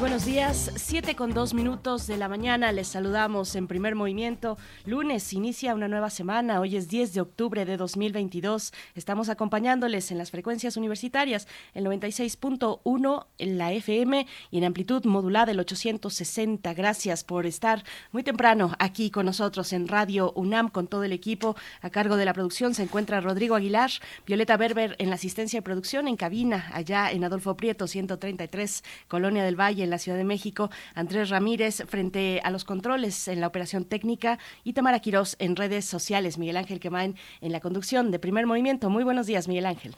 buenos días, 7 con 2 minutos de la mañana, les saludamos en primer movimiento. Lunes inicia una nueva semana, hoy es 10 de octubre de 2022. Estamos acompañándoles en las frecuencias universitarias, el 96.1 en la FM y en amplitud modulada el 860. Gracias por estar muy temprano aquí con nosotros en Radio UNAM con todo el equipo. A cargo de la producción se encuentra Rodrigo Aguilar, Violeta Berber en la asistencia de producción en cabina, allá en Adolfo Prieto 133, Colonia del Valle la Ciudad de México, Andrés Ramírez frente a los controles en la operación técnica y Tamara Quirós en redes sociales, Miguel Ángel Quemain en la conducción de Primer Movimiento. Muy buenos días, Miguel Ángel.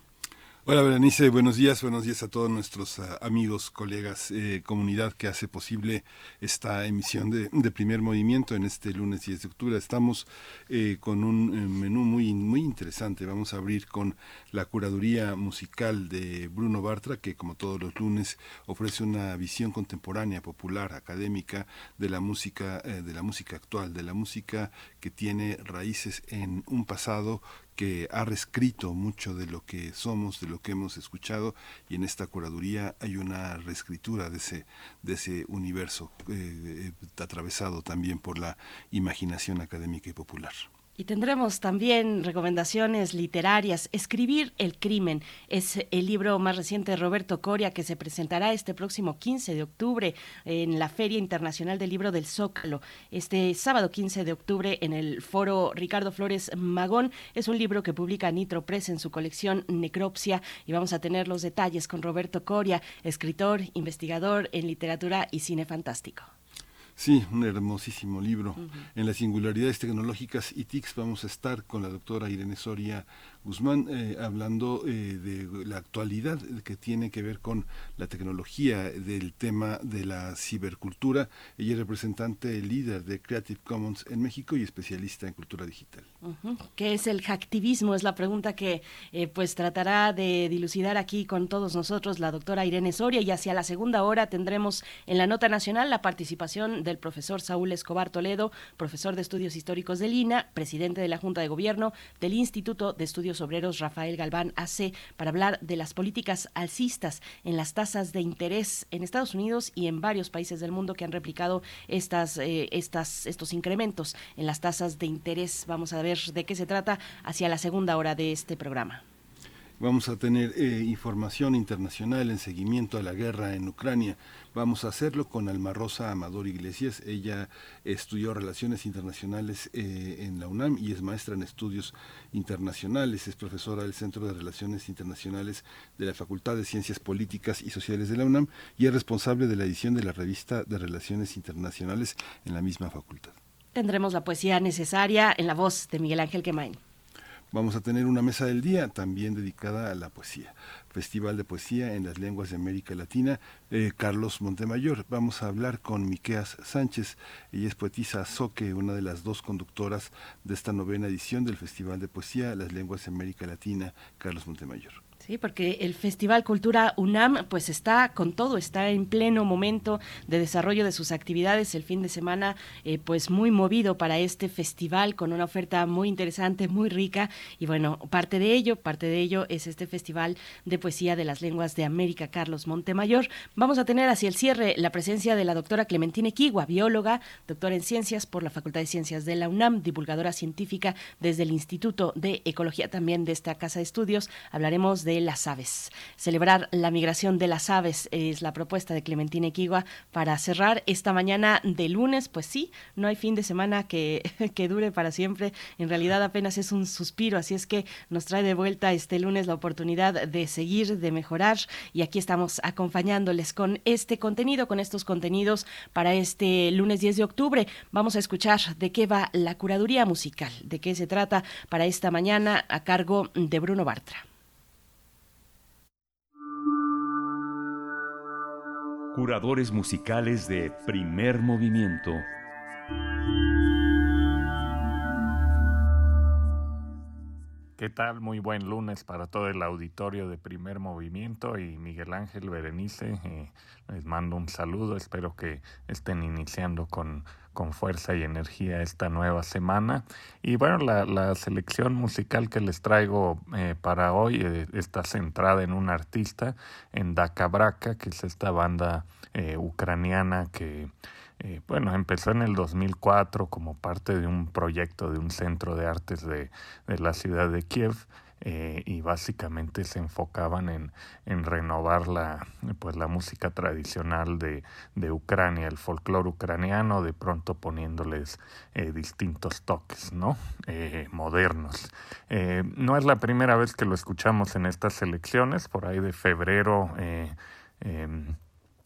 Hola Berenice, buenos días, buenos días a todos nuestros uh, amigos, colegas, eh, comunidad que hace posible esta emisión de, de, primer movimiento en este lunes 10 de octubre. Estamos eh, con un eh, menú muy, muy interesante. Vamos a abrir con la curaduría musical de Bruno Bartra, que como todos los lunes ofrece una visión contemporánea, popular, académica de la música, de la música actual, de la música que tiene raíces en un pasado que ha reescrito mucho de lo que somos, de lo que hemos escuchado, y en esta curaduría hay una reescritura de ese, de ese universo eh, eh, atravesado también por la imaginación académica y popular. Y tendremos también recomendaciones literarias. Escribir el crimen es el libro más reciente de Roberto Coria que se presentará este próximo 15 de octubre en la Feria Internacional del Libro del Zócalo. Este sábado 15 de octubre en el foro Ricardo Flores Magón. Es un libro que publica Nitro Press en su colección Necropsia y vamos a tener los detalles con Roberto Coria, escritor, investigador en literatura y cine fantástico. Sí, un hermosísimo libro. En las singularidades tecnológicas y TICs vamos a estar con la doctora Irene Soria Guzmán, eh, hablando eh, de la actualidad que tiene que ver con la tecnología del tema de la cibercultura. Ella es representante líder de Creative Commons en México y especialista en cultura digital. ¿Qué es el hacktivismo? Es la pregunta que eh, pues tratará de dilucidar aquí con todos nosotros la doctora Irene Soria y hacia la segunda hora tendremos en la nota nacional la participación del profesor Saúl Escobar Toledo, profesor de estudios históricos del INA, presidente de la Junta de Gobierno del Instituto de Estudios Obreros Rafael Galván AC para hablar de las políticas alcistas en las tasas de interés en Estados Unidos y en varios países del mundo que han replicado eh, estas, estos incrementos en las tasas de interés. Vamos a ver de qué se trata hacia la segunda hora de este programa. Vamos a tener eh, información internacional en seguimiento a la guerra en Ucrania. Vamos a hacerlo con Alma Rosa Amador Iglesias. Ella estudió Relaciones Internacionales eh, en la UNAM y es maestra en estudios internacionales. Es profesora del Centro de Relaciones Internacionales de la Facultad de Ciencias Políticas y Sociales de la UNAM y es responsable de la edición de la revista de Relaciones Internacionales en la misma facultad. Tendremos la poesía necesaria en la voz de Miguel Ángel Quemain. Vamos a tener una mesa del día también dedicada a la poesía. Festival de Poesía en las Lenguas de América Latina, eh, Carlos Montemayor. Vamos a hablar con Miqueas Sánchez. Ella es poetisa Soque, una de las dos conductoras de esta novena edición del Festival de Poesía Las Lenguas de América Latina, Carlos Montemayor. Sí, porque el Festival Cultura UNAM pues está con todo, está en pleno momento de desarrollo de sus actividades. El fin de semana eh, pues muy movido para este festival con una oferta muy interesante, muy rica y bueno, parte de ello, parte de ello es este Festival de Poesía de las Lenguas de América Carlos Montemayor. Vamos a tener hacia el cierre la presencia de la doctora Clementina Equigua, bióloga, doctora en ciencias por la Facultad de Ciencias de la UNAM, divulgadora científica desde el Instituto de Ecología también de esta casa de estudios. Hablaremos de las aves. Celebrar la migración de las aves es la propuesta de Clementina Equigua para cerrar esta mañana de lunes. Pues sí, no hay fin de semana que, que dure para siempre. En realidad apenas es un suspiro, así es que nos trae de vuelta este lunes la oportunidad de seguir, de mejorar y aquí estamos acompañándoles con este contenido, con estos contenidos para este lunes 10 de octubre. Vamos a escuchar de qué va la curaduría musical, de qué se trata para esta mañana a cargo de Bruno Bartra. curadores musicales de primer movimiento. ¿Qué tal? Muy buen lunes para todo el auditorio de primer movimiento y Miguel Ángel Berenice. Eh, les mando un saludo, espero que estén iniciando con con fuerza y energía esta nueva semana. Y bueno, la, selección musical que les traigo eh, para hoy eh, está centrada en un artista, en Dakabraka, que es esta banda ucraniana que eh, bueno, empezó en el 2004 como parte de un proyecto de un centro de artes de, la ciudad de Kiev. Eh, y básicamente se enfocaban en, en, renovar la, pues, la música tradicional de, de Ucrania, el folclore ucraniano, de pronto poniéndoles eh, distintos toques ¿no? modernos. no es la primera vez que lo escuchamos en estas elecciones, por ahí de febrero em,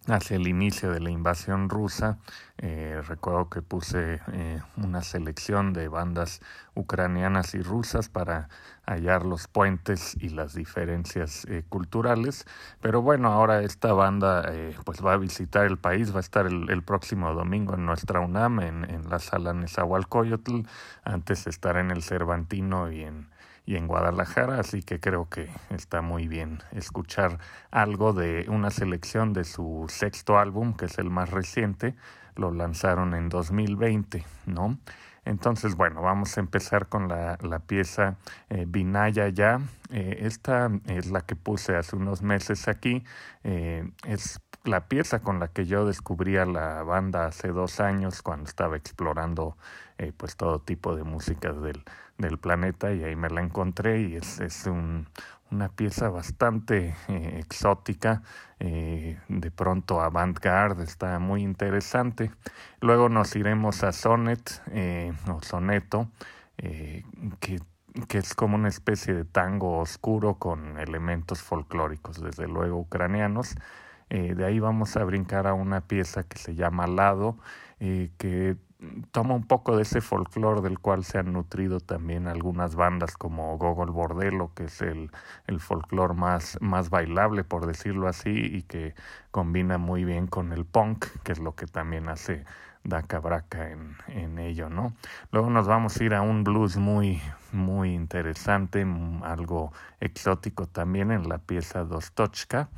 hacia el inicio de la invasión rusa. Eh, recuerdo que puse eh, una selección de bandas ucranianas y rusas para hallar los puentes y las diferencias eh, culturales. Pero bueno, ahora esta banda pues va a visitar el país, va a estar el, próximo domingo en nuestra UNAM, en, en la sala Nezahualcóyotl, antes de estar en el Cervantino y en y en Guadalajara, así que creo que está muy bien escuchar algo de una selección de su sexto álbum, que es el más reciente, lo lanzaron en 2020, ¿no? Entonces, bueno, vamos a empezar con la, la pieza eh, Vinaya Ya. Eh, esta es la que puse hace unos meses aquí. Eh, es la pieza con la que yo descubrí a la banda hace dos años cuando estaba explorando eh, pues todo tipo de música del, del, planeta y ahí me la encontré y es, es un, una pieza bastante eh, exótica, eh, de pronto avant-garde, está muy interesante. Luego nos iremos a Sonnet o Soneto, que que es como una especie de tango oscuro con elementos folclóricos, desde luego ucranianos. de ahí vamos a brincar a una pieza que se llama Lado, que toma un poco de ese folclore del cual se han nutrido también algunas bandas como Gogol Bordello, que es el, el folclore más, más bailable, por decirlo así, y que combina muy bien con el punk, que es lo que también hace Daca Braca en, en ello, ¿no? Luego nos vamos a ir a un blues muy, muy interesante, algo exótico también en la pieza Dostochka.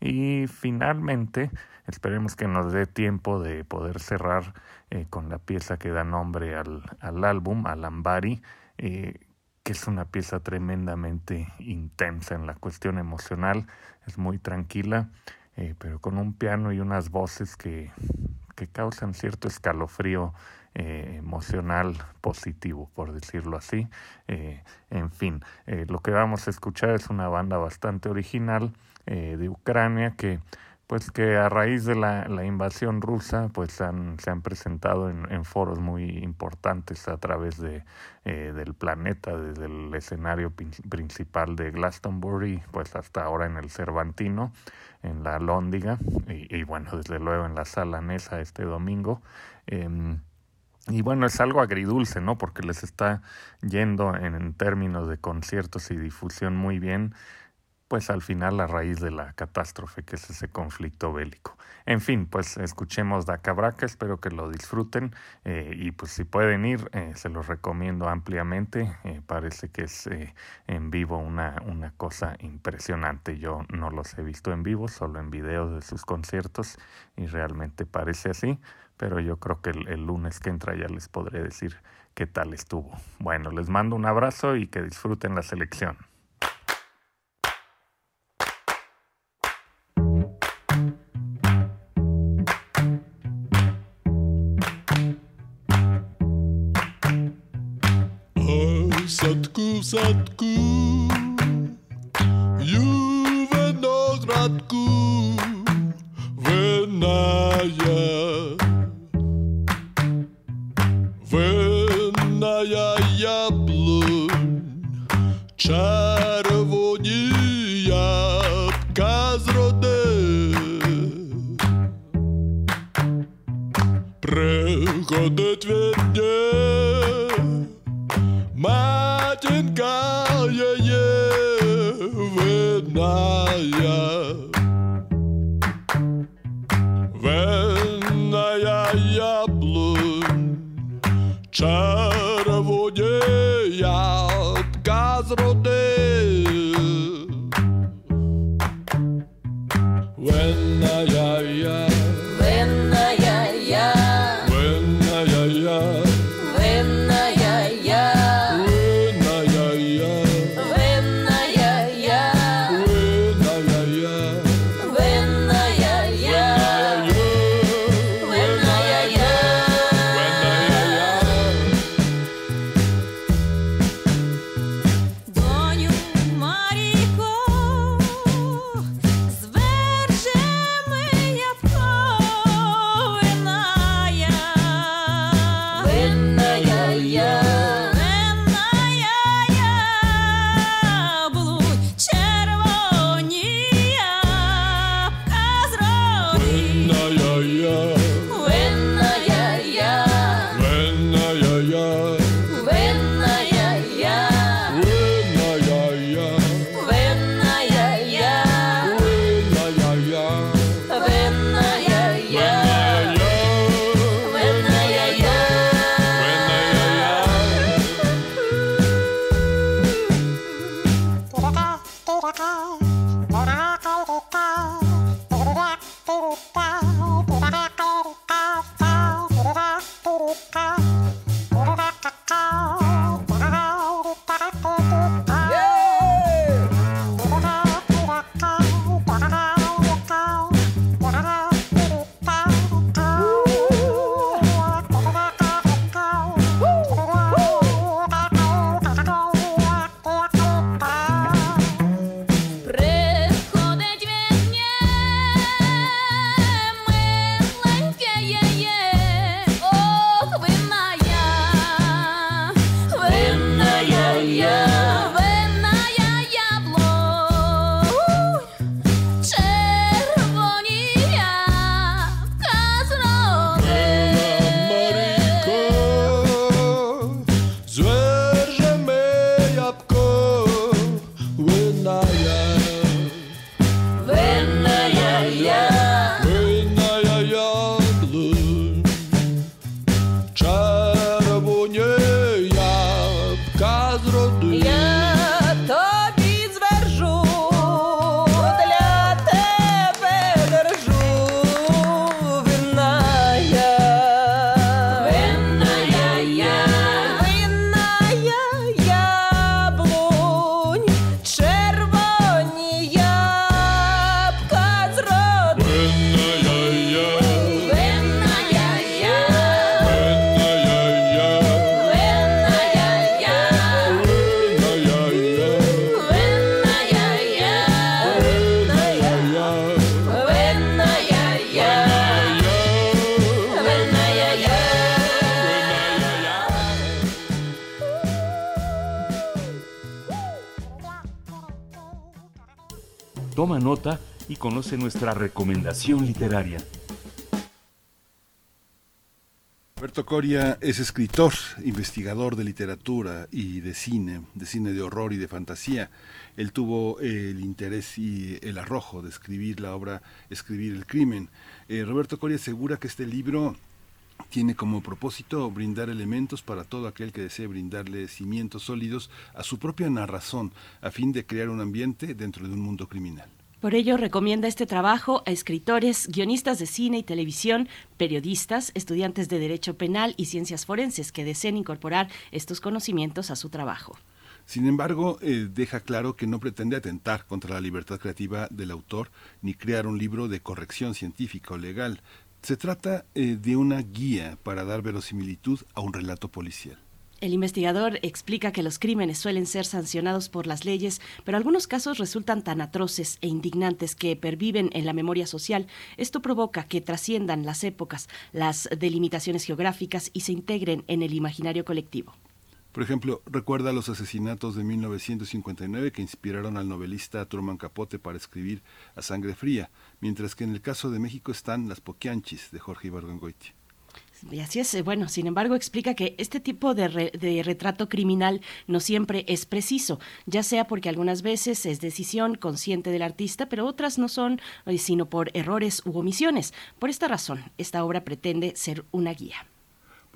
Y finalmente, esperemos que nos dé tiempo de poder cerrar eh, con la pieza que da nombre al, al álbum, Alambari, eh, que es una pieza tremendamente intensa en la cuestión emocional, es muy tranquila, eh, pero con un piano y unas voces que, que causan cierto escalofrío emocional positivo, por decirlo así. en fin, lo que vamos a escuchar es una banda bastante original de Ucrania que pues que a raíz de la, la invasión rusa pues han, se han presentado en, en, foros muy importantes a través de, eh, del planeta, desde el escenario principal de Glastonbury pues hasta ahora en el Cervantino, en la Lóndiga y, y bueno, desde luego en la Sala Nesa este domingo. Eh, y bueno, es algo agridulce, ¿no? Porque les está yendo en, en términos de conciertos y difusión muy bien pues al final a raíz de la catástrofe que es ese conflicto bélico. En fin, pues escuchemos Dacabraca, espero que lo disfruten eh, y pues si pueden ir, eh, se los recomiendo ampliamente, eh, parece que es en vivo una, una cosa impresionante, yo no los he visto en vivo, solo en videos de sus conciertos y realmente parece así, pero yo creo que el, el lunes que entra ya les podré decir qué tal estuvo. Bueno, les mando un abrazo y que disfruten la selección. садку, й у виноградку вина є, яблунь, червоні ябка зроди. Приходить від дня. Child. Nuestra recomendación literaria. Roberto Coria es escritor, investigador de literatura y de cine, de cine de horror y de fantasía. Él tuvo el interés y el arrojo de escribir la obra Escribir el crimen. Eh, Roberto Coria asegura que este libro tiene como propósito brindar elementos para todo aquel que desee brindarle cimientos sólidos a su propia narración, a fin de crear un ambiente dentro de un mundo criminal. Por ello, recomienda este trabajo a escritores, guionistas de cine y televisión, periodistas, estudiantes de Derecho Penal y Ciencias Forenses que deseen incorporar estos conocimientos a su trabajo. Sin embargo, eh, deja claro que no pretende atentar contra la libertad creativa del autor ni crear un libro de corrección científica o legal. Se trata eh, de una guía para dar verosimilitud a un relato policial. El investigador explica que los crímenes suelen ser sancionados por las leyes, pero algunos casos resultan tan atroces e indignantes que perviven en la memoria social. Esto provoca que trasciendan las épocas, las delimitaciones geográficas y se integren en el imaginario colectivo. Por ejemplo, recuerda los asesinatos de 1959 que inspiraron al novelista Truman Capote para escribir A Sangre Fría, mientras que en el caso de México están Las Poquianchis de Jorge Ibargüengoitia. Y así es, eh, bueno, sin embargo explica que este tipo de, re- retrato criminal no siempre es preciso, ya sea porque algunas veces es decisión consciente del artista, pero otras no son, eh, sino por errores u omisiones. Por esta razón, esta obra pretende ser una guía.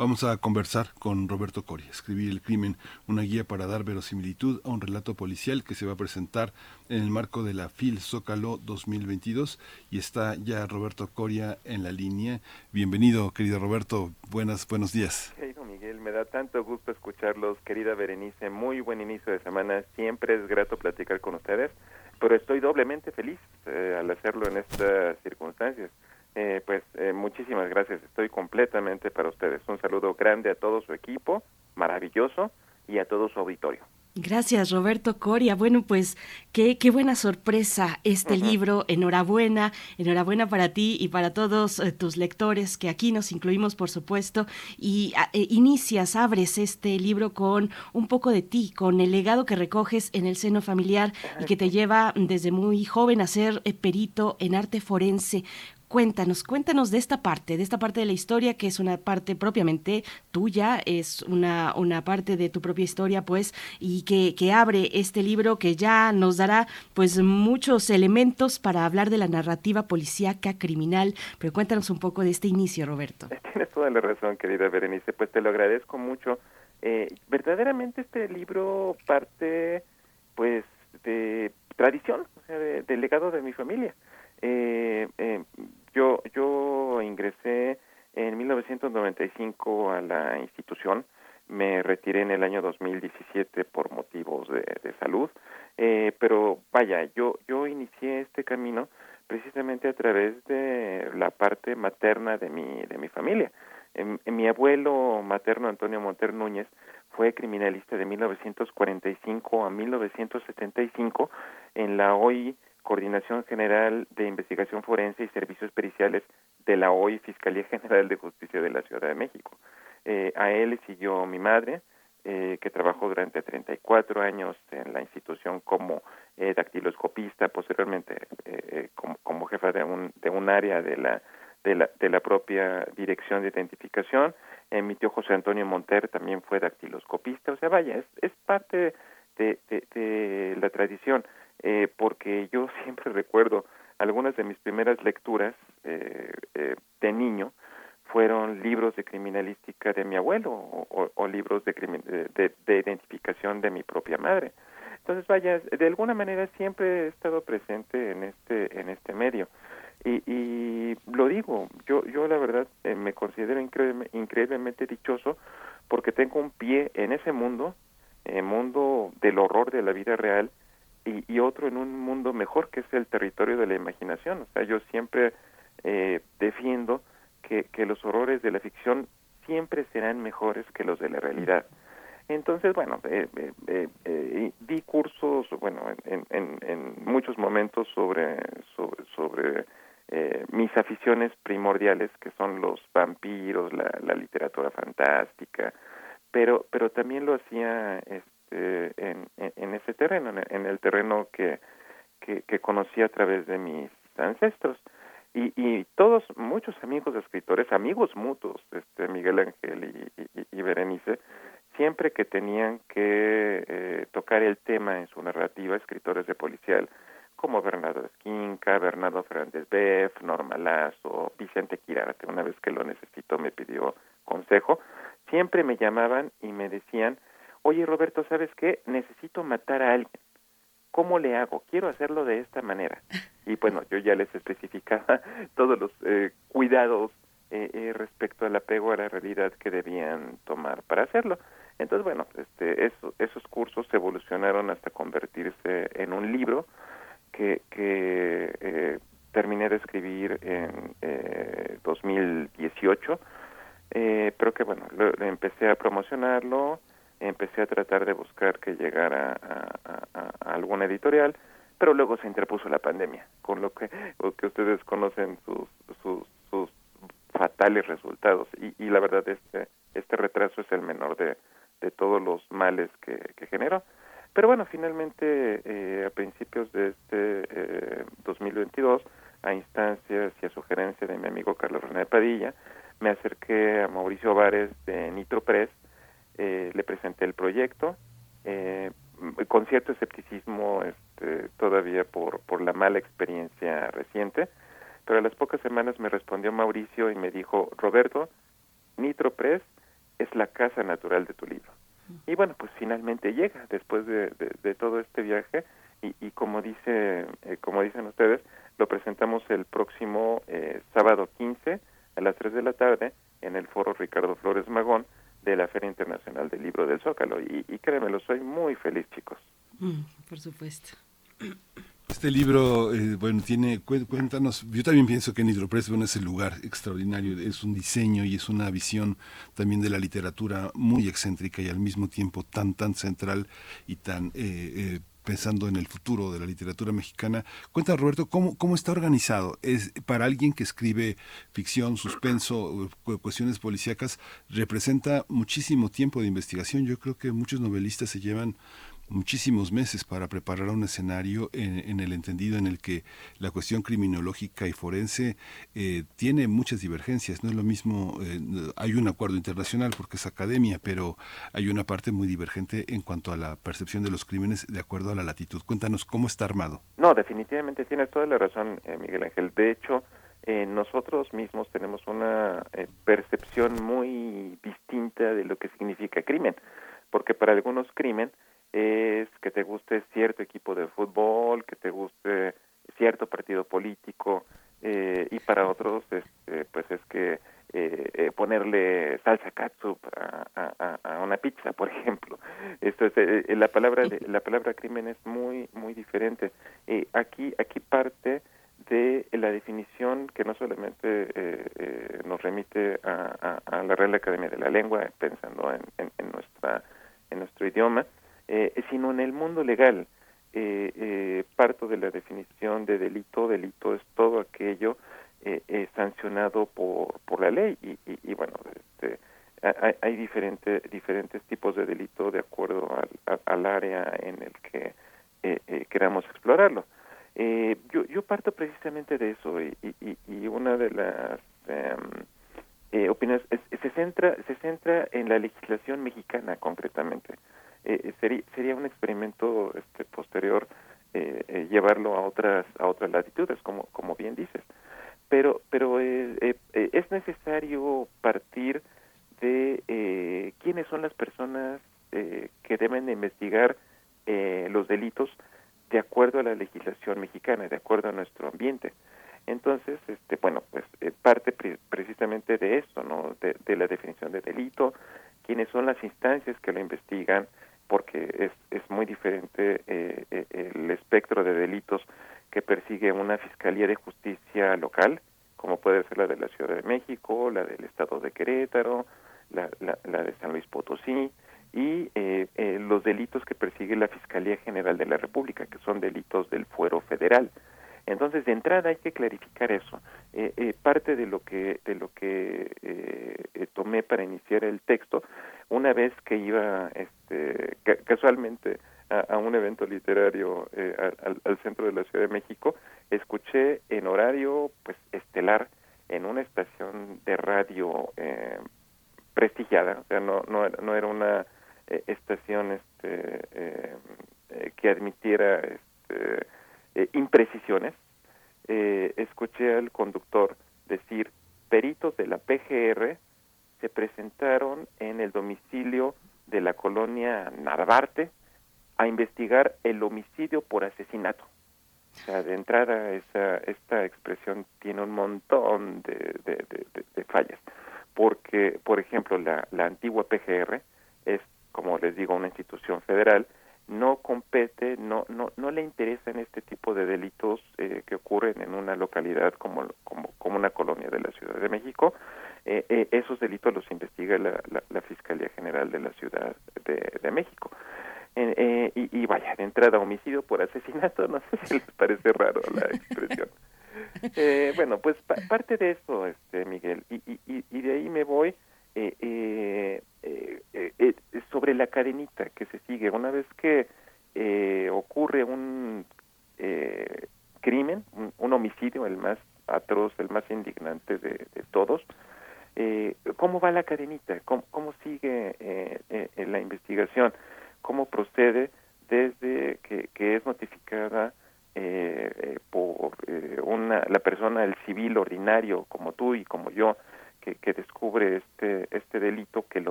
Vamos a conversar con Roberto Coria, escribir el crimen, una guía para dar verosimilitud a un relato policial que se va a presentar en el marco de la FIL Zócalo 2022 y está ya Roberto Coria en la línea. Bienvenido, querido Roberto. Buenas, buenos días. Querido Miguel, me da tanto gusto escucharlos, querida Berenice, muy buen inicio de semana, siempre es grato platicar con ustedes, pero estoy doblemente feliz eh, al hacerlo en estas circunstancias. Eh, pues eh, muchísimas gracias, estoy completamente para ustedes. Un saludo grande a todo su equipo, maravilloso, y a todo su auditorio. Gracias, Roberto Coria. Bueno, pues qué, qué buena sorpresa este libro. Enhorabuena, enhorabuena para ti y para todos eh, tus lectores, que aquí nos incluimos, por supuesto. Y eh, inicias, abres este libro con un poco de ti, con el legado que recoges en el seno familiar y que te lleva desde muy joven a ser eh, perito en arte forense. Cuéntanos, cuéntanos de esta parte, de esta parte de la historia que es una parte propiamente tuya, es una, una parte de tu propia historia, pues, y que, que abre este libro que ya nos dará, pues, muchos elementos para hablar de la narrativa policíaca criminal. Pero cuéntanos un poco de este inicio, Roberto. Tienes toda la razón, querida Berenice, pues te lo agradezco mucho. Eh, verdaderamente este libro parte, pues, de tradición, o sea, de- del legado de mi familia. Eh, eh, yo, yo ingresé en 1995 a la institución, me retiré en el año 2017 por motivos de, de salud, eh, pero vaya, yo, yo inicié este camino precisamente a través de la parte materna de mi, de mi familia. Em, em, mi abuelo materno, Antonio Monter Núñez, fue criminalista de 1945 a 1975 en la hoy Coordinación General de Investigación Forense y Servicios Periciales de la hoy Fiscalía General de Justicia de la Ciudad de México. Eh, a él siguió mi madre, eh, que trabajó durante 34 años en la institución como eh, dactiloscopista, posteriormente eh, eh, como, jefa de un, de un área de la, de la, de la propia dirección de identificación. Eh, mi tío José Antonio Monter también fue dactiloscopista, o sea, vaya, es, parte de la tradición, eh, porque yo siempre recuerdo algunas de mis primeras lecturas eh, eh, de niño fueron libros de criminalística de mi abuelo o, libros de, de, de- de identificación de mi propia madre. Entonces, vaya, de alguna manera siempre he estado presente en este en este medio. Y, y lo digo, yo yo la verdad eh, me considero increíble- increíblemente dichoso porque tengo un pie en ese mundo, el mundo del horror de la vida real, y, y otro en un mundo mejor que es el territorio de la imaginación. O sea, yo siempre eh, defiendo que, que los horrores de la ficción siempre serán mejores que los de la realidad. Entonces, bueno, eh, eh, eh, eh, di cursos, bueno, en, en, en muchos momentos sobre, sobre, sobre eh, mis aficiones primordiales, que son los vampiros, la, la literatura fantástica, pero, pero también lo hacía este, en, en, en ese terreno, en el, en el terreno que, que, conocí a través de mis ancestros. Y, y todos, muchos amigos escritores, amigos mutuos, este, Miguel Ángel y Berenice, siempre que tenían que eh, tocar el tema en su narrativa, escritores de policial, como Bernardo Esquinca, Bernardo Fernández Beff, Norma Lazo, Vicente Quirarte, una vez que lo necesitó me pidió consejo, siempre me llamaban y me decían, oye Roberto, ¿sabes qué? Necesito matar a alguien. ¿Cómo le hago? Quiero hacerlo de esta manera. Y bueno, yo ya les especificaba todos los eh, cuidados eh, eh, respecto al apego a la realidad que debían tomar para hacerlo. Entonces, bueno, este, eso- esos cursos evolucionaron hasta convertirse en un libro que, que eh, terminé de escribir en eh, 2018, eh, pero que bueno, lo- lo empecé a promocionarlo, empecé a tratar de buscar que llegara a, a- alguna editorial, pero luego se interpuso la pandemia, con lo que, lo que ustedes conocen sus, sus, sus fatales resultados. Y, y la verdad, este, este retraso es el menor de, de todos los males que, que generó. Pero bueno, finalmente, eh, a principios de este eh, 2022, a instancias y a sugerencia de mi amigo Carlos René Padilla, me acerqué a Mauricio Vares de Nitro Press, eh, le presenté el proyecto, eh, con cierto escepticismo este, todavía por, por la mala experiencia reciente, pero a las pocas semanas me respondió Mauricio y me dijo, Roberto, Nitro Press es la casa natural de tu libro. Y bueno, pues finalmente llega después de, de- todo este viaje y, y como dice eh, como dicen ustedes, lo presentamos el próximo eh, sábado 15 a las 3 de la tarde en el foro Ricardo Flores Magón de la Feria Internacional del Libro del Zócalo. Y, y créemelo, soy muy feliz, chicos. Mm, por supuesto. Este libro, eh, bueno, tiene, cué- cuéntanos, yo también pienso que Nitropress, bueno, es el lugar extraordinario, es un diseño y es una visión también de la literatura muy excéntrica y al mismo tiempo tan, tan central y tan... eh, eh, pensando en el futuro de la literatura mexicana. Cuenta, Roberto, ¿cómo, cómo está organizado? Es para alguien que escribe ficción, suspenso, cu- cuestiones policíacas, representa muchísimo tiempo de investigación. Yo creo que muchos novelistas se llevan muchísimos meses para preparar un escenario en, en el entendido en el que la cuestión criminológica y forense eh, tiene muchas divergencias. No es lo mismo, eh, hay un acuerdo internacional porque es academia, pero hay una parte muy divergente en cuanto a la percepción de los crímenes de acuerdo a la latitud. Cuéntanos cómo está armado. No, definitivamente tienes toda la razón, eh, Miguel Ángel. De hecho, eh, nosotros mismos tenemos una eh, percepción muy distinta de lo que significa crimen, porque para algunos crimen es que te guste cierto equipo de fútbol, que te guste cierto partido político, eh, y para otros este, pues es que eh, eh, ponerle salsa catsup a, a- una pizza, por ejemplo. Esto es, eh, eh, la palabra la palabra crimen es muy muy diferente. Aquí aquí parte de la definición que no solamente nos remite a, a- a la Real Academia de la Lengua, pensando en, en- en nuestra en nuestro idioma, eh, sino en el mundo legal. Eh, eh, parto de la definición de delito. Delito es todo aquello eh, eh, sancionado por, por la ley y, y, y bueno, este, ha- hay, hay diferente, diferentes tipos de delito de acuerdo al, área en el que queramos explorarlo. Eh, yo, yo parto precisamente de eso y, y, y- y una de las em, eh, opiniones es- se centra se centra en la legislación mexicana concretamente. Eh, sería, sería un experimento este, posterior eh, eh, llevarlo a otras a otras latitudes, como como bien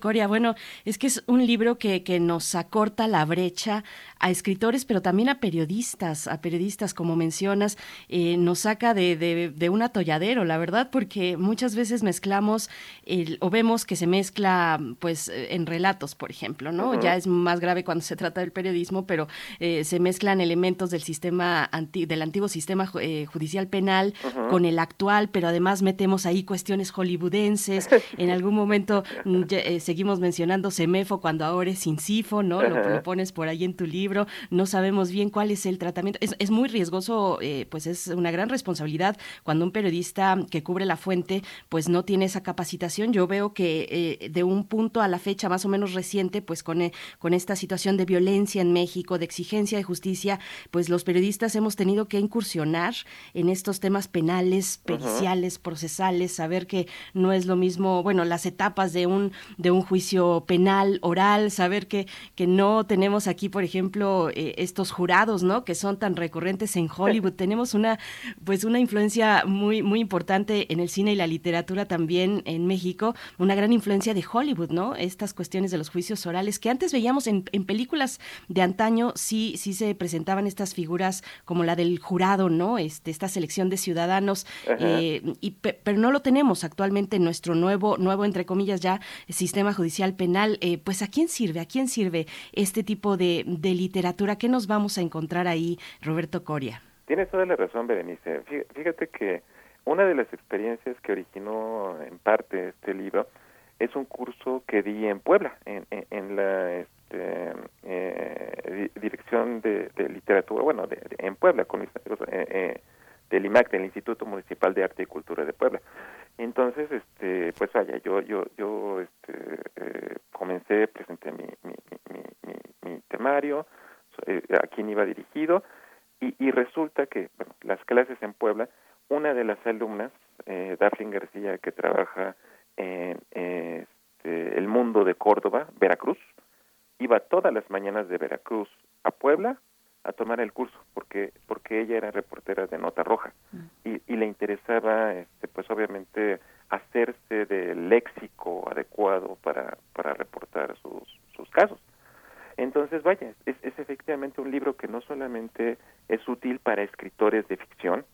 Coria, bueno, es que es un libro que, que nos acorta la brecha a escritores, pero también a periodistas, a periodistas, como mencionas, eh, nos saca de, de, de, un atolladero, la verdad, porque muchas veces mezclamos el, o vemos que se mezcla, pues, eh, en relatos, por ejemplo, ¿no? Ya es más grave cuando se trata del periodismo, pero eh, se mezclan elementos del sistema, anti, del antiguo sistema eh, judicial penal con el actual, pero además metemos ahí cuestiones hollywoodenses. En algún momento mm, eh, seguimos mencionando Semefo cuando ahora es Incifo, ¿no? Lo, pones por ahí en tu libro. No sabemos bien cuál es el tratamiento. Es, es muy riesgoso, eh, pues es una gran responsabilidad cuando un periodista que cubre la fuente, pues no tiene esa capacitación. Yo veo que eh, de un punto a la fecha más o menos reciente, pues con, eh, con esta situación de violencia en México, de exigencia de justicia, pues los periodistas hemos tenido que incursionar en estos temas penales periciales, procesales, saber que no es lo mismo, bueno, las etapas de un, de un juicio penal, oral, saber que, que no tenemos aquí, por ejemplo, eh, estos jurados, ¿no? Que son tan recurrentes en Hollywood. tenemos una, pues una influencia muy, muy importante en el cine y la literatura también en México, una gran influencia de Hollywood, ¿no? Estas cuestiones de los juicios orales que antes veíamos en, en películas de antaño, sí, sí se presentaban estas figuras como la del jurado, ¿no? Este, esta selección de ciudadanos, Eh, y, pe- pero no lo tenemos actualmente en nuestro nuevo, nuevo entre comillas ya, sistema judicial penal. Eh, pues ¿a quién sirve? ¿A quién sirve este tipo de, de literatura? ¿Qué nos vamos a encontrar ahí, Roberto Coria? Tienes toda la razón, Berenice. Fí- Fíjate que una de las experiencias que originó en parte este libro es un curso que di en Puebla, en, en, en la este, eh, di- Dirección de, de Literatura, bueno, de- de- en Puebla, con mis amigos eh, eh, del IMAC, del Instituto Municipal de Arte y Cultura de Puebla. Entonces, este, pues vaya, yo, yo, yo, este, eh, comencé, presenté mi, mi, mi, mi, mi- temario, eh, a quién iba dirigido, y, y resulta que, bueno, las clases en Puebla, una de las alumnas, eh, García, que trabaja en este, el mundo de Córdoba, Veracruz, iba todas las mañanas de Veracruz a Puebla a tomar el curso, porque porque ella era reportera de Nota Roja y, y le interesaba, este, pues obviamente, hacerse del léxico adecuado para, para reportar sus, sus casos. Entonces, vaya, es, es efectivamente un libro que no solamente es útil para escritores de ficción.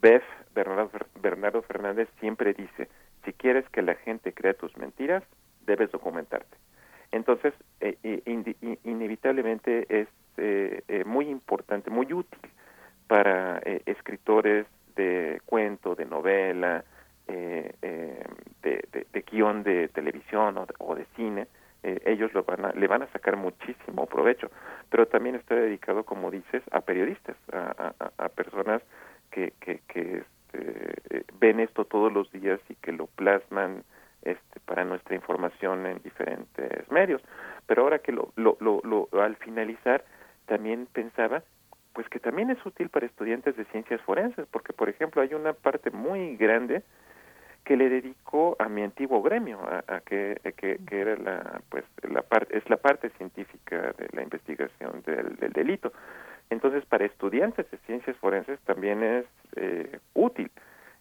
Beth Bernardo, Bernardo Fernández siempre dice, si quieres que la gente crea tus mentiras, debes documentarte. Entonces, eh, eh, in- inevitablemente es muy importante, muy útil para eh, escritores de cuento, de novela, eh, eh, de, de- guion de televisión o de, o de cine, eh, ellos lo van a, le van a sacar muchísimo provecho. Pero también está dedicado, como dices, a periodistas, a, a- a personas que, que, que este, eh, ven esto todos los días y que lo plasman este, para nuestra información en diferentes medios. Pero ahora que lo, lo, lo, lo- al finalizar también pensaba pues que también es útil para estudiantes de ciencias forenses, porque por ejemplo hay una parte muy grande que le dedico a mi antiguo gremio, a, a que, a que, era la pues la parte es la parte científica de la investigación del, del delito. Entonces para estudiantes de ciencias forenses también es eh, útil.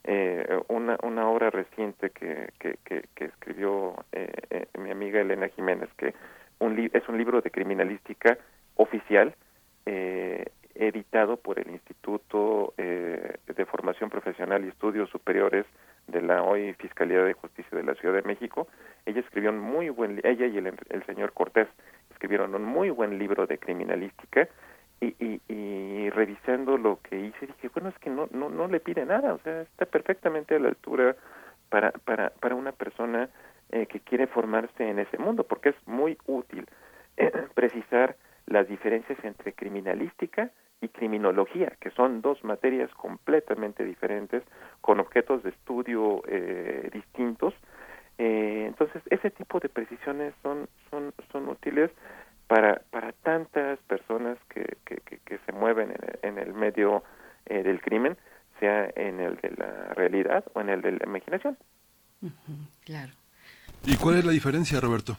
Eh, una, una obra reciente que, que, que, que escribió eh, eh, mi amiga Elena Jiménez, que un li- es un libro de criminalística oficial eh, editado por el Instituto eh, de Formación Profesional y Estudios Superiores de la hoy Fiscalía de Justicia de la Ciudad de México. Ella escribió un muy buen, ella y el, el señor Cortés escribieron un muy buen libro de criminalística y, y, y revisando lo que hice dije, bueno, es que no, no, no le pide nada, o sea, está perfectamente a la altura para, para, para una persona eh, que quiere formarse en ese mundo, porque es muy útil eh, precisar las diferencias entre criminalística y criminología, que son dos materias completamente diferentes, con objetos de estudio eh, distintos. Eh, entonces, ese tipo de precisiones son, son, son útiles para, para tantas personas que, que, que, que se mueven en el, en el medio eh, del crimen, sea en el de la realidad o en el de la imaginación. Claro. ¿Y cuál es la diferencia, Roberto?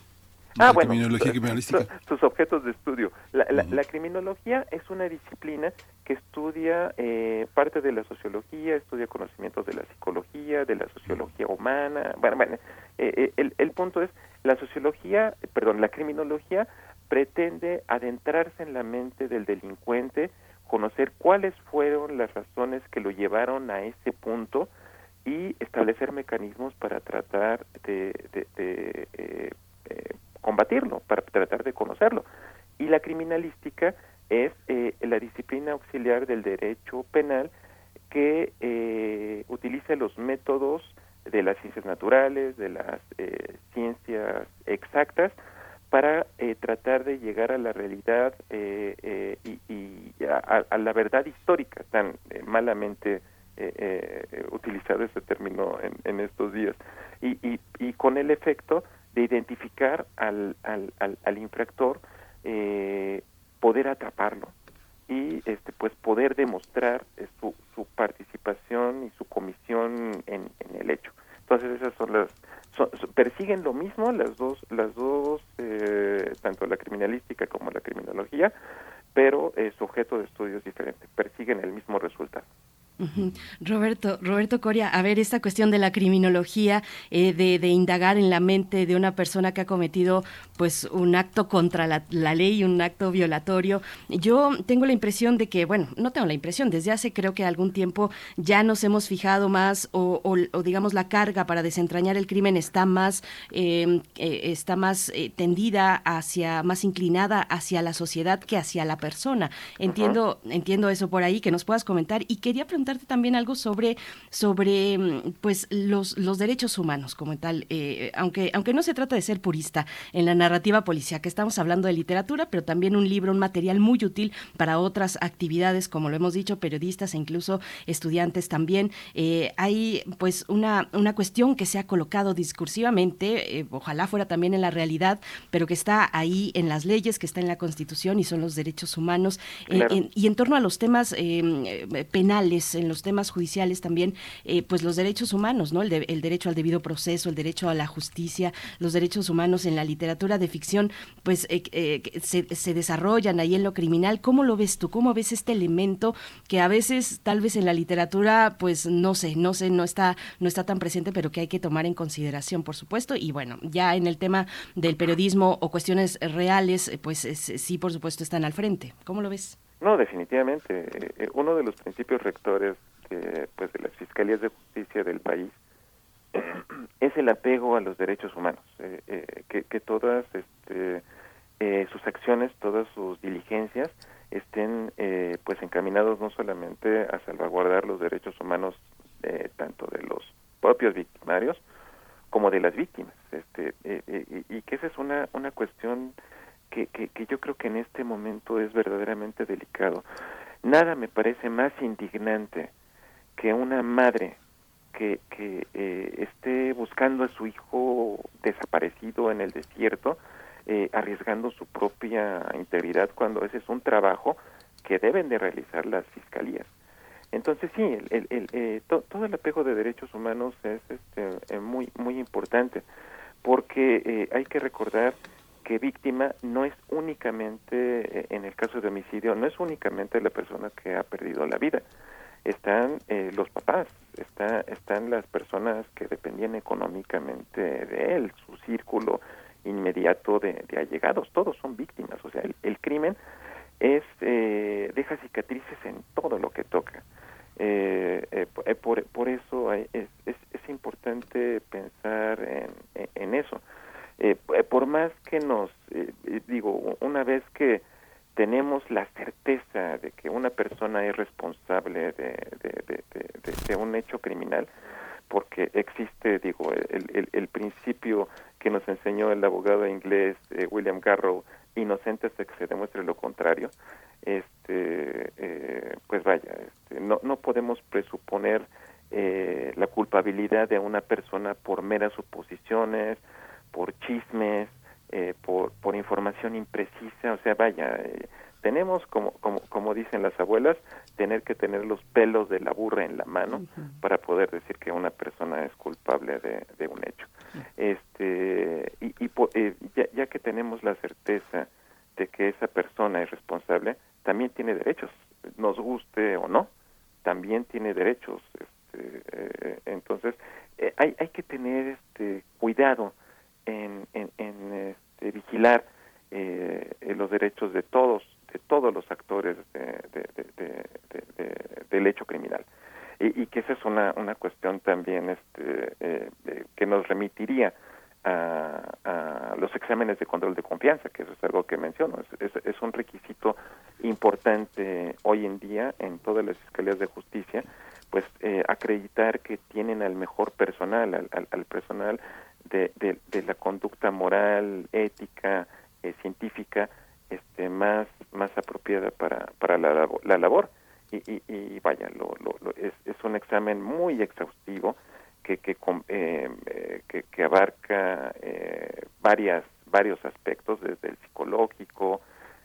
Ah, bueno, criminología criminalística. sus objetos de estudio. La, la- la criminología es una disciplina que estudia eh, parte de la sociología, estudia conocimientos de la psicología, de la sociología humana. Bueno, bueno, eh, eh, el, el punto es, la sociología, perdón, la criminología pretende adentrarse en la mente del delincuente, conocer cuáles fueron las razones que lo llevaron a ese punto y establecer mecanismos para tratar de, de- de, eh, eh, combatirlo, para tratar de conocerlo. Y la criminalística es eh, la disciplina auxiliar del derecho penal que eh, utiliza los métodos de las ciencias naturales, de las eh, ciencias exactas, para eh, tratar de llegar a la realidad eh, eh, y, y a, a la verdad histórica, tan malamente utilizado ese término en, en estos días, y, y, y con el efecto de identificar al, al, al, al infractor, eh, poder atraparlo y este pues poder demostrar eh, su, su participación y su comisión en, en el hecho. Entonces esas son las son- persiguen lo mismo las dos las dos eh, tanto la criminalística como la criminología, pero eh, su objeto de estudio es diferente. Persiguen el mismo resultado. Roberto, Roberto Coria, a ver, esta cuestión de la criminología, eh, de, de indagar en la mente de una persona que ha cometido pues un acto contra la, la ley, un acto violatorio. Yo tengo la impresión de que, bueno, no tengo la impresión, desde hace creo que algún tiempo ya nos hemos fijado más o, o- o, digamos la carga para desentrañar el crimen está más, eh, eh, está más eh, tendida hacia, más inclinada hacia la sociedad que hacia la persona. Entiendo, entiendo eso por ahí, que nos puedas comentar. Y quería preguntarte también algo sobre, sobre mm, pues los, los derechos humanos como tal. Eh, aunque, aunque no se trata de ser purista en la narrativa policíaca, estamos hablando de literatura, pero también un libro, un material muy útil para otras actividades, como lo hemos dicho, periodistas e incluso estudiantes también. Eh, hay pues una, una cuestión que se ha colocado discursivamente, eh, ojalá fuera también en la realidad, pero que está ahí en las leyes, que está en la Constitución y son los derechos humanos. En- Claro. en- y en torno a los temas eh, en los temas judiciales también, eh, pues los derechos humanos, ¿no? El, de- el derecho al debido proceso, el derecho a la justicia, los derechos humanos en la literatura de ficción, pues eh, eh, se, se desarrollan ahí en lo criminal. ¿Cómo lo ves tú? ¿Cómo ves este elemento que a veces, tal vez en la literatura, pues no sé, no sé, no está, no está tan presente, pero que hay que tomar en consideración, por supuesto. Y bueno, ya en el tema del periodismo o cuestiones reales, pues es- sí, por supuesto, están al frente. ¿Cómo lo ves? No, definitivamente. Eh, eh, uno de los principios rectores de, pues, de las fiscalías de justicia del país es el apego a los derechos humanos, eh, eh, que, todas este, sus acciones, todas sus diligencias estén pues encaminados no solamente a salvaguardar los derechos humanos tanto de los propios victimarios como de las víctimas, este, y, y que esa es una, una cuestión que, que, que yo creo que en este momento es verdaderamente delicado. Nada me parece más indignante que una madre que, que eh, esté buscando a su hijo desaparecido en el desierto, eh, arriesgando su propia integridad cuando ese es un trabajo que deben de realizar las fiscalías. Entonces sí, el, el, el, eh, to- todo el apego de derechos humanos es este, eh, muy muy importante porque hay que recordar que víctima no es únicamente, eh, en el caso de homicidio, no es únicamente la persona que ha perdido la vida. Están eh, los papás, está, están las personas que dependían económicamente de él, su círculo inmediato de, allegados, todos son víctimas. O sea, el, el crimen es eh, deja cicatrices en todo lo que toca. Eh, eh, po- eh, por, por eso es, es, es importante pensar en, en- en eso. Eh, eh, por más que nos, eh, eh, digo, una vez que tenemos la certeza de que una persona es responsable de- de- de un hecho criminal, porque existe, digo, el, el, el principio que nos enseñó el abogado inglés eh, William Garrow, inocente hasta que se demuestre lo contrario, este, eh, pues vaya, este, no, no podemos presuponer eh, la culpabilidad de una persona por meras suposiciones, por chismes, eh, por, por información imprecisa, o sea, vaya, eh, tenemos, como, como, como dicen las abuelas, tener que tener los pelos de la burra en la mano para poder decir que una persona es culpable de, de un hecho. Este, y y po- eh, ya, ya que tenemos la certeza de que esa persona es responsable, también tiene derechos, nos guste o no, también tiene derechos. Este, eh, entonces, eh, hay, hay que tener este cuidado en, en, este, vigilar eh, los derechos de todos, de todos los actores de- de- del hecho criminal. Y, y que esa es una, una cuestión también este, eh, eh, que nos remitiría a, a los exámenes de control de confianza, que eso es algo que menciono, es, es, es un requisito importante hoy en día en todas las fiscalías de justicia, pues eh, acreditar que tienen al mejor personal, al, al, al personal de, de, la conducta moral, ética, eh, científica, este, más, más apropiada para, para la, la labor. Y, y, y vaya, lo, lo, lo- es, es un examen muy exhaustivo que, que, eh, eh, que, que abarca eh, varias, varios aspectos, desde el psicológico,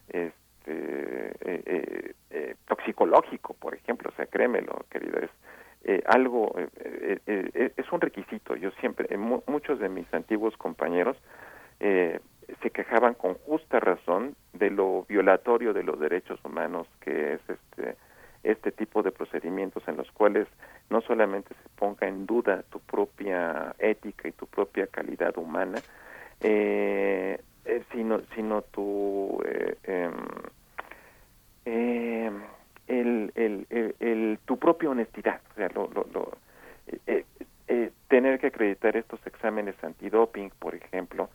este, eh, eh, toxicológico, por ejemplo, o sea, créemelo, querido, es eh, algo, eh, eh, eh, eh, es un requisito. Yo siempre, mu- muchos de mis antiguos compañeros se quejaban con justa razón de lo violatorio de los derechos humanos que es este este tipo de procedimientos en los cuales no solamente se ponga en duda tu propia ética y tu propia calidad humana, eh, sino sino tu eh, em, eh, el, el, tu propia honestidad, o sea, lo, lo, lo- eh, eh, eh, tener que acreditar estos exámenes antidoping, por ejemplo,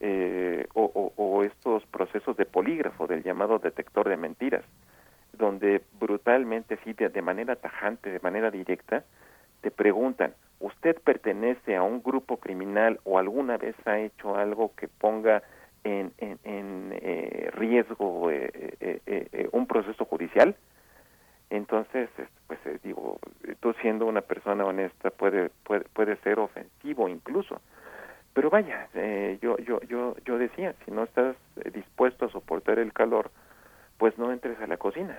eh, o, estos procesos de polígrafo del llamado detector de mentiras, donde brutalmente, sí, de, de manera tajante, de manera directa, te preguntan, ¿usted pertenece a un grupo criminal o alguna vez ha hecho algo que ponga en, en, en, eh, riesgo eh, eh, un proceso judicial? Entonces, pues eh, digo, tú siendo una persona honesta puede puede, puede ser ofensivo incluso. Pero vaya, eh, yo yo yo yo decía, si no estás eh, dispuesto a soportar el calor, pues no entres a la cocina.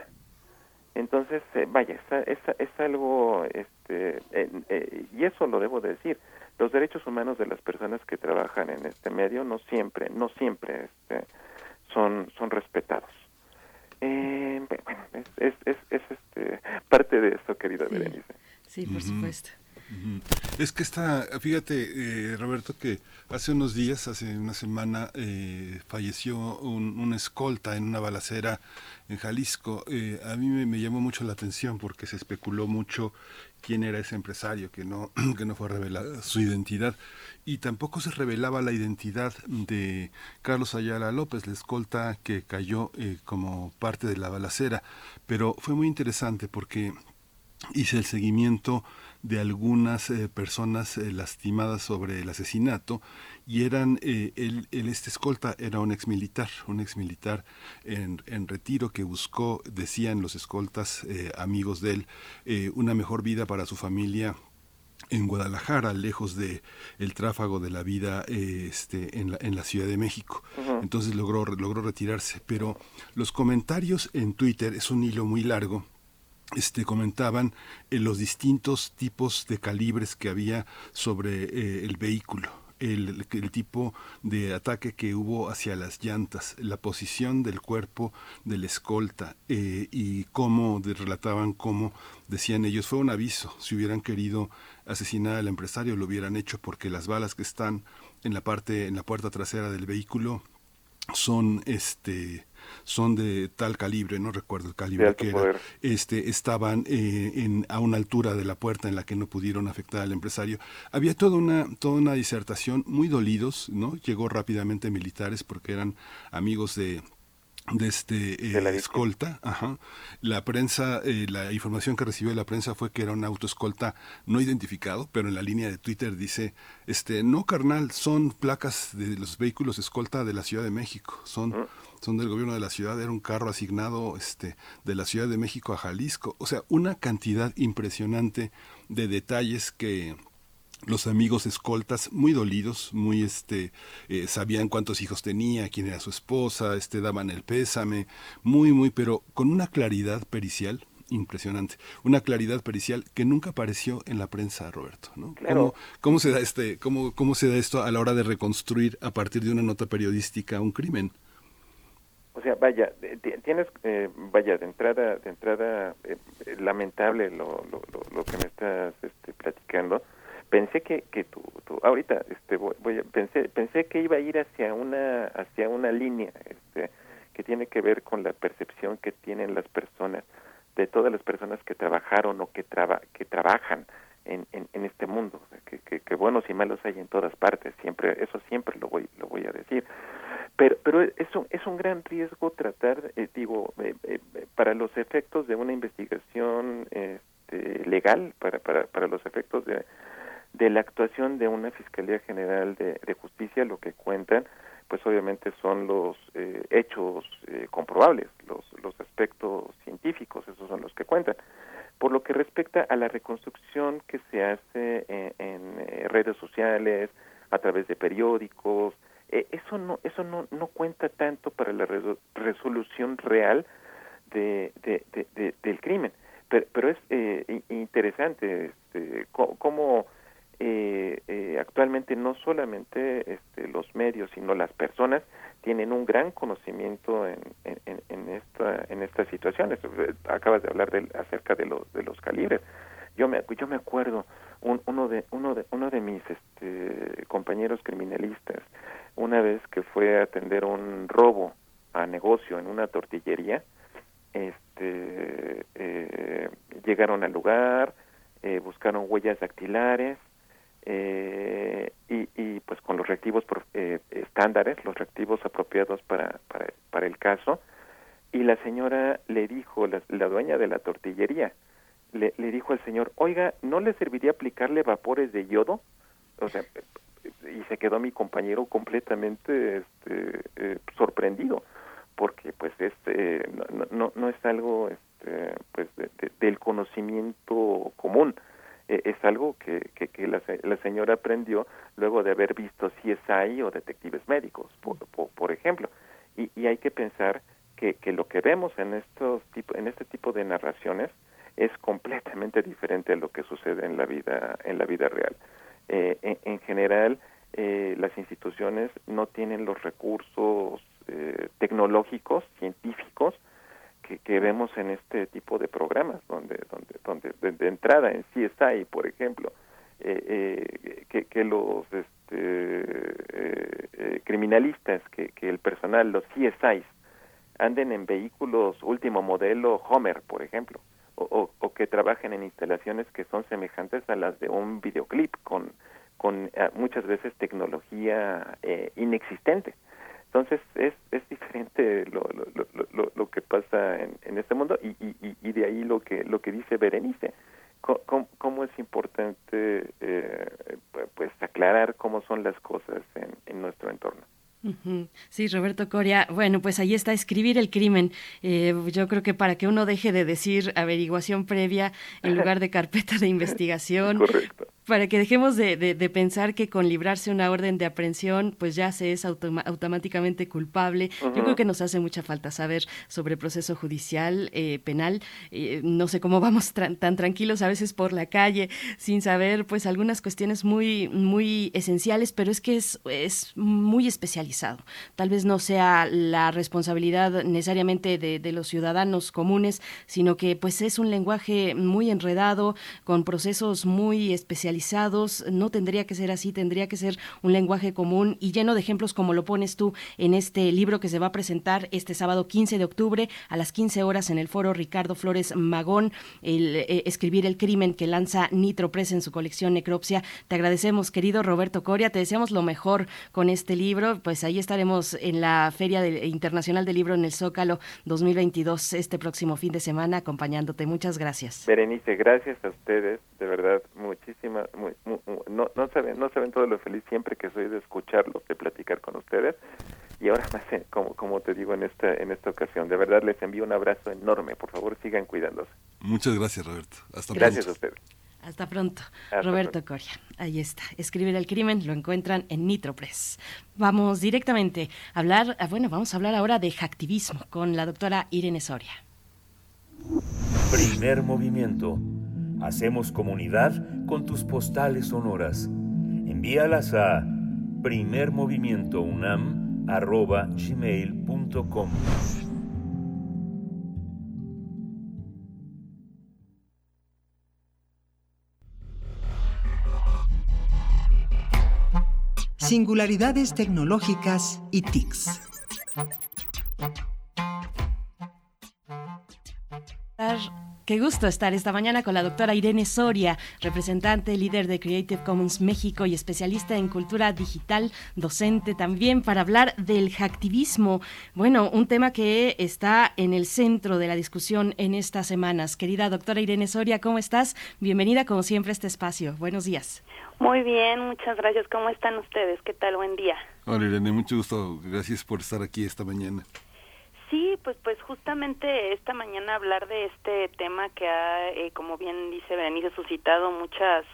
Entonces, eh, vaya, es, es, es algo, este, eh, eh, y eso lo debo decir, los derechos humanos de las personas que trabajan en este medio no siempre, no siempre este, son, son respetados. Eh, bueno, es, es, es, es, este, parte de eso, querida Sí. Berenice. Sí, por supuesto. Es que está, fíjate, eh, Roberto, que hace unos días, hace una semana, eh, falleció un, escolta en una balacera en Jalisco. Eh, a mí me, me llamó mucho la atención porque se especuló mucho quién era ese empresario, que no, que no fue revelada su identidad. Y tampoco se revelaba la identidad de Carlos Ayala López, la escolta que cayó eh, como parte de la balacera. Pero fue muy interesante porque hice el seguimiento de algunas eh, personas eh, lastimadas sobre el asesinato y eran eh, el, el este escolta era un ex militar un ex militar en, en retiro que buscó decían los escoltas eh, amigos de él una mejor vida para su familia en Guadalajara, lejos de el tráfago de la vida eh, este, en, la, en la Ciudad de México. Entonces logró, logró retirarse. Pero los comentarios en Twitter, es un hilo muy largo, este, comentaban eh, los distintos tipos de calibres que había sobre eh, el vehículo. El, tipo de ataque que hubo hacia las llantas, la posición del cuerpo del escolta eh, y cómo relataban cómo decían ellos fue un aviso. Si hubieran querido asesinar al empresario lo hubieran hecho porque las balas que están en la parte en la puerta trasera del vehículo son este son de tal calibre, no recuerdo el calibre que era, poder. este, estaban eh, en, a una altura de la puerta en la que no pudieron afectar al empresario. Había toda una, toda una disertación, muy dolidos, ¿no? Llegó rápidamente militares porque eran amigos de de este eh, De la víctima. escolta, ajá. La prensa, eh, la información que recibió la prensa fue que era un auto escolta no identificado, pero en la línea de Twitter dice, este, no carnal, son placas de los vehículos escolta de la Ciudad de México, son son del gobierno de la ciudad, era un carro asignado este, de la Ciudad de México a Jalisco. O sea, una cantidad impresionante de detalles que los amigos escoltas muy dolidos, muy este, eh, sabían cuántos hijos tenía, quién era su esposa, este, daban el pésame, muy, muy, pero con una claridad pericial impresionante, una claridad pericial que nunca apareció en la prensa, Roberto, ¿no? Claro. ¿Cómo, cómo se da este, cómo, cómo se da esto a la hora de reconstruir a partir de una nota periodística un crimen? O sea, vaya, de- tienes, eh, vaya, de entrada, de entrada, eh, eh, lamentable lo, lo, lo, que me estás este, platicando. Pensé que, que tú, tú- ahorita, este, voy, voy a- pensé, pensé que iba a ir hacia una, hacia una línea, este, que tiene que ver con la percepción que tienen las personas, de todas las personas que trabajaron o que traba, que trabajan en, en, este mundo, que, que, buenos y malos hay en todas partes, siempre, eso siempre lo voy, lo voy a decir pero pero es un, es un gran riesgo tratar eh, digo eh, eh, para los efectos de una investigación este, legal para, para, para los efectos de, de la actuación de una Fiscalía General de, de Justicia, lo que cuentan, pues obviamente son los eh, hechos eh, comprobables, los, los aspectos científicos, esos son los que cuentan. Por lo que respecta a la reconstrucción que se hace en, en, eh, redes sociales, a través de periódicos, eh, eso no eso no, no cuenta tanto para la resol- resolución real de, de, de- de- del crimen. Pero, pero es eh, interesante este, cómo eh, eh, actualmente no solamente este, los medios, sino las personas tienen un gran conocimiento en, en, en- esta en estas situaciones. Eh, Acabas de hablar del, acerca de los de los calibres. Yo me yo me acuerdo un- uno de uno de uno de mis este, compañeros criminalistas una vez que fue a atender un robo a negocio en una tortillería este eh, llegaron al lugar eh, buscaron huellas dactilares eh, y, y pues con los reactivos eh, estándares los reactivos apropiados para, para para el caso. Y la señora le dijo la, dueña de la tortillería le, dijo al señor oiga no le serviría aplicarle vapores de yodo o sea y se quedó mi compañero completamente este, eh, sorprendido porque pues este no, no, no es algo este, pues de- del conocimiento común Eh, es algo que, que, que la, la señora aprendió luego de haber visto CSI o detectives médicos por, por, ejemplo. Y, y hay que pensar que, que lo que vemos en estos tipo, en este tipo de narraciones es completamente diferente a lo que sucede en la vida en la vida real. Eh, en, en general eh, las instituciones no tienen los recursos eh, tecnológicos científicos que, que vemos en este tipo de programas donde donde donde de, entrada en CSI por ejemplo eh, eh, que, que los este, eh, eh, criminalistas que, que el personal los CSIs anden en vehículos último modelo Homer por ejemplo o, o, o que trabajen en instalaciones que son semejantes a las de un videoclip con con eh, muchas veces tecnología eh, inexistente entonces es, es diferente lo, lo, lo, lo, lo que pasa en, en este mundo y, y, y de ahí lo que lo que dice Berenice cómo, cómo es importante eh, pues aclarar cómo son las cosas en, en nuestro entorno. Sí, Roberto Coria. Bueno, pues ahí está escribir el crimen. Eh, yo creo que para que uno deje de decir averiguación previa en lugar de carpeta de investigación, correcto para que dejemos de, de- de pensar que con librarse una orden de aprehensión, pues ya se es automáticamente culpable. Yo creo que nos hace mucha falta saber sobre proceso judicial, eh, penal. Eh, no sé cómo vamos tan tranquilos a veces por la calle sin saber, pues algunas cuestiones muy, muy esenciales, pero es que es, es muy especializado. Tal vez no sea la responsabilidad necesariamente de, de los ciudadanos comunes, sino que pues es un lenguaje muy enredado, con procesos muy especializados. No tendría que ser así, tendría que ser un lenguaje común y lleno de ejemplos como lo pones tú en este libro que se va a presentar este sábado 15 de octubre a las 15 horas en el foro Ricardo Flores Magón, el, eh, Escribir el crimen que lanza Nitro Press en su colección Necropsia. Te agradecemos, querido Roberto Coria, te deseamos lo mejor con este libro, pues ahí estaremos en la Feria Internacional del Libro en el Zócalo 2022 este próximo fin de semana acompañándote. Muchas gracias. Berenice, gracias a ustedes, de verdad, muchísimas, muy- no, no saben, no saben todo lo feliz siempre que soy de escucharlos, de platicar con ustedes, y ahora más, como, como te digo en esta, en esta ocasión, de verdad les envío un abrazo enorme, por favor sigan cuidándose. Muchas gracias, Roberto. Hasta Gracias a pronto. ustedes. Hasta pronto. Hasta Roberto pronto. Coria. Ahí está. Escribir el crimen lo encuentran en Nitro Press. Vamos directamente a hablar, ah, bueno, vamos a hablar ahora de hacktivismo con la doctora Irene Soria. Primer movimiento. Hacemos comunidad con tus postales sonoras. Envíalas a primermovimientounam.gmail.com Singularidades tecnológicas y TICs. ¿Qué gusto estar esta mañana con la doctora Irene Soria, representante, líder de Creative Commons México y especialista en cultura digital, docente también, para hablar del hacktivismo. Bueno, un tema que está en el centro de la discusión en estas semanas. Querida doctora Irene Soria, ¿cómo estás? Bienvenida como siempre a este espacio. Buenos días. Muy bien, muchas gracias. ¿Cómo están ustedes? ¿Qué tal? Buen día. Hola Irene, mucho gusto. Gracias por estar aquí esta mañana. Sí, pues pues justamente esta mañana hablar de este tema que ha, eh, como bien dice Berenice, suscitado muchas,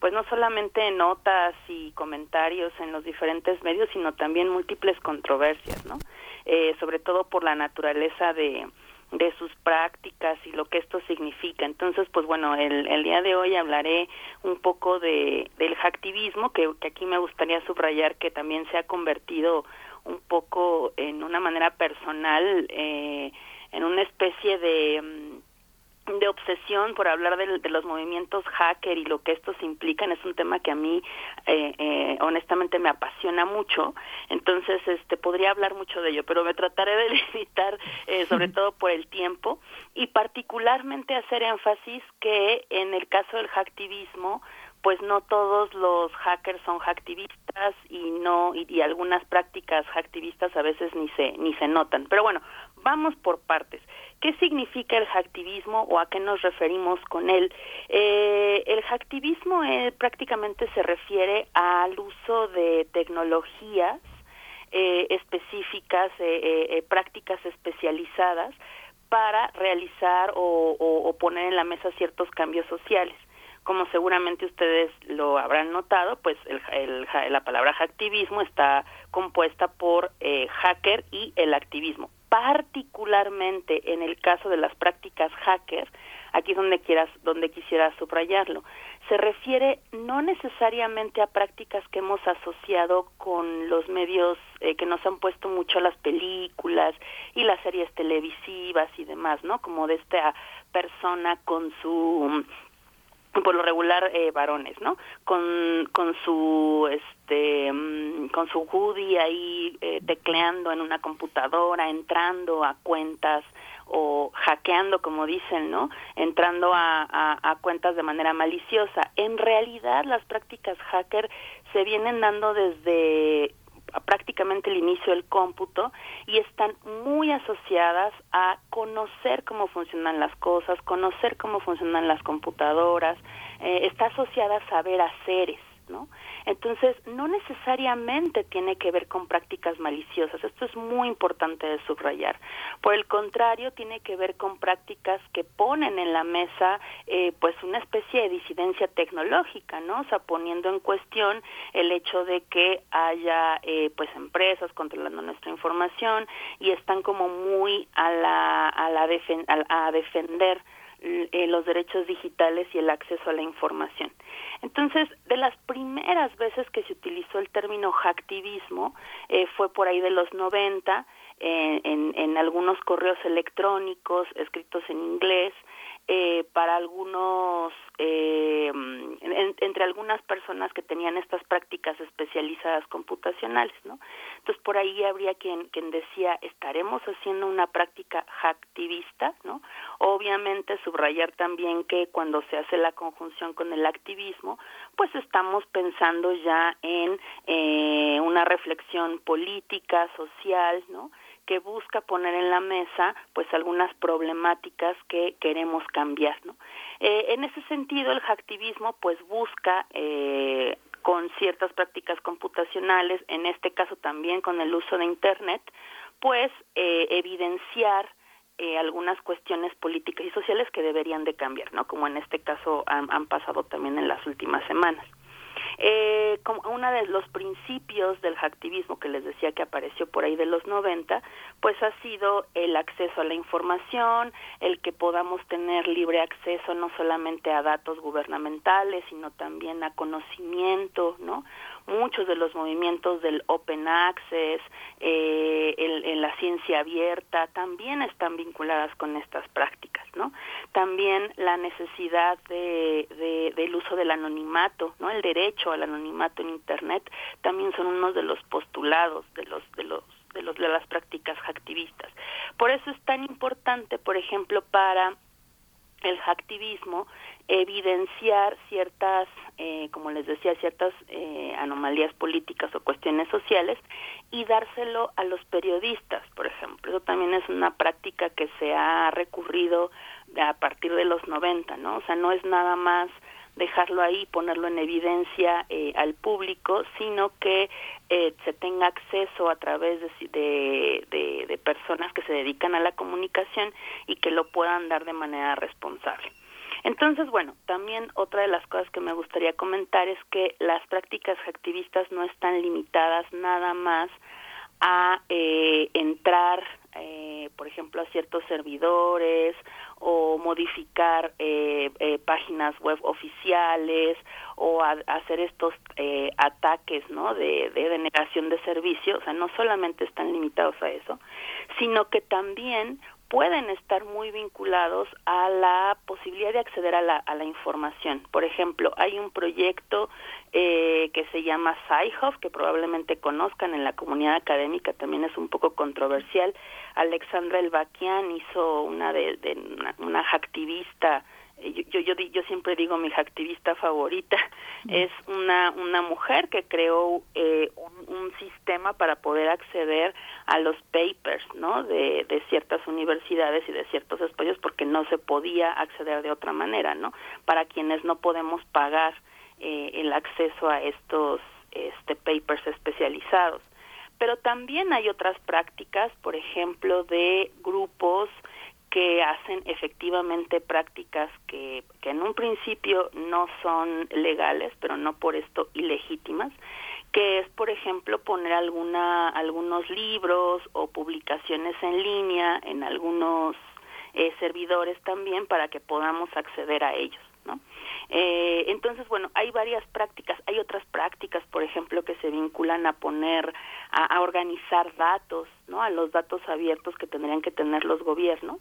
pues no solamente notas y comentarios en los diferentes medios, sino también múltiples controversias, ¿no? Eh, sobre todo por la naturaleza de, de sus prácticas y lo que esto significa. Entonces, pues bueno, el, el día de hoy hablaré un poco de, del hacktivismo, que, que aquí me gustaría subrayar que también se ha convertido un poco en una manera personal, eh, en una especie de, mm, de obsesión por hablar de, de, los movimientos hacker y lo que estos implican. Es un tema que a mí, eh, eh, honestamente, me apasiona mucho. Entonces, este, podría hablar mucho de ello, pero me trataré de limitar, eh, sobre todo por el tiempo, y particularmente hacer énfasis que en el caso del hacktivismo, pues no todos los hackers son hacktivistas y no y, algunas prácticas hacktivistas a veces ni se ni se notan. Pero bueno, vamos por partes. ¿Qué significa el hacktivismo o a qué nos referimos con él? Eh, el hacktivismo eh, prácticamente se refiere al uso de tecnologías eh, específicas, prácticas especializadas para realizar o poner en la mesa ciertos cambios sociales como seguramente ustedes lo habrán notado, pues el, el, la palabra hacktivismo está compuesta por eh, hacker y el activismo. Particularmente en el caso de las prácticas hacker, aquí es donde quieras, donde quisiera subrayarlo, se refiere no necesariamente a prácticas que hemos asociado con los medios eh, que nos han puesto mucho las películas y las series televisivas y demás, ¿no? Como de esta persona con su por lo regular eh, varones, ¿no? Con, con su este con su hoodie ahí eh, tecleando en una computadora, entrando a cuentas o hackeando, como dicen, ¿no? Entrando a, a, a cuentas de manera maliciosa. En realidad, las prácticas hacker se vienen dando desde prácticamente el inicio del cómputo y están muy asociadas a conocer cómo funcionan las cosas, conocer cómo funcionan las computadoras, eh, está asociada a saber haceres, ¿no? Entonces, no necesariamente tiene que ver con prácticas maliciosas. Esto es muy importante de subrayar. Por el contrario, tiene que ver con prácticas que ponen en la mesa, eh, pues, una especie de disidencia tecnológica, ¿no? O sea, poniendo en cuestión el hecho de que haya, eh, pues, empresas controlando nuestra información y están como muy a la a la defen a, a defender eh, los derechos digitales y el acceso a la información. Entonces, de las primeras veces que se utilizó el término hacktivismo eh, fue por ahí de los 90, eh, en, en algunos correos electrónicos escritos en inglés, eh, para algunos, eh, en, entre algunas personas que tenían estas prácticas especializadas computacionales, ¿no? Entonces por ahí habría quien, quien decía, estaremos haciendo una práctica hacktivista, ¿no? Obviamente subrayar también que cuando se hace la conjunción con el activismo, pues estamos pensando ya en eh, una reflexión política, social, ¿no? Que busca poner en la mesa pues algunas problemáticas que queremos cambiar no eh, en ese sentido el hacktivismo pues busca eh, con ciertas prácticas computacionales en este caso también con el uso de internet pues eh, evidenciar eh, algunas cuestiones políticas y sociales que deberían de cambiar no como en este caso han, han pasado también en las últimas semanas eh, como uno de los principios del hacktivismo que les decía que apareció por ahí de los 90, pues ha sido el acceso a la información, el que podamos tener libre acceso no solamente a datos gubernamentales, sino también a conocimiento, ¿no? Muchos de los movimientos del open access, eh, el, en la ciencia abierta, también están vinculadas con estas prácticas, ¿no? También la necesidad de, de, del uso del anonimato, ¿no? El derecho al anonimato en Internet también son unos de los postulados de los de los de los de las prácticas hacktivistas. Por eso es tan importante, por ejemplo, para el hacktivismo evidenciar ciertas, eh, como les decía, ciertas eh, anomalías políticas o cuestiones sociales y dárselo a los periodistas, por ejemplo. Eso también es una práctica que se ha recurrido a partir de los 90, ¿no? O sea, no es nada más dejarlo ahí, ponerlo en evidencia eh, al público, sino que eh, se tenga acceso a través de, de, de, de personas que se dedican a la comunicación y que lo puedan dar de manera responsable. Entonces, bueno, también otra de las cosas que me gustaría comentar es que las prácticas activistas no están limitadas nada más a eh, entrar, eh, por ejemplo, a ciertos servidores o modificar eh, eh, páginas web oficiales o a, hacer estos eh, ataques no de, de denegación de servicio. O sea no solamente están limitados a eso sino que también pueden estar muy vinculados a la posibilidad de acceder a la, a la información. Por ejemplo, hay un proyecto eh, que se llama SciHub, que probablemente conozcan en la comunidad académica, también es un poco controversial. Alexandra Elbaquian hizo una de, de una, una hacktivista yo, yo, yo, yo siempre digo mi activista favorita es una una mujer que creó eh, un, un sistema para poder acceder a los papers no de, de ciertas universidades y de ciertos espacios porque no se podía acceder de otra manera no para quienes no podemos pagar eh, el acceso a estos este papers especializados. Pero también hay otras prácticas por ejemplo de grupos que hacen efectivamente prácticas que, que en un principio no son legales, pero no por esto ilegítimas, que es, por ejemplo, poner alguna, algunos libros o publicaciones en línea en algunos eh, servidores también para que podamos acceder a ellos. ¿no? Eh, entonces, bueno, hay varias prácticas, hay otras prácticas, por ejemplo, que se vinculan a poner, a, organizar datos, ¿no? A los datos abiertos que tendrían que tener los gobiernos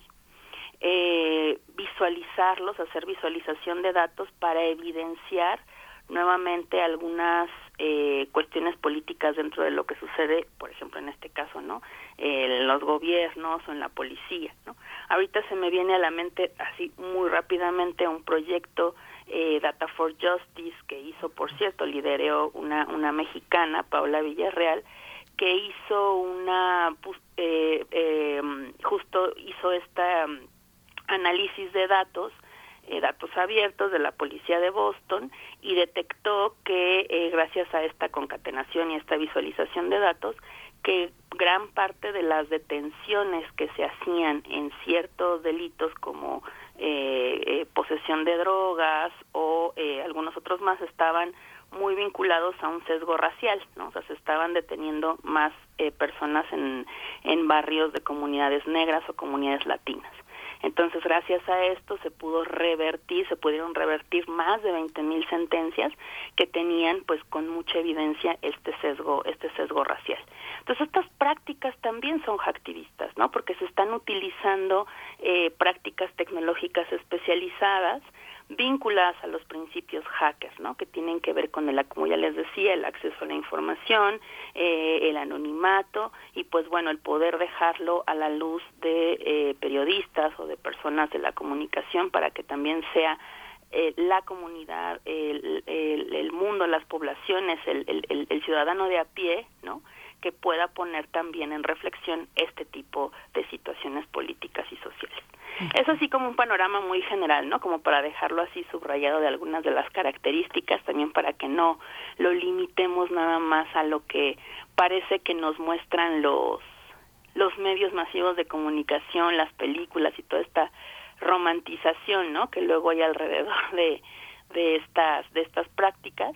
eh, visualizarlos, hacer visualización de datos para evidenciar nuevamente algunas eh, cuestiones políticas dentro de lo que sucede, por ejemplo, en este caso, ¿no? En los gobiernos o en la policía, ¿no? Ahorita se me viene a la mente así muy rápidamente un proyecto eh, Data for Justice que hizo, por cierto, lideró una una mexicana, Paula Villarreal, que hizo una eh, eh, justo hizo esta um, análisis de datos eh, datos abiertos de la policía de Boston y detectó que eh, gracias a esta concatenación y esta visualización de datos que gran parte de las detenciones que se hacían en ciertos delitos como eh, eh, posesión de drogas o eh, algunos otros más estaban muy vinculados a un sesgo racial, ¿no? O sea, se estaban deteniendo más eh, personas en, en barrios de comunidades negras o comunidades latinas. Entonces, gracias a esto se pudo revertir, se pudieron revertir más de 20 mil sentencias que tenían, pues, con mucha evidencia este sesgo, este sesgo racial. Entonces, estas prácticas también son hacktivistas, ¿no? Porque se están utilizando eh, prácticas tecnológicas especializadas vinculadas a los principios hackers, ¿no? Que tienen que ver con el, como ya les decía, el acceso a la información, eh, el anonimato y, pues bueno, el poder dejarlo a la luz de eh, periodistas o de personas de la comunicación para que también sea eh, la comunidad, el, el, el, mundo, las poblaciones, el, el, el ciudadano de a pie, ¿no? Que pueda poner también en reflexión este tipo de situaciones políticas y sociales. Es así como un panorama muy general, ¿no? Como para dejarlo así subrayado de algunas de las características, también para que no lo limitemos nada más a lo que parece que nos muestran los los medios masivos de comunicación, las películas y toda esta romantización, ¿no? Que luego hay alrededor de de estas de estas prácticas.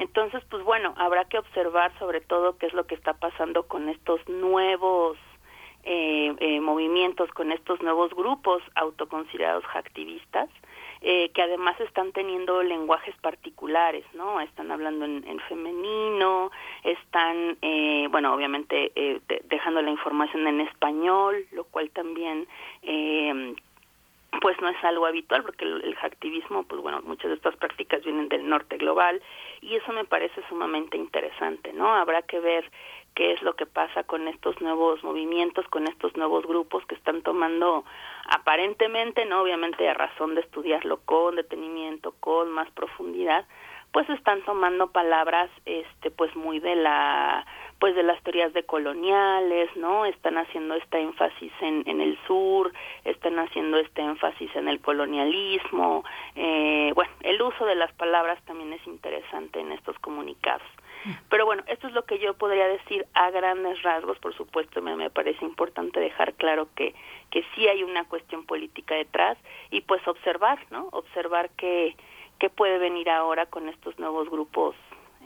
Entonces, pues bueno, habrá que observar sobre todo qué es lo que está pasando con estos nuevos eh, eh, movimientos, con estos nuevos grupos autoconsiderados hacktivistas, eh, que además están teniendo lenguajes particulares, ¿no? Están hablando en, en femenino, están, eh, bueno, obviamente eh, de, dejando la información en español, lo cual también pues no es algo habitual porque el, el hacktivismo, pues bueno, muchas de estas prácticas vienen del norte global y eso me parece sumamente interesante, ¿no? Habrá que ver qué es lo que pasa con estos nuevos movimientos, con estos nuevos grupos que están tomando aparentemente, no, obviamente a razón de estudiarlo con detenimiento, con más profundidad, pues están tomando palabras, este, pues muy de la pues de las teorías de coloniales, ¿no? Están haciendo este énfasis en, el sur, están haciendo este énfasis en el colonialismo. Eh, bueno, el uso de las palabras también es interesante en estos comunicados. Pero bueno, esto es lo que yo podría decir a grandes rasgos. Por supuesto, me, me parece importante dejar claro que, que sí hay una cuestión política detrás y pues observar, ¿no? Observar que, que puede venir ahora con estos nuevos grupos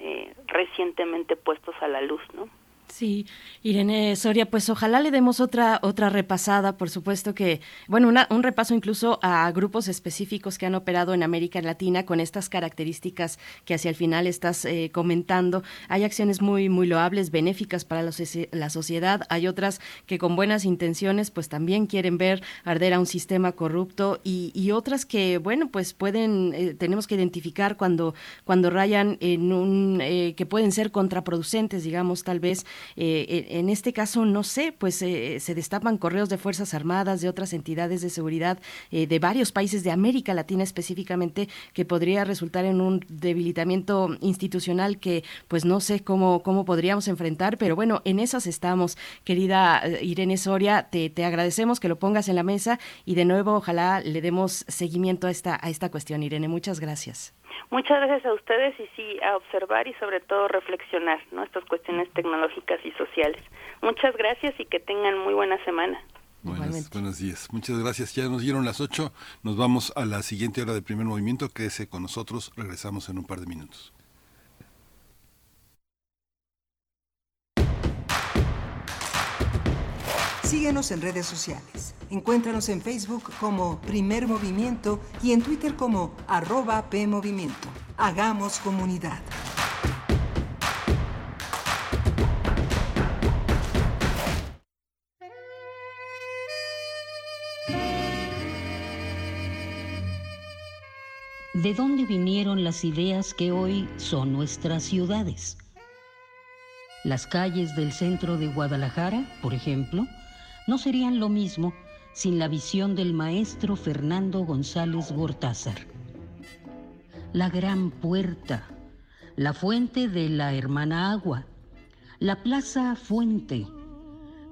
eh, recientemente puestos a la luz, ¿no? Sí, Irene Soria, pues ojalá le demos otra otra repasada, por supuesto que, bueno, una, un repaso incluso a grupos específicos que han operado en América Latina con estas características que hacia el final estás eh, comentando. Hay acciones muy muy loables, benéficas para la, sociedad, hay otras que con buenas intenciones pues también quieren ver arder a un sistema corrupto y, y otras que, bueno, pues pueden, eh, tenemos que identificar cuando, cuando rayan en un, eh, que pueden ser contraproducentes, digamos, tal vez eh, en este caso, no sé, pues eh, se destapan correos de Fuerzas Armadas, de otras entidades de seguridad eh, de varios países de América Latina específicamente, que podría resultar en un debilitamiento institucional que pues no sé cómo, cómo podríamos enfrentar, pero bueno, en esas estamos. Querida Irene Soria, te, te agradecemos que lo pongas en la mesa y de nuevo ojalá le demos seguimiento a esta, a esta cuestión. Irene, muchas gracias. Muchas gracias a ustedes y sí, a observar y sobre todo reflexionar, ¿no? Estas cuestiones tecnológicas y sociales. Muchas gracias y que tengan muy buena semana. Buenos, buenos días. Muchas gracias. Ya nos dieron las 8. Nos vamos a la siguiente hora de primer movimiento. Quédese con nosotros. Regresamos en un par de minutos. Síguenos en redes sociales. Encuéntranos en Facebook como Primer Movimiento y en Twitter como arroba PMovimiento. Hagamos comunidad. ¿De dónde vinieron las ideas que hoy son nuestras ciudades? Las calles del centro de Guadalajara, por ejemplo, no serían lo mismo sin la visión del maestro Fernando González Gortázar. La gran puerta, la fuente de la hermana agua, la plaza fuente,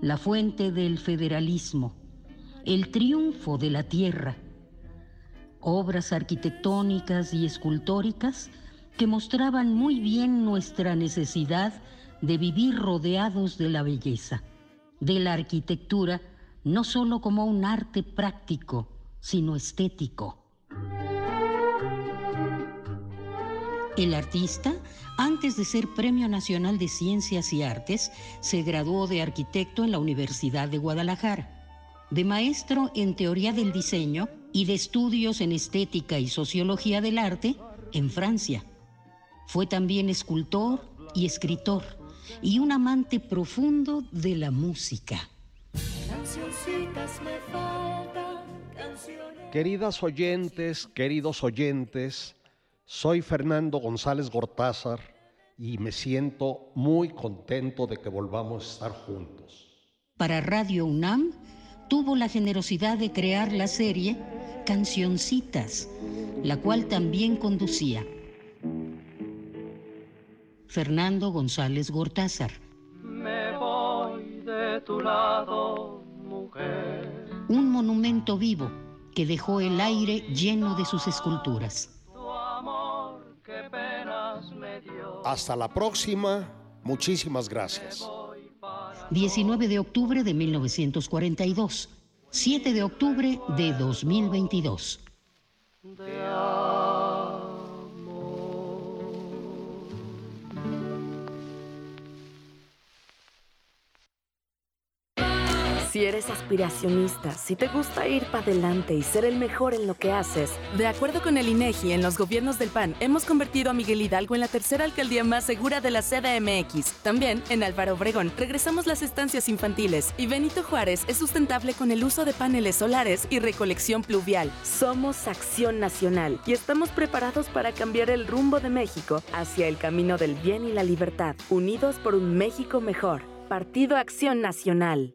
la fuente del federalismo, el triunfo de la tierra, obras arquitectónicas y escultóricas que mostraban muy bien nuestra necesidad de vivir rodeados de la belleza, de la arquitectura, no solo como un arte práctico, sino estético. El artista, antes de ser Premio Nacional de Ciencias y Artes, se graduó de arquitecto en la Universidad de Guadalajara, de maestro en teoría del diseño y de estudios en estética y sociología del arte en Francia. Fue también escultor y escritor y un amante profundo de la música. Queridas oyentes, queridos oyentes, soy Fernando González Gortázar y me siento muy contento de que volvamos a estar juntos. Para Radio UNAM tuvo la generosidad de crear la serie Cancioncitas, la cual también conducía Fernando González Gortázar. Me voy de tu lado, mujer. Un monumento vivo que dejó el aire lleno de sus esculturas. Tu amor, qué penas me dio. Hasta la próxima. Muchísimas gracias. 19 de octubre de 1942. 7 de octubre de 2022. Te Si eres aspiracionista, si te gusta ir para adelante y ser el mejor en lo que haces. De acuerdo con el INEGI, en los gobiernos del PAN hemos convertido a Miguel Hidalgo en la tercera alcaldía más segura de la CDMX. También, en Álvaro Obregón, regresamos las estancias infantiles y Benito Juárez es sustentable con el uso de paneles solares y recolección pluvial. Somos Acción Nacional y estamos preparados para cambiar el rumbo de México hacia el camino del bien y la libertad, unidos por un México mejor. Partido Acción Nacional.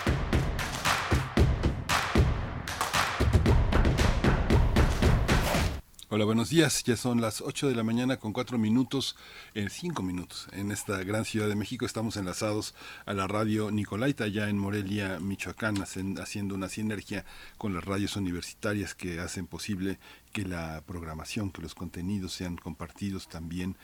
Hola, buenos días. Ya son las 8 de la mañana con 4 minutos, en 5 minutos. En esta gran ciudad de México estamos enlazados a la radio Nicolaita, ya en Morelia, Michoacán, haciendo una sinergia con las radios universitarias que hacen posible que la programación, que los contenidos sean compartidos también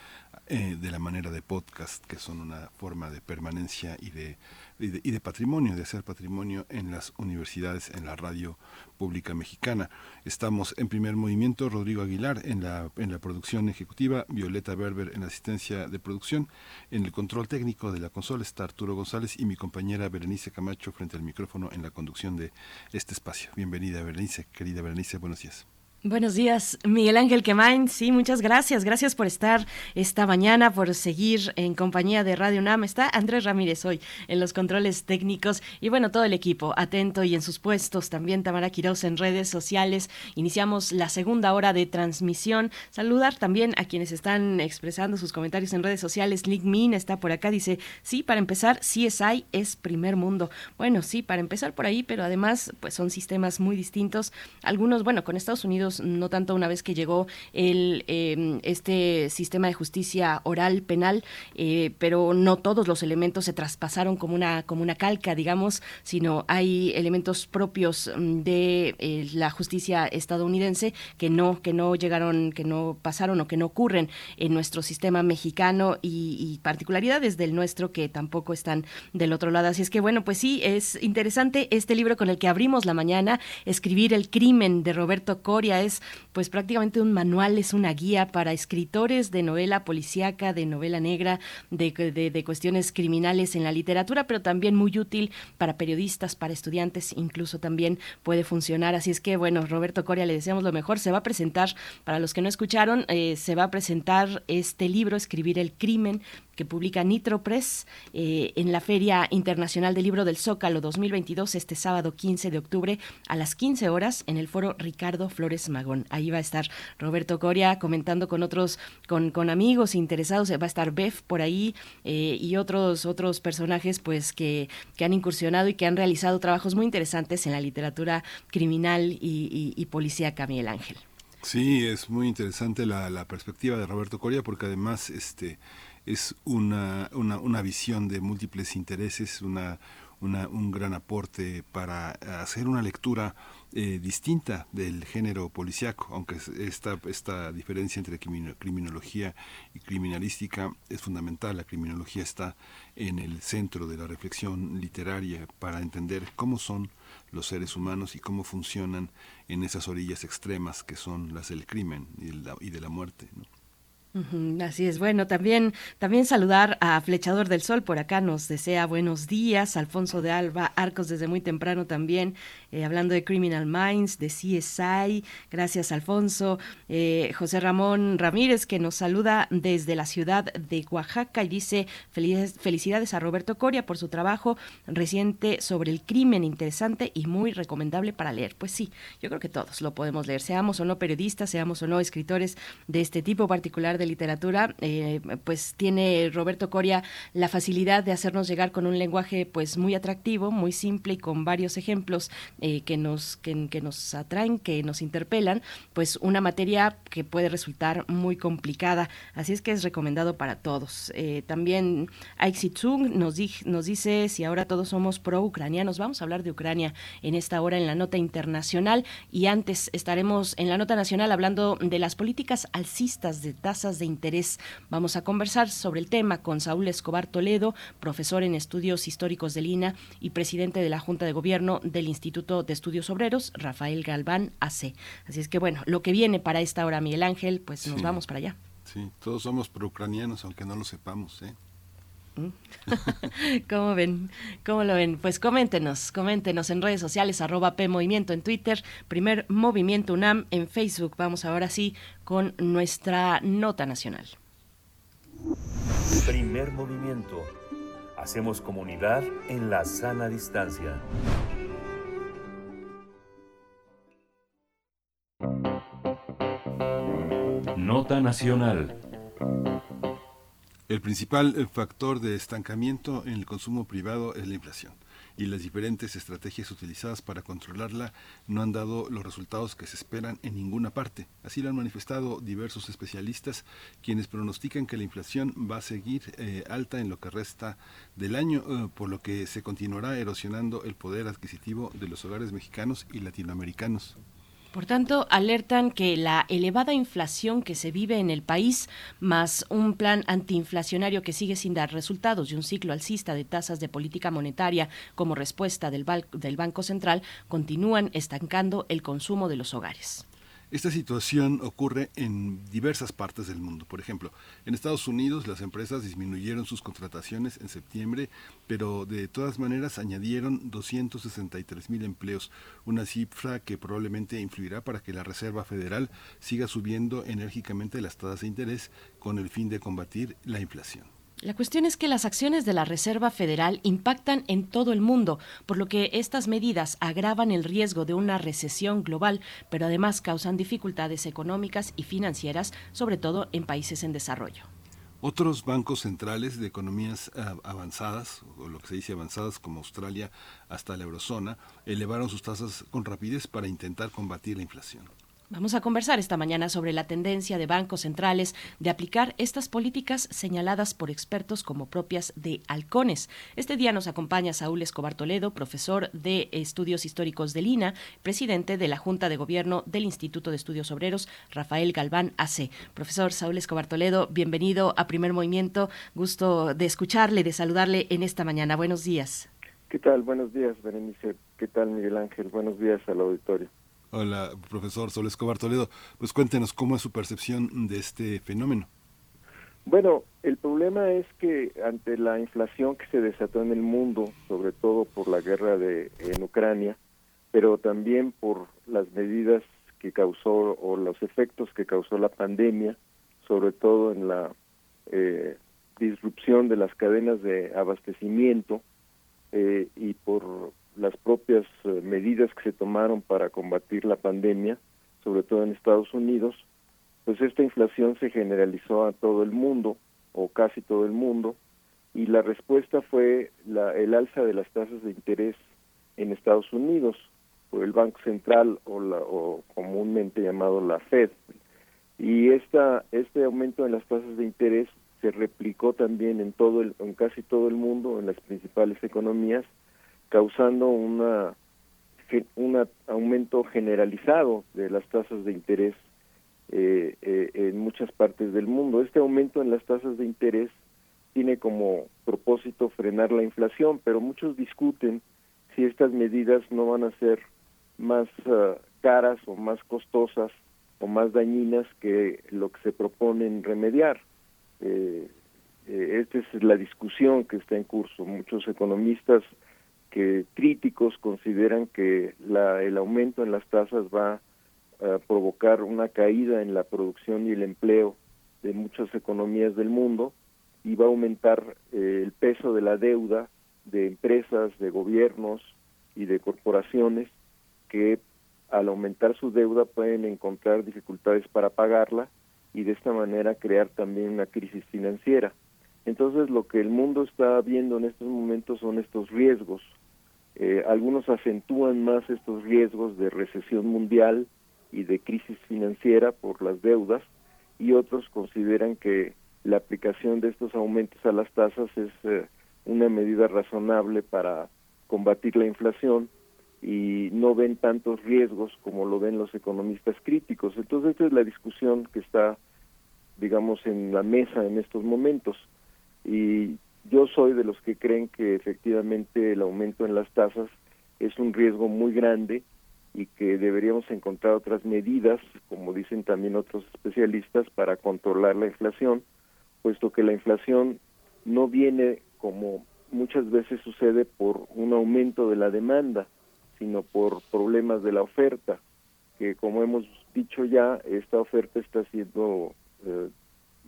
eh, de la manera de podcast, que son una forma de permanencia y de, y de, patrimonio, de hacer patrimonio en las universidades, en la radio pública mexicana. Estamos en primer movimiento, Rodrigo Aguilar en la, en la producción ejecutiva, Violeta Berber en la asistencia de producción, en el control técnico de la consola está Arturo González y mi compañera Berenice Camacho frente al micrófono en la conducción de este espacio. Bienvenida Berenice, querida Berenice, buenos días. Buenos días, Miguel Ángel Quemain. Sí, muchas gracias. Gracias por estar esta mañana, por seguir en compañía de Radio UNAM. Está Andrés Ramírez hoy en los controles técnicos y bueno, todo el equipo atento y en sus puestos. También Tamara Quiroz en redes sociales. Iniciamos la segunda hora de transmisión. Saludar también a quienes están expresando sus comentarios en redes sociales. Lick Min está por acá. Dice, sí, para empezar, CSI es primer mundo. Bueno, sí, para empezar por ahí, pero además, pues son sistemas muy distintos. Algunos, bueno, con Estados Unidos no tanto una vez que llegó el eh, este sistema de justicia oral penal, eh, pero no todos los elementos se traspasaron como una como una calca, digamos, sino hay elementos propios mm, de eh, la justicia estadounidense que no que no llegaron, que no pasaron o que no ocurren en nuestro sistema mexicano y, y particularidades del nuestro que tampoco están del otro lado. Así es que bueno, pues sí es interesante este libro con el que abrimos la mañana, escribir el crimen de Roberto Coria es pues prácticamente un manual, es una guía para escritores de novela policíaca, de novela negra, de, de- de cuestiones criminales en la literatura, pero también muy útil para periodistas, para estudiantes, incluso también puede funcionar. Así es que bueno, Roberto Coria, le deseamos lo mejor. Se va a presentar, para los que no escucharon, eh, se va a presentar este libro, Escribir el crimen, que publica Nitro Press eh, en la Feria Internacional del Libro del Zócalo 2022 este sábado 15 de octubre a las 15 horas en el foro Ricardo Flores Magón. Ahí va a estar Roberto Coria comentando con otros, con, con amigos interesados, va a estar Bef por ahí eh, y otros, otros personajes pues que, que han incursionado y que han realizado trabajos muy interesantes en la literatura criminal y, policíaca, Miguel Ángel. Sí, es muy interesante la perspectiva de Roberto Coria porque además este es una, una, una visión de múltiples intereses, una, una- un gran aporte para hacer una lectura eh, distinta del género policiaco, aunque es- esta, esta diferencia entre crimino- criminología y criminalística es fundamental. La criminología está en el centro de la reflexión literaria para entender cómo son los seres humanos y cómo funcionan en esas orillas extremas que son las del crimen y de la, y de la muerte. ¿no? Así es, bueno, también, también saludar a Flechador del Sol, por acá nos desea buenos días, Alfonso de Alba, Arcos desde muy temprano también, eh, hablando de Criminal Minds, de CSI, gracias Alfonso, Eh, José Ramón Ramírez que nos saluda desde la ciudad de Oaxaca y dice felicidades a Roberto Coria por su trabajo reciente sobre el crimen, interesante y muy recomendable para leer. Pues sí, yo creo que todos lo podemos leer, seamos o no periodistas, seamos o no escritores de este tipo particular de literatura, eh, pues tiene Roberto Coria la facilidad de hacernos llegar con un lenguaje pues muy atractivo, muy simple y con varios ejemplos eh, que nos que, nos atraen, que nos interpelan, pues una materia que puede resultar muy complicada. Así es que es recomendado para todos. Eh, también Aixi Tsung nos, di- nos dice si ahora todos somos pro-ucranianos. Vamos a hablar de Ucrania en esta hora en la nota internacional y antes estaremos en la nota nacional hablando de las políticas alcistas de tasas de interés. Vamos a conversar sobre el tema con Saúl Escobar Toledo, profesor en estudios históricos del INA y presidente de la Junta de Gobierno del Instituto de Estudios Obreros, Rafael Galván AC. Así es que bueno, lo que viene para esta hora, Miguel Ángel, pues nos Sí. vamos para allá. Sí, todos somos pro-ucranianos, aunque no lo sepamos, ¿eh? ¿Cómo ven? ¿Cómo lo ven? Pues coméntenos, coméntenos en redes sociales, arroba P Movimiento en Twitter, primer Movimiento UNAM en Facebook. Vamos ahora sí con nuestra nota nacional. Primer movimiento. Hacemos comunidad en la sana distancia. Nota nacional. El principal eh, factor de estancamiento en el consumo privado es la inflación y las diferentes estrategias utilizadas para controlarla no han dado los resultados que se esperan en ninguna parte. Así lo han manifestado diversos especialistas, quienes pronostican que la inflación va a seguir eh, alta en lo que resta del año, eh, por lo que se continuará erosionando el poder adquisitivo de los hogares mexicanos y latinoamericanos. Por tanto, alertan que la elevada inflación que se vive en el país, más un plan antiinflacionario que sigue sin dar resultados y un ciclo alcista de tasas de política monetaria como respuesta del, del Banco Central, continúan estancando el consumo de los hogares. Esta situación ocurre en diversas partes del mundo. Por ejemplo, en Estados Unidos las empresas disminuyeron sus contrataciones en septiembre, pero de todas maneras añadieron 263 mil empleos, una cifra que probablemente influirá para que la Reserva Federal siga subiendo enérgicamente las tasas de interés con el fin de combatir la inflación. La cuestión es que las acciones de la Reserva Federal impactan en todo el mundo, por lo que estas medidas agravan el riesgo de una recesión global, pero además causan dificultades económicas y financieras, sobre todo en países en desarrollo. Otros bancos centrales de economías ah, avanzadas, o lo que se dice avanzadas como Australia hasta la eurozona, elevaron sus tasas con rapidez para intentar combatir la inflación. Vamos a conversar esta mañana sobre la tendencia de bancos centrales de aplicar estas políticas señaladas por expertos como propias de halcones. Este día nos acompaña Saúl Escobar Toledo, profesor de Estudios Históricos del INA, presidente de la Junta de Gobierno del Instituto de Estudios Obreros, Rafael Galván AC. Profesor Saúl Escobar Toledo, bienvenido a Primer Movimiento. Gusto de escucharle, de saludarle en esta mañana. Buenos días. ¿Qué tal? Buenos días, Berenice. ¿Qué tal, Miguel Ángel? Buenos días al auditorio. Hola, profesor Sol Escobar Toledo. Pues cuéntenos cómo es su percepción de este fenómeno. Bueno, el problema es que ante la inflación que se desató en el mundo, sobre todo por la guerra de en Ucrania, pero también por las medidas que causó o los efectos que causó la pandemia, sobre todo en la eh, disrupción de las cadenas de abastecimiento eh, y por las propias eh, medidas que se tomaron para combatir la pandemia, sobre todo en Estados Unidos, pues esta inflación se generalizó a todo el mundo o casi todo el mundo y la respuesta fue la, el alza de las tasas de interés en Estados Unidos por el Banco Central o, la, o comúnmente llamado la Fed. Y esta este aumento en las tasas de interés se replicó también en todo el, en casi todo el mundo en las principales economías causando una un aumento generalizado de las tasas de interés eh, eh, en muchas partes del mundo. Este aumento en las tasas de interés tiene como propósito frenar la inflación, pero muchos discuten si estas medidas no van a ser más uh, caras o más costosas o más dañinas que lo que se proponen remediar. Eh, esta es la discusión que está en curso. Muchos economistas que críticos consideran que la, el aumento en las tasas va a provocar una caída en la producción y el empleo de muchas economías del mundo y va a aumentar eh, el peso de la deuda de empresas, de gobiernos y de corporaciones que al aumentar su deuda pueden encontrar dificultades para pagarla y de esta manera crear también una crisis financiera. Entonces lo que el mundo está viendo en estos momentos son estos riesgos. Eh, algunos acentúan más estos riesgos de recesión mundial y de crisis financiera por las deudas y otros consideran que la aplicación de estos aumentos a las tasas es eh, una medida razonable para combatir la inflación y no ven tantos riesgos como lo ven los economistas críticos. Entonces esta es la discusión que está, digamos, en la mesa en estos momentos. Y yo soy de los que creen que efectivamente el aumento en las tasas es un riesgo muy grande y que deberíamos encontrar otras medidas, como dicen también otros especialistas, para controlar la inflación, puesto que la inflación no viene como muchas veces sucede por un aumento de la demanda, sino por problemas de la oferta, que como hemos dicho ya, esta oferta está siendo eh,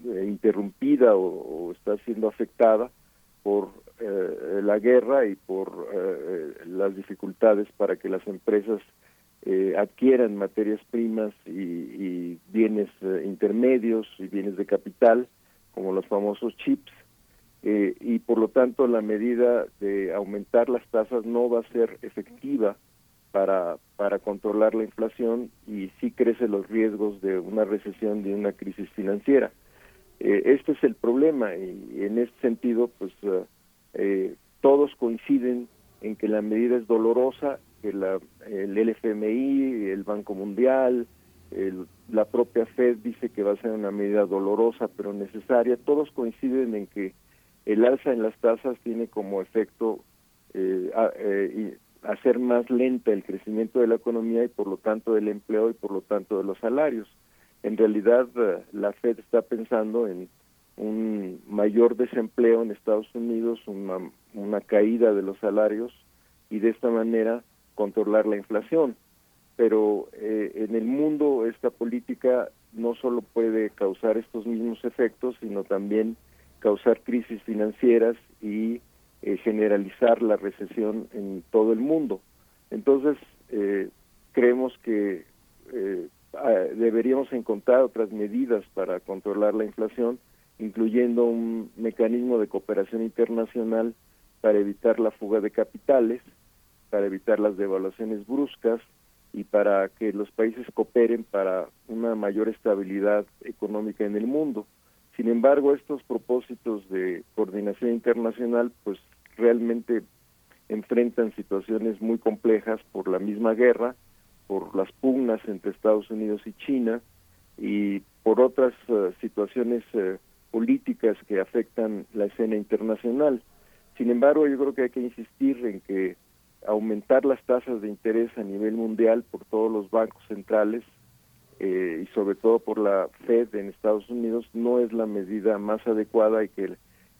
eh, interrumpida o, está siendo afectada por eh, la guerra y por eh, las dificultades para que las empresas eh, adquieran materias primas y, bienes intermedios y bienes de capital, como los famosos chips, y por lo tanto la medida de aumentar las tasas no va a ser efectiva para, para controlar la inflación y sí crece los riesgos de una recesión, de una crisis financiera. Eh, este es el problema y en este sentido, pues uh, eh, todos coinciden en que la medida es dolorosa, que la, el LFMI, el Banco Mundial, el, la propia Fed dice que va a ser una medida dolorosa pero necesaria. Todos coinciden en que el alza en las tasas tiene como efecto eh, eh, hacer más lenta el crecimiento de la economía y por lo tanto del empleo y por lo tanto de los salarios. En realidad uh, la Fed está pensando en un mayor desempleo en Estados Unidos, una, una caída de los salarios y de esta manera controlar la inflación. Pero eh, en el mundo esta política no solo puede causar estos mismos efectos, sino también causar crisis financieras y eh, generalizar la recesión en todo el mundo. Entonces, eh, creemos que eh, deberíamos encontrar otras medidas para controlar la inflación, incluyendo un mecanismo de cooperación internacional para evitar la fuga de capitales, para evitar las devaluaciones bruscas y para que los países cooperen para una mayor estabilidad económica en el mundo. Sin embargo, estos propósitos de coordinación internacional pues realmente enfrentan situaciones muy complejas por la misma guerra, por las pugnas entre Estados Unidos y China y por otras uh, situaciones uh, políticas que afectan la escena internacional. Sin embargo, yo creo que hay que insistir en que aumentar las tasas de interés a nivel mundial por todos los bancos centrales eh, y sobre todo por la Fed en Estados Unidos no es la medida más adecuada y que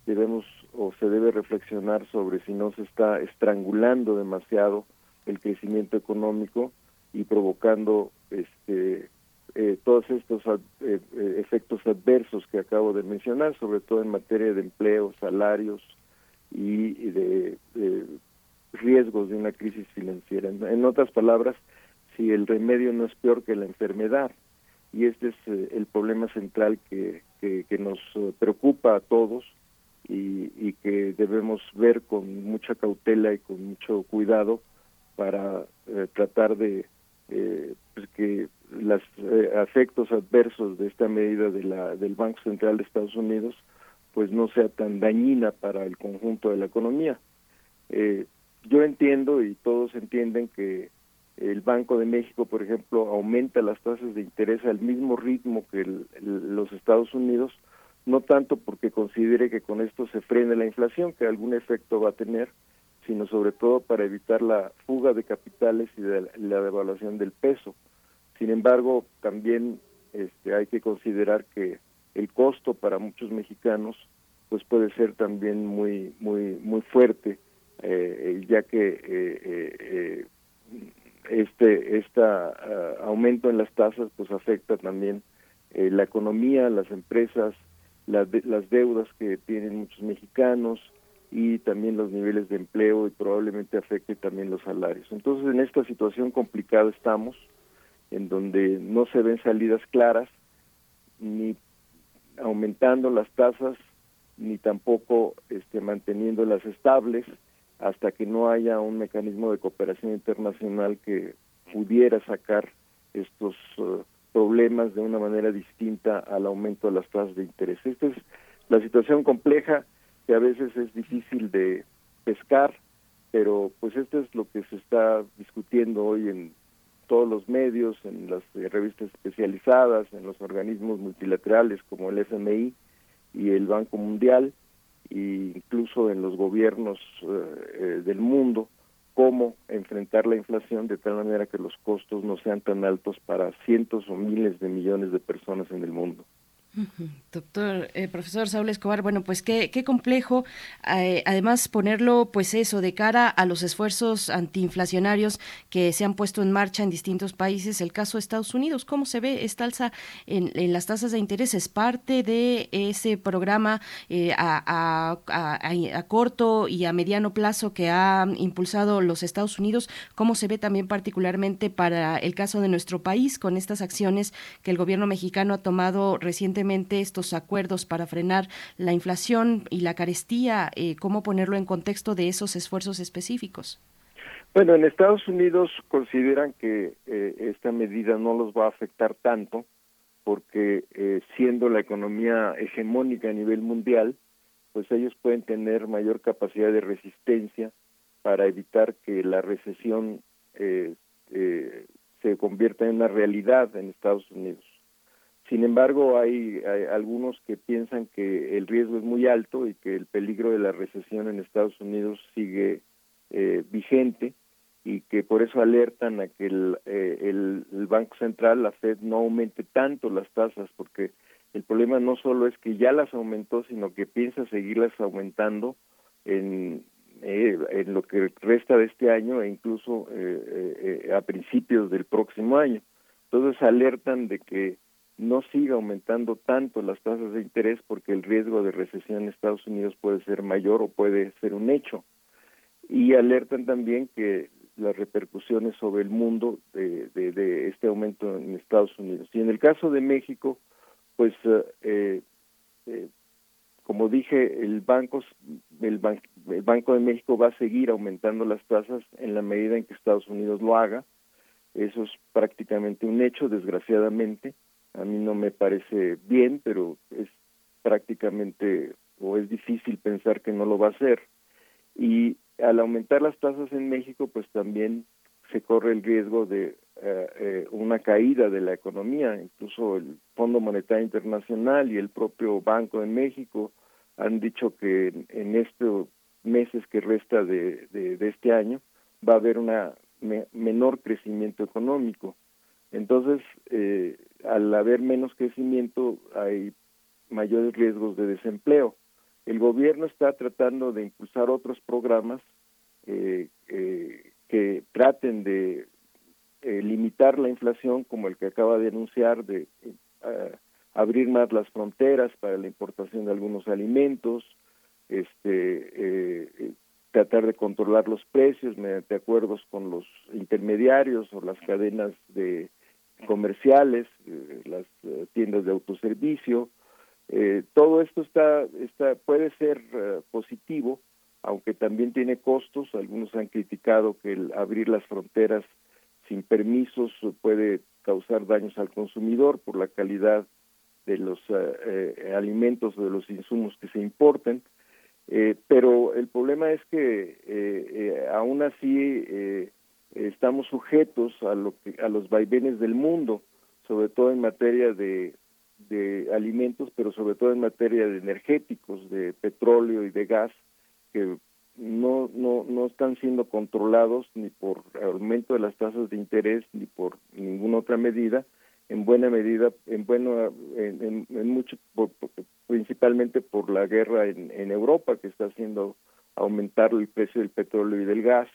debemos o se debe reflexionar sobre si no se está estrangulando demasiado el crecimiento económico y provocando este eh, todos estos ad, eh, efectos adversos que acabo de mencionar, sobre todo en materia de empleo, salarios y, de, de riesgos de una crisis financiera. En, otras palabras, si el remedio no es peor que la enfermedad, y este es eh, el problema central que, que, nos preocupa a todos y, y, que debemos ver con mucha cautela y con mucho cuidado para eh, tratar de eh, pues que los efectos adversos de esta medida de la, del Banco Central de Estados Unidos pues no sea tan dañina para el conjunto de la economía. Eh, yo entiendo y todos entienden que el Banco de México, por ejemplo, aumenta las tasas de interés al mismo ritmo que el, los Estados Unidos, no tanto porque considere que con esto se frene la inflación, que algún efecto va a tener, sino sobre todo para evitar la fuga de capitales y de la devaluación del peso. Sin embargo, también este, hay que considerar que el costo para muchos mexicanos pues puede ser también muy muy muy fuerte eh, ya que eh, eh, este este uh, aumento en las tasas pues afecta también eh, la economía, las empresas, las, de, las deudas que tienen muchos mexicanos y también los niveles de empleo y probablemente afecte también los salarios. Entonces en esta situación complicada estamos, en donde no se ven salidas claras, ni aumentando las tasas ni tampoco este, manteniéndolas estables hasta que no haya un mecanismo de cooperación internacional que pudiera sacar estos eh, problemas de una manera distinta al aumento de las tasas de interés. Esta es la situación compleja que a veces es difícil de pescar, pero pues esto es lo que se está discutiendo hoy en todos los medios, en las eh, revistas especializadas, en los organismos multilaterales como el FMI y el Banco Mundial, e incluso en los gobiernos eh, eh, del mundo, cómo enfrentar la inflación de tal manera que los costos no sean tan altos para cientos o miles de millones de personas en el mundo. Doctor, eh, profesor Saúl Escobar, bueno, pues qué, complejo, eh, además ponerlo, pues eso, de cara a los esfuerzos antiinflacionarios que se han puesto en marcha en distintos países, el caso de Estados Unidos, ¿cómo se ve esta alza en, las tasas de interés? ¿Es parte de ese programa eh, a- a corto y a mediano plazo que ha impulsado los Estados Unidos? ¿Cómo se ve también particularmente para el caso de nuestro país con estas acciones que el gobierno mexicano ha tomado recientemente, estos acuerdos para frenar la inflación y la carestía? Eh, ¿Cómo ponerlo en contexto de esos esfuerzos específicos? Bueno, en Estados Unidos consideran que eh, esta medida no los va a afectar tanto porque eh, siendo la economía hegemónica a nivel mundial, pues ellos pueden tener mayor capacidad de resistencia para evitar que la recesión eh, se convierta en una realidad en Estados Unidos. Sin embargo, hay, algunos que piensan que el riesgo es muy alto y que el peligro de la recesión en Estados Unidos sigue eh, vigente y que por eso alertan a que el, eh, el Banco Central, la Fed, no aumente tanto las tasas, porque el problema no solo es que ya las aumentó, sino que piensa seguirlas aumentando en, eh, en lo que resta de este año e incluso eh, eh, eh, a principios del próximo año. Entonces alertan de que no siga aumentando tanto las tasas de interés porque el riesgo de recesión en Estados Unidos puede ser mayor o puede ser un hecho. Y alertan también que las repercusiones sobre el mundo de, de, este aumento en Estados Unidos. Y en el caso de México, pues eh, eh, como dije, el banco, el, ban el Banco de México va a seguir aumentando las tasas en la medida en que Estados Unidos lo haga. Eso es prácticamente un hecho, desgraciadamente. A mí no me parece bien, pero es prácticamente o es difícil pensar que no lo va a hacer. Y al aumentar las tasas en México, pues también se corre el riesgo de eh, eh, una caída de la economía. Incluso el Fondo Monetario Internacional y el propio Banco de México han dicho que en, estos meses que resta de, este año va a haber una me, menor crecimiento económico. Entonces, eh, al haber menos crecimiento, hay mayores riesgos de desempleo. El gobierno está tratando de impulsar otros programas eh, eh, que traten de eh, limitar la inflación, como el que acaba de anunciar, de eh, abrir más las fronteras para la importación de algunos alimentos, este, tratar de controlar los precios mediante acuerdos con los intermediarios o las cadenas de comerciales, eh, las eh, tiendas de autoservicio. Eh, todo esto está, está puede ser positivo, aunque también tiene costos. Algunos han criticado que el abrir las fronteras sin permisos puede causar daños al consumidor por la calidad de los alimentos o de los insumos que se importen. Pero el problema es que aún así estamos sujetos a, lo que, a los vaivenes del mundo, sobre todo en materia de, alimentos, pero sobre todo en materia de energéticos, de petróleo y de gas, que no, no, no están siendo controlados ni por aumento de las tasas de interés ni por ninguna otra medida, en buena medida, en bueno, en, en, mucho, por, principalmente por la guerra en, en Europa que está haciendo aumentar el precio del petróleo y del gas,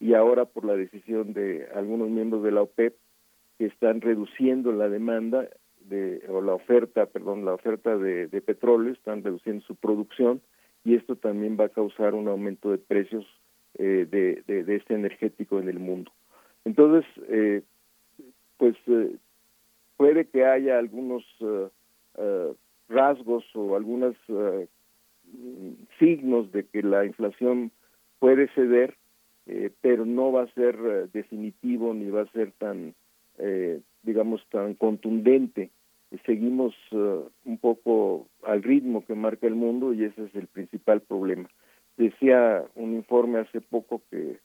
y ahora por la decisión de algunos miembros de la OPEP que están reduciendo la demanda de, o la oferta, perdón, la oferta de, petróleo, están reduciendo su producción y esto también va a causar un aumento de precios eh, de, de, este energético en el mundo. Entonces, eh, pues eh, puede que haya algunos eh, rasgos o algunos mm, signos de que la inflación puede ceder, eh, pero no va a ser eh, definitivo ni va a ser tan, eh, digamos, tan contundente. Seguimos eh, un poco al ritmo que marca el mundo y ese es el principal problema. Decía un informe hace poco que,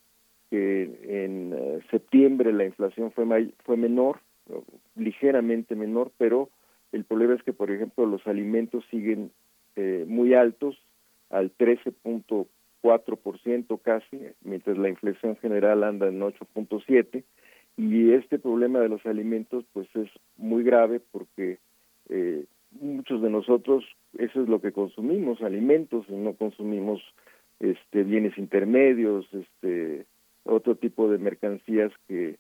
en eh, septiembre la inflación fue, may- fue menor, ligeramente menor, pero el problema es que, por ejemplo, los alimentos siguen muy altos, al 13.4% casi, mientras la inflación general anda en 8.7%, y este problema de los alimentos pues es muy grave porque eh, muchos de nosotros eso es lo que consumimos, alimentos, no consumimos este bienes intermedios, este otro tipo de mercancías que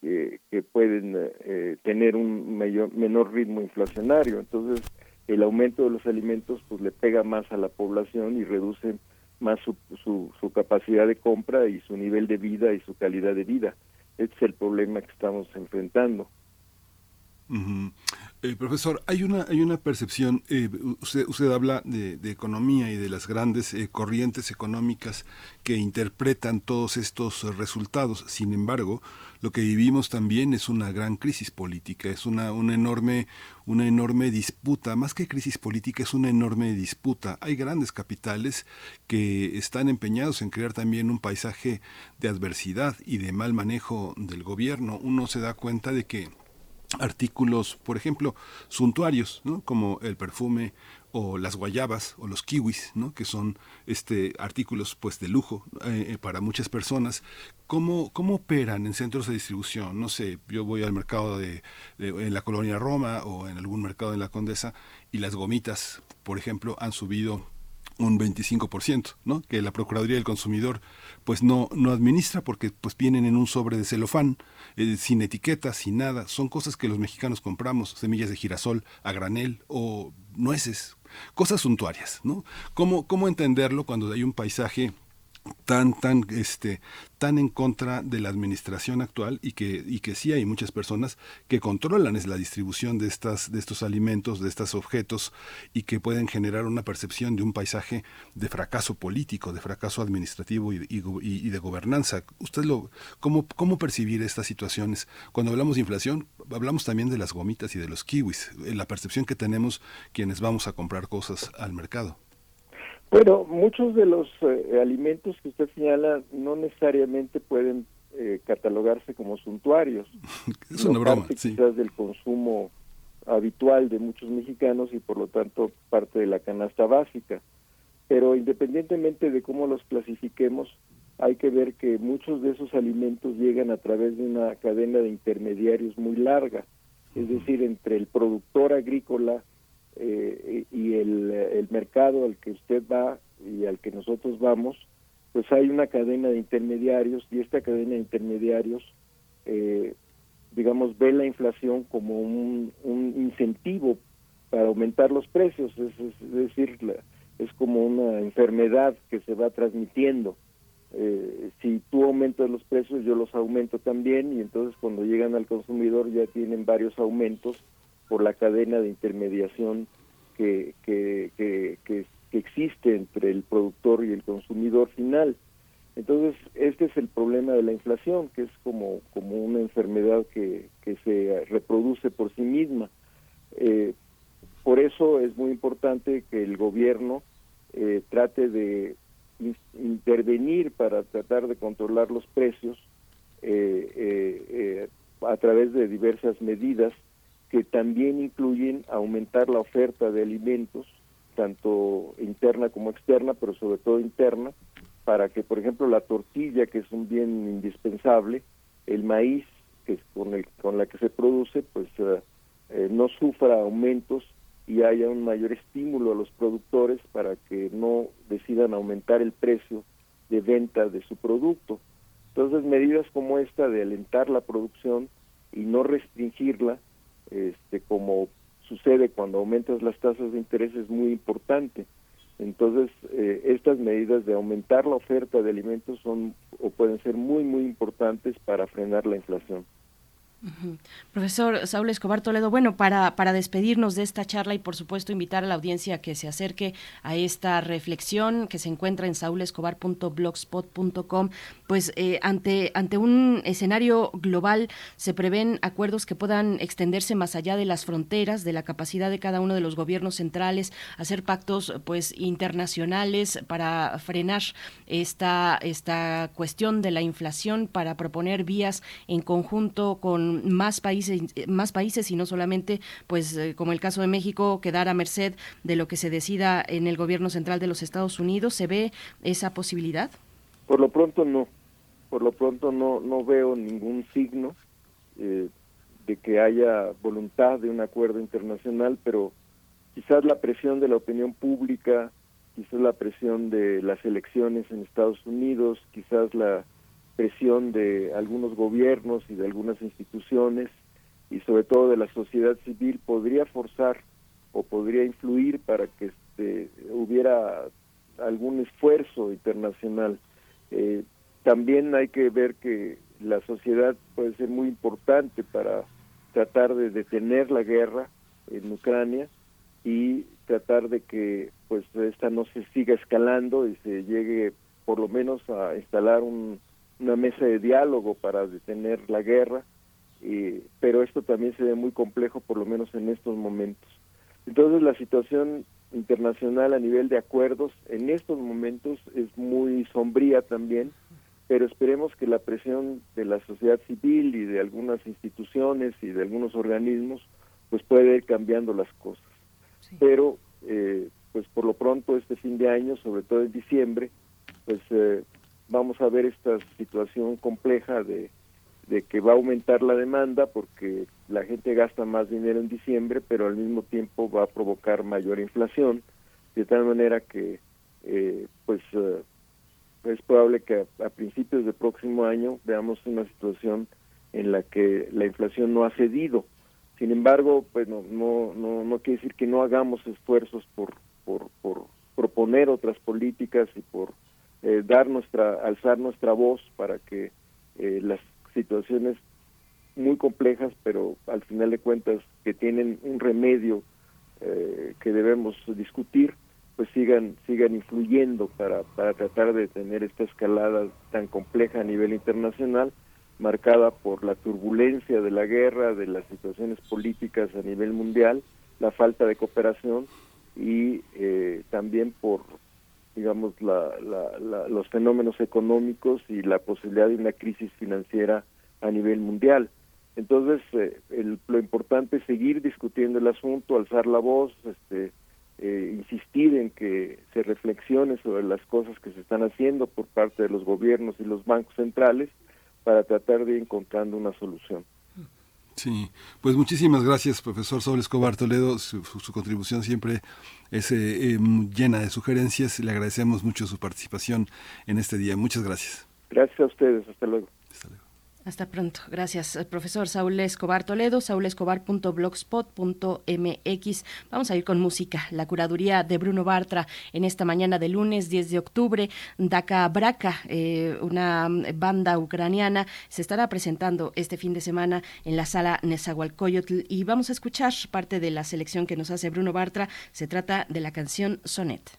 que, que pueden eh, tener un mayor, menor ritmo inflacionario. Entonces, el aumento de los alimentos pues le pega más a la población y reduce más su, su, su capacidad de compra y su nivel de vida y su calidad de vida. Este es el problema que estamos enfrentando. Eh, profesor, hay una hay una percepción. eh, usted usted habla de, economía y de las grandes eh, corrientes económicas que interpretan todos estos resultados. Sin embargo, lo que vivimos también es una gran crisis política. Es una una enorme una enorme disputa. Más que crisis política es una enorme disputa. Hay grandes capitales que están empeñados en crear también un paisaje de adversidad y de mal manejo del gobierno. Uno se da cuenta de que artículos, por ejemplo, suntuarios, ¿no? como el perfume o las guayabas o los kiwis, ¿no? que son este artículos pues de lujo eh, eh, para muchas personas. ¿Cómo, ¿Cómo operan en centros de distribución? No sé, yo voy al mercado de, de- en la colonia Roma o en algún mercado en la Condesa y las gomitas, por ejemplo, han subido un 25%, ¿no? Que la Procuraduría del Consumidor pues no no administra porque pues vienen en un sobre de celofán, eh, sin etiqueta, sin nada, son cosas que los mexicanos compramos, semillas de girasol a granel o nueces, cosas suntuarias, ¿no? ¿Cómo cómo entenderlo cuando hay un paisaje tan tan este tan en contra de la administración actual y que y que sí hay muchas personas que controlan es la distribución de estas de estos alimentos de estos objetos y que pueden generar una percepción de un paisaje de fracaso político de fracaso administrativo y, de gobernanza. Usted lo cómo cómo percibir estas situaciones cuando hablamos de inflación hablamos también de las gomitas y de los kiwis eh, la percepción que tenemos quienes vamos a comprar cosas al mercado Bueno, muchos de los eh, alimentos que usted señala no necesariamente pueden eh, catalogarse como suntuarios. es una broma parte sí quizás del consumo habitual de muchos mexicanos y por lo tanto parte de la canasta básica. Pero independientemente de cómo los clasifiquemos, hay que ver que muchos de esos alimentos llegan a través de una cadena de intermediarios muy larga, es decir, entre el productor agrícola eh, y el, el mercado al que usted va y al que nosotros vamos, pues hay una cadena de intermediarios y esta cadena de intermediarios eh, digamos, ve la inflación como un, incentivo para aumentar los precios, es decir, la- es como una enfermedad que se va transmitiendo. Eh, si tú aumentas los precios, yo los aumento también y entonces cuando llegan al consumidor ya tienen varios aumentos por la cadena de intermediación que, que, que, existe entre el productor y el consumidor final. Entonces, este es el problema de la inflación, que es como, como una enfermedad que, que se reproduce por sí misma. Eh, por eso es muy importante que el gobierno eh, trate de in- intervenir para tratar de controlar los precios eh, eh, a través de diversas medidas que también incluyen aumentar la oferta de alimentos, tanto interna como externa, pero sobre todo interna, para que, por ejemplo, la tortilla, que es un bien indispensable, el maíz, que es con, el, con la que se produce, pues eh, no sufra aumentos y haya un mayor estímulo a los productores para que no decidan aumentar el precio de venta de su producto. Entonces, medidas como esta de alentar la producción y no restringirla, este, como sucede cuando aumentas las tasas de interés, es muy importante. Entonces, eh, estas medidas de aumentar la oferta de alimentos son o pueden ser muy, muy importantes para frenar la inflación. Profesor Saúl Escobar Toledo, bueno, para, para despedirnos de esta charla y por supuesto invitar a la audiencia a que se acerque a esta reflexión que se encuentra en saulescobar.blogspot.com, pues eh, ante, ante un escenario global se prevén acuerdos que puedan extenderse más allá de las fronteras, de la capacidad de cada uno de los gobiernos centrales, hacer pactos pues internacionales para frenar esta, esta cuestión de la inflación, para proponer vías en conjunto con más países, más países y no solamente, pues eh, como el caso de México, quedar a merced de lo que se decida en el gobierno central de los Estados Unidos. ¿Se ve esa posibilidad? Por lo pronto no, por lo pronto no, no veo ningún signo eh, de que haya voluntad de un acuerdo internacional, pero quizás la presión de la opinión pública, quizás la presión de las elecciones en Estados Unidos, quizás la presión de algunos gobiernos y de algunas instituciones y sobre todo de la sociedad civil podría forzar o podría influir para que este, hubiera algún esfuerzo internacional. Eh, también hay que ver que la sociedad puede ser muy importante para tratar de detener la guerra en Ucrania y tratar de que pues esta no se siga escalando y se llegue por lo menos a instalar un, una mesa de diálogo para detener la guerra, eh, pero esto también se ve muy complejo por lo menos en estos momentos. Entonces la situación internacional a nivel de acuerdos en estos momentos es muy sombría también, pero esperemos que la presión de la sociedad civil y de algunas instituciones y de algunos organismos pues puede ir cambiando las cosas. Pero eh, pues por lo pronto este fin de año, sobre todo en diciembre, pues eh, vamos a ver esta situación compleja de, de que va a aumentar la demanda porque la gente gasta más dinero en diciembre, pero al mismo tiempo va a provocar mayor inflación, de tal manera que eh, pues eh, es probable que a, principios del próximo año veamos una situación en la que la inflación no ha cedido. Sin embargo, pues no, no, no, no quiere decir que no hagamos esfuerzos por, por, por proponer otras políticas y por eh, dar nuestra, alzar nuestra voz para que eh, las situaciones muy complejas, pero al final de cuentas que tienen un remedio eh, que debemos discutir, pues sigan sigan influyendo para, para tratar de tener esta escalada tan compleja a nivel internacional, marcada por la turbulencia de la guerra, de las situaciones políticas a nivel mundial, la falta de cooperación y eh, también por digamos la, la, la, los fenómenos económicos y la posibilidad de una crisis financiera a nivel mundial. Entonces, eh, el, lo importante es seguir discutiendo el asunto, alzar la voz, este, eh, insistir en que se reflexione sobre las cosas que se están haciendo por parte de los gobiernos y los bancos centrales para tratar de ir encontrando una solución. Sí, pues muchísimas gracias, profesor Saúl Escobar Toledo. Su, su contribución siempre es eh, eh, llena de sugerencias. Le agradecemos mucho su participación en este día. Muchas gracias. Gracias a ustedes. Hasta luego. Hasta pronto. Gracias, eh, profesor Saúl Escobar Toledo, saulescobar.blogspot.mx. Vamos a ir con música. La curaduría de Bruno Bartra en esta mañana de lunes 10 de octubre. Daka Braka, eh, una banda ucraniana, se estará presentando este fin de semana en la sala Nezahualcóyotl y vamos a escuchar parte de la selección que nos hace Bruno Bartra. Se trata de la canción Sonet.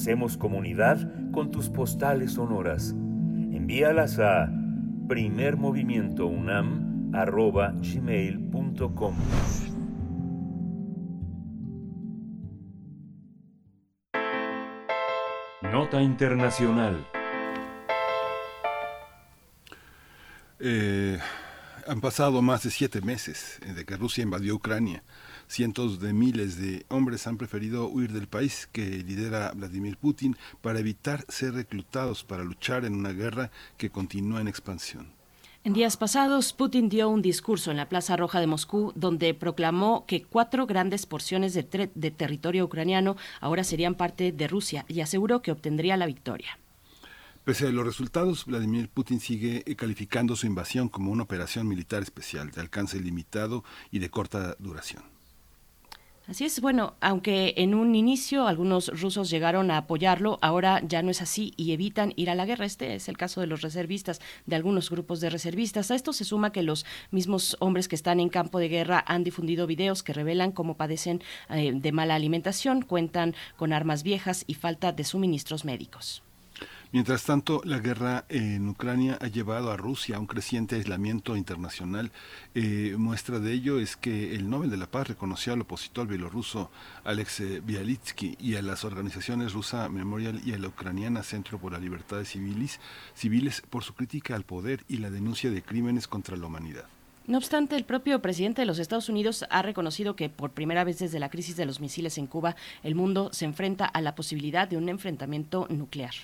Hacemos comunidad con tus postales sonoras. Envíalas a primermovimientounam.gmail.com Nota Internacional. Eh, han pasado más de siete meses de que Rusia invadió Ucrania. Cientos de miles de hombres han preferido huir del país que lidera Vladimir Putin para evitar ser reclutados para luchar en una guerra que continúa en expansión. En días pasados, Putin dio un discurso en la Plaza Roja de Moscú donde proclamó que cuatro grandes porciones de, territorio ucraniano ahora serían parte de Rusia y aseguró que obtendría la victoria. Pese a los resultados, Vladimir Putin sigue eh, calificando su invasión como una operación militar especial de alcance limitado y de corta duración. Así es, bueno, aunque en un inicio algunos rusos llegaron a apoyarlo, ahora ya no es así y evitan ir a la guerra. Este es el caso de los reservistas, de algunos grupos de reservistas. A esto se suma que los mismos hombres que están en campo de guerra han difundido videos que revelan cómo padecen eh, de mala alimentación, cuentan con armas viejas y falta de suministros médicos. Mientras tanto, la guerra en Ucrania ha llevado a Rusia a un creciente aislamiento internacional. Eh, muestra de ello es que el Nobel de la Paz reconoció al opositor bielorruso Alex Bialitsky y a las organizaciones rusa Memorial y a la ucraniana Centro por la Libertad Civiles, civiles por su crítica al poder y la denuncia de crímenes contra la humanidad. No obstante, el propio presidente de los Estados Unidos ha reconocido que por primera vez desde la crisis de los misiles en Cuba, el mundo se enfrenta a la posibilidad de un enfrentamiento nuclear.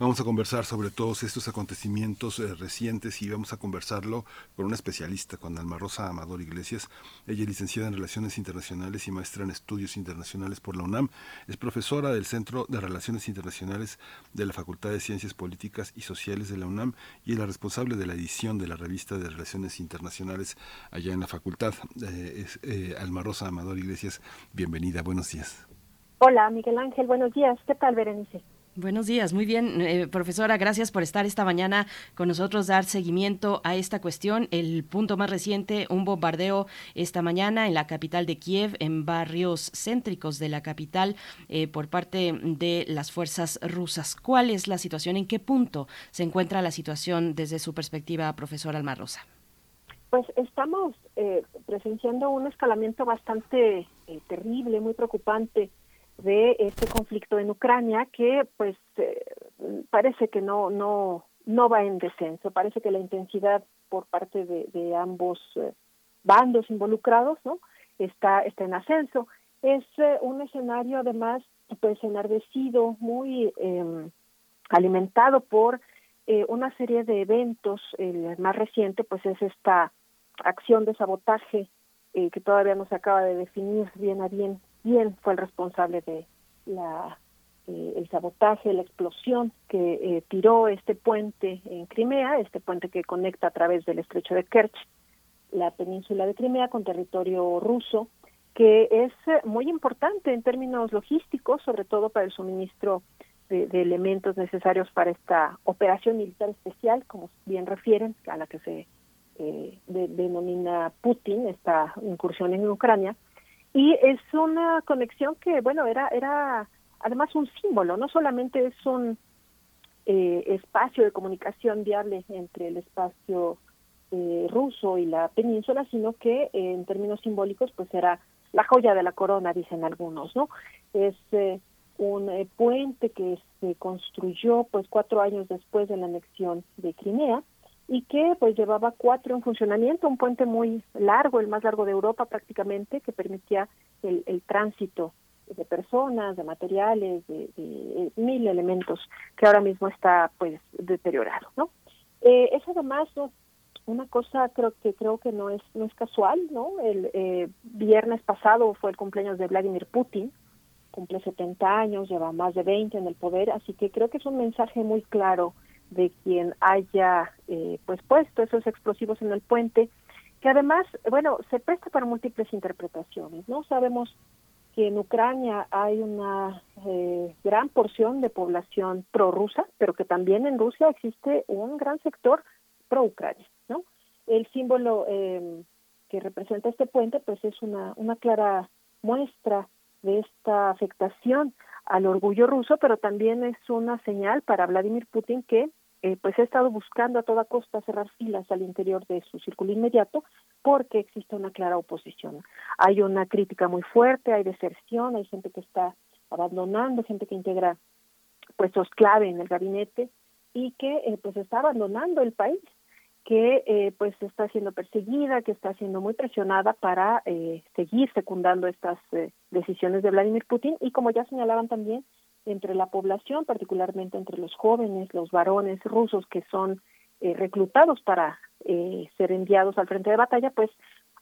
Vamos a conversar sobre todos estos acontecimientos eh, recientes y vamos a conversarlo con una especialista, con Alma Rosa Amador Iglesias. Ella es licenciada en Relaciones Internacionales y maestra en Estudios Internacionales por la UNAM. Es profesora del Centro de Relaciones Internacionales de la Facultad de Ciencias Políticas y Sociales de la UNAM y es la responsable de la edición de la revista de Relaciones Internacionales allá en la facultad. Eh, eh, Alma Rosa Amador Iglesias, bienvenida, buenos días. Hola, Miguel Ángel, buenos días. ¿Qué tal, Berenice? Buenos días, muy bien, eh, profesora, gracias por estar esta mañana con nosotros, dar seguimiento a esta cuestión. El punto más reciente, un bombardeo esta mañana en la capital de Kiev, en barrios céntricos de la capital, eh, por parte de las fuerzas rusas. ¿Cuál es la situación? ¿En qué punto se encuentra la situación desde su perspectiva, profesora Almarrosa? Pues estamos eh, presenciando un escalamiento bastante eh, terrible, muy preocupante de este conflicto en Ucrania que pues eh, parece que no no no va en descenso. Parece que la intensidad por parte de, ambos eh, bandos involucrados no está está en ascenso. Es eh, un escenario además pues enardecido muy eh, alimentado por una serie de eventos. El más reciente pues es esta acción de sabotaje que todavía no se acaba de definir bien a bien quién fue el responsable de la eh, el sabotaje, la explosión que eh, tiró este puente en Crimea, este puente que conecta a través del estrecho de Kerch la península de Crimea con territorio ruso, que es eh, muy importante en términos logísticos, sobre todo para el suministro de, elementos necesarios para esta operación militar especial, como bien refieren, a la que se de- denomina Putin, esta incursión en Ucrania. Y es una conexión que, bueno, era, era además un símbolo, no solamente es un eh, espacio de comunicación viable entre el espacio eh, ruso y la península, sino que eh, en términos simbólicos, pues era la joya de la corona, dicen algunos, ¿no? Es eh, un eh, puente que se construyó, pues, cuatro años después de la anexión de Crimea y que, pues, llevaba cuatro en funcionamiento, un puente muy largo, el más largo de Europa prácticamente, que permitía el, el tránsito de personas, de materiales, de, de, eh, mil elementos que ahora mismo está, pues, deteriorado, ¿no? Eh, es además ¿no? una cosa creo que creo que no es no es casual no el eh, viernes pasado fue el cumpleaños de Vladimir Putin cumple 70 años lleva más de 20 en el poder así que creo que es un mensaje muy claro de quien haya eh, pues puesto esos explosivos en el puente que además bueno se presta para múltiples interpretaciones no sabemos que en Ucrania hay una eh, gran porción de población prorrusa, pero que también en Rusia existe un gran sector pro-Ucrania, ¿no? El símbolo eh, que representa este puente, pues es una, una clara muestra de esta afectación al orgullo ruso, pero también es una señal para Vladimir Putin que eh, pues ha estado buscando a toda costa cerrar filas al interior de su círculo inmediato porque existe una clara oposición. Hay una crítica muy fuerte, hay deserción, hay gente que está abandonando, gente que integra puestos clave en el gabinete y que eh, pues está abandonando el país que eh, pues está siendo perseguida, que está siendo muy presionada para eh, seguir secundando estas eh, decisiones de Vladimir Putin y como ya señalaban también entre la población, particularmente entre los jóvenes, los varones rusos que son eh, reclutados para eh, ser enviados al frente de batalla, pues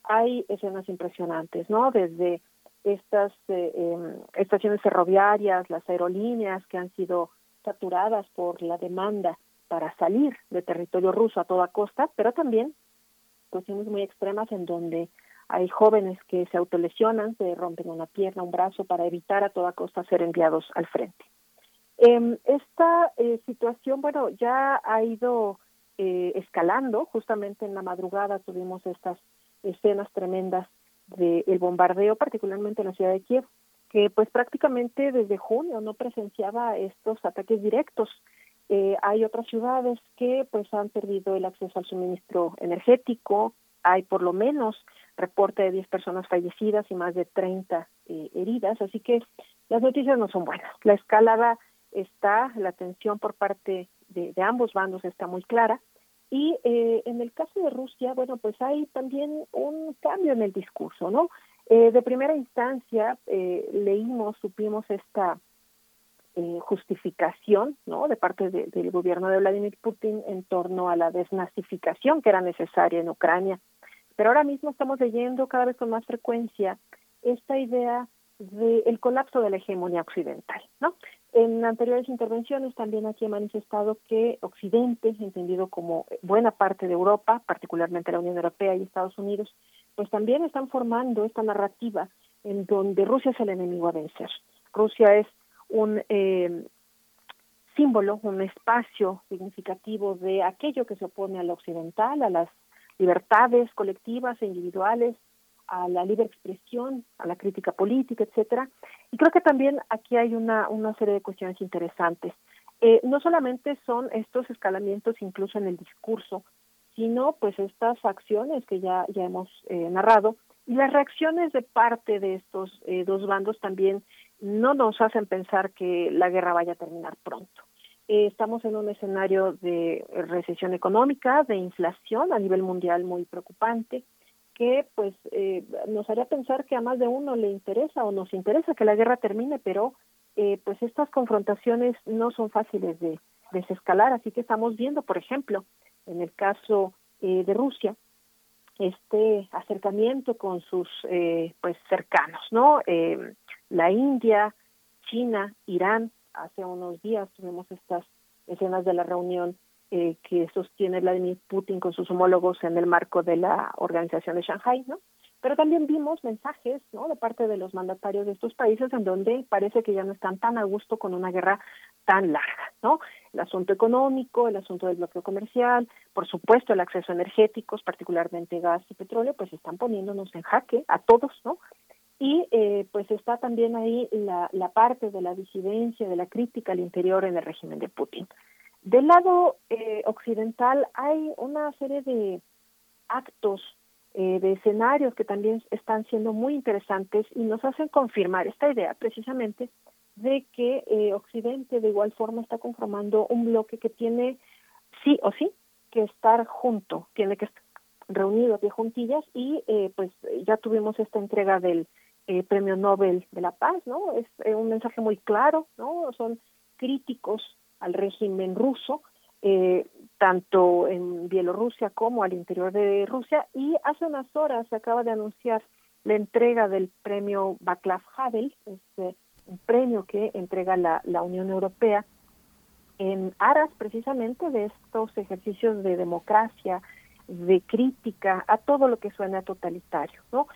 hay escenas impresionantes, ¿no? Desde estas eh, em, estaciones ferroviarias, las aerolíneas que han sido saturadas por la demanda para salir de territorio ruso a toda costa, pero también cuestiones muy extremas en donde hay jóvenes que se autolesionan, se rompen una pierna, un brazo para evitar a toda costa ser enviados al frente. Eh, esta eh, situación, bueno, ya ha ido eh, escalando. Justamente en la madrugada tuvimos estas escenas tremendas del bombardeo, particularmente en la ciudad de Kiev, que pues prácticamente desde junio no presenciaba estos ataques directos. Eh, hay otras ciudades que pues han perdido el acceso al suministro energético, hay por lo menos reporte de 10 personas fallecidas y más de 30 eh, heridas, así que las noticias no son buenas. La escalada está, la tensión por parte de, ambos bandos está muy clara y eh, en el caso de Rusia, bueno, pues hay también un cambio en el discurso, ¿no? Eh, de primera instancia eh, leímos, supimos esta eh, justificación, ¿no? De parte de, del gobierno de Vladimir Putin en torno a la desnazificación que era necesaria en Ucrania. Pero ahora mismo estamos leyendo cada vez con más frecuencia esta idea del colapso de la hegemonía occidental, ¿no? En anteriores intervenciones también aquí he manifestado que Occidente, entendido como buena parte de Europa, particularmente la Unión Europea y Estados Unidos, pues también están formando esta narrativa en donde Rusia es el enemigo a vencer. Rusia es un eh, símbolo, un espacio significativo de aquello que se opone a lo occidental, a las libertades colectivas e individuales, a la libre expresión, a la crítica política, etcétera. Y creo que también aquí hay una, una serie de cuestiones interesantes. Eh, no solamente son estos escalamientos incluso en el discurso, sino pues estas acciones que ya, ya hemos eh, narrado y las reacciones de parte de estos eh, dos bandos también no nos hacen pensar que la guerra vaya a terminar pronto. Eh, estamos en un escenario de recesión económica, de inflación a nivel mundial muy preocupante, que pues eh, nos haría pensar que a más de uno le interesa o nos interesa que la guerra termine, pero eh, pues estas confrontaciones no son fáciles de desescalar, así que estamos viendo, por ejemplo, en el caso eh, de Rusia, este acercamiento con sus eh, pues cercanos, ¿no? Eh, la India, China, Irán, hace unos días tuvimos estas escenas de la reunión eh, que sostiene Vladimir Putin con sus homólogos en el marco de la organización de Shanghai, ¿no? Pero también vimos mensajes, ¿no? De parte de los mandatarios de estos países en donde parece que ya no están tan a gusto con una guerra tan larga, ¿no? El asunto económico, el asunto del bloqueo comercial, por supuesto el acceso a energéticos, particularmente gas y petróleo, pues están poniéndonos en jaque a todos, ¿no? Y eh, pues está también ahí la, la parte de la disidencia, de la crítica al interior en el régimen de Putin. Del lado eh, occidental hay una serie de actos, eh, de escenarios que también están siendo muy interesantes y nos hacen confirmar esta idea precisamente de que eh, Occidente de igual forma está conformando un bloque que tiene sí o sí que estar junto, tiene que estar reunido a pie juntillas y eh, pues ya tuvimos esta entrega del eh, Premio Nobel de la Paz, ¿no? Es eh, un mensaje muy claro, ¿no? Son críticos al régimen ruso, eh, tanto en Bielorrusia como al interior de Rusia, y hace unas horas se acaba de anunciar la entrega del premio Václav Havel, este, un premio que entrega la, la Unión Europea en aras precisamente de estos ejercicios de democracia, de crítica a todo lo que suena totalitario, ¿no?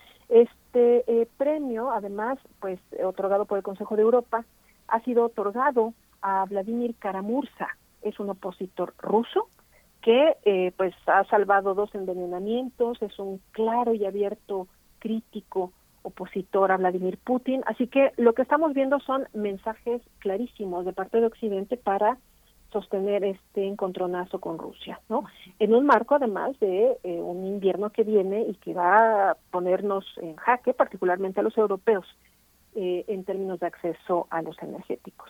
Este eh, premio, además, pues otorgado por el Consejo de Europa, ha sido otorgado a Vladimir Karamurza, es un opositor ruso que eh, pues ha salvado dos envenenamientos, es un claro y abierto crítico opositor a Vladimir Putin. Así que lo que estamos viendo son mensajes clarísimos de parte de Occidente para sostener este encontronazo con Rusia, ¿no? En un marco además de eh, un invierno que viene y que va a ponernos en jaque, particularmente a los europeos, eh, en términos de acceso a los energéticos.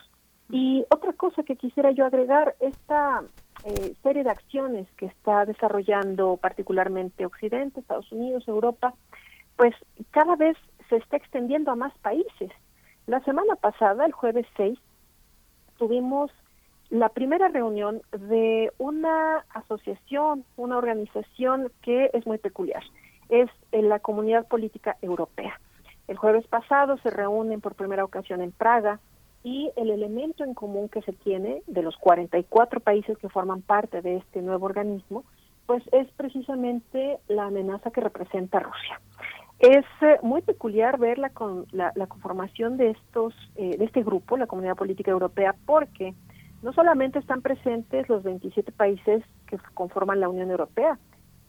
Y otra cosa que quisiera yo agregar, esta eh, serie de acciones que está desarrollando particularmente Occidente, Estados Unidos, Europa, pues cada vez se está extendiendo a más países. La semana pasada, el jueves 6, tuvimos la primera reunión de una asociación, una organización que es muy peculiar. Es en la Comunidad Política Europea. El jueves pasado se reúnen por primera ocasión en Praga y el elemento en común que se tiene de los 44 países que forman parte de este nuevo organismo, pues es precisamente la amenaza que representa Rusia. Es eh, muy peculiar ver la, con, la, la conformación de estos eh, de este grupo, la Comunidad Política Europea, porque no solamente están presentes los 27 países que conforman la Unión Europea,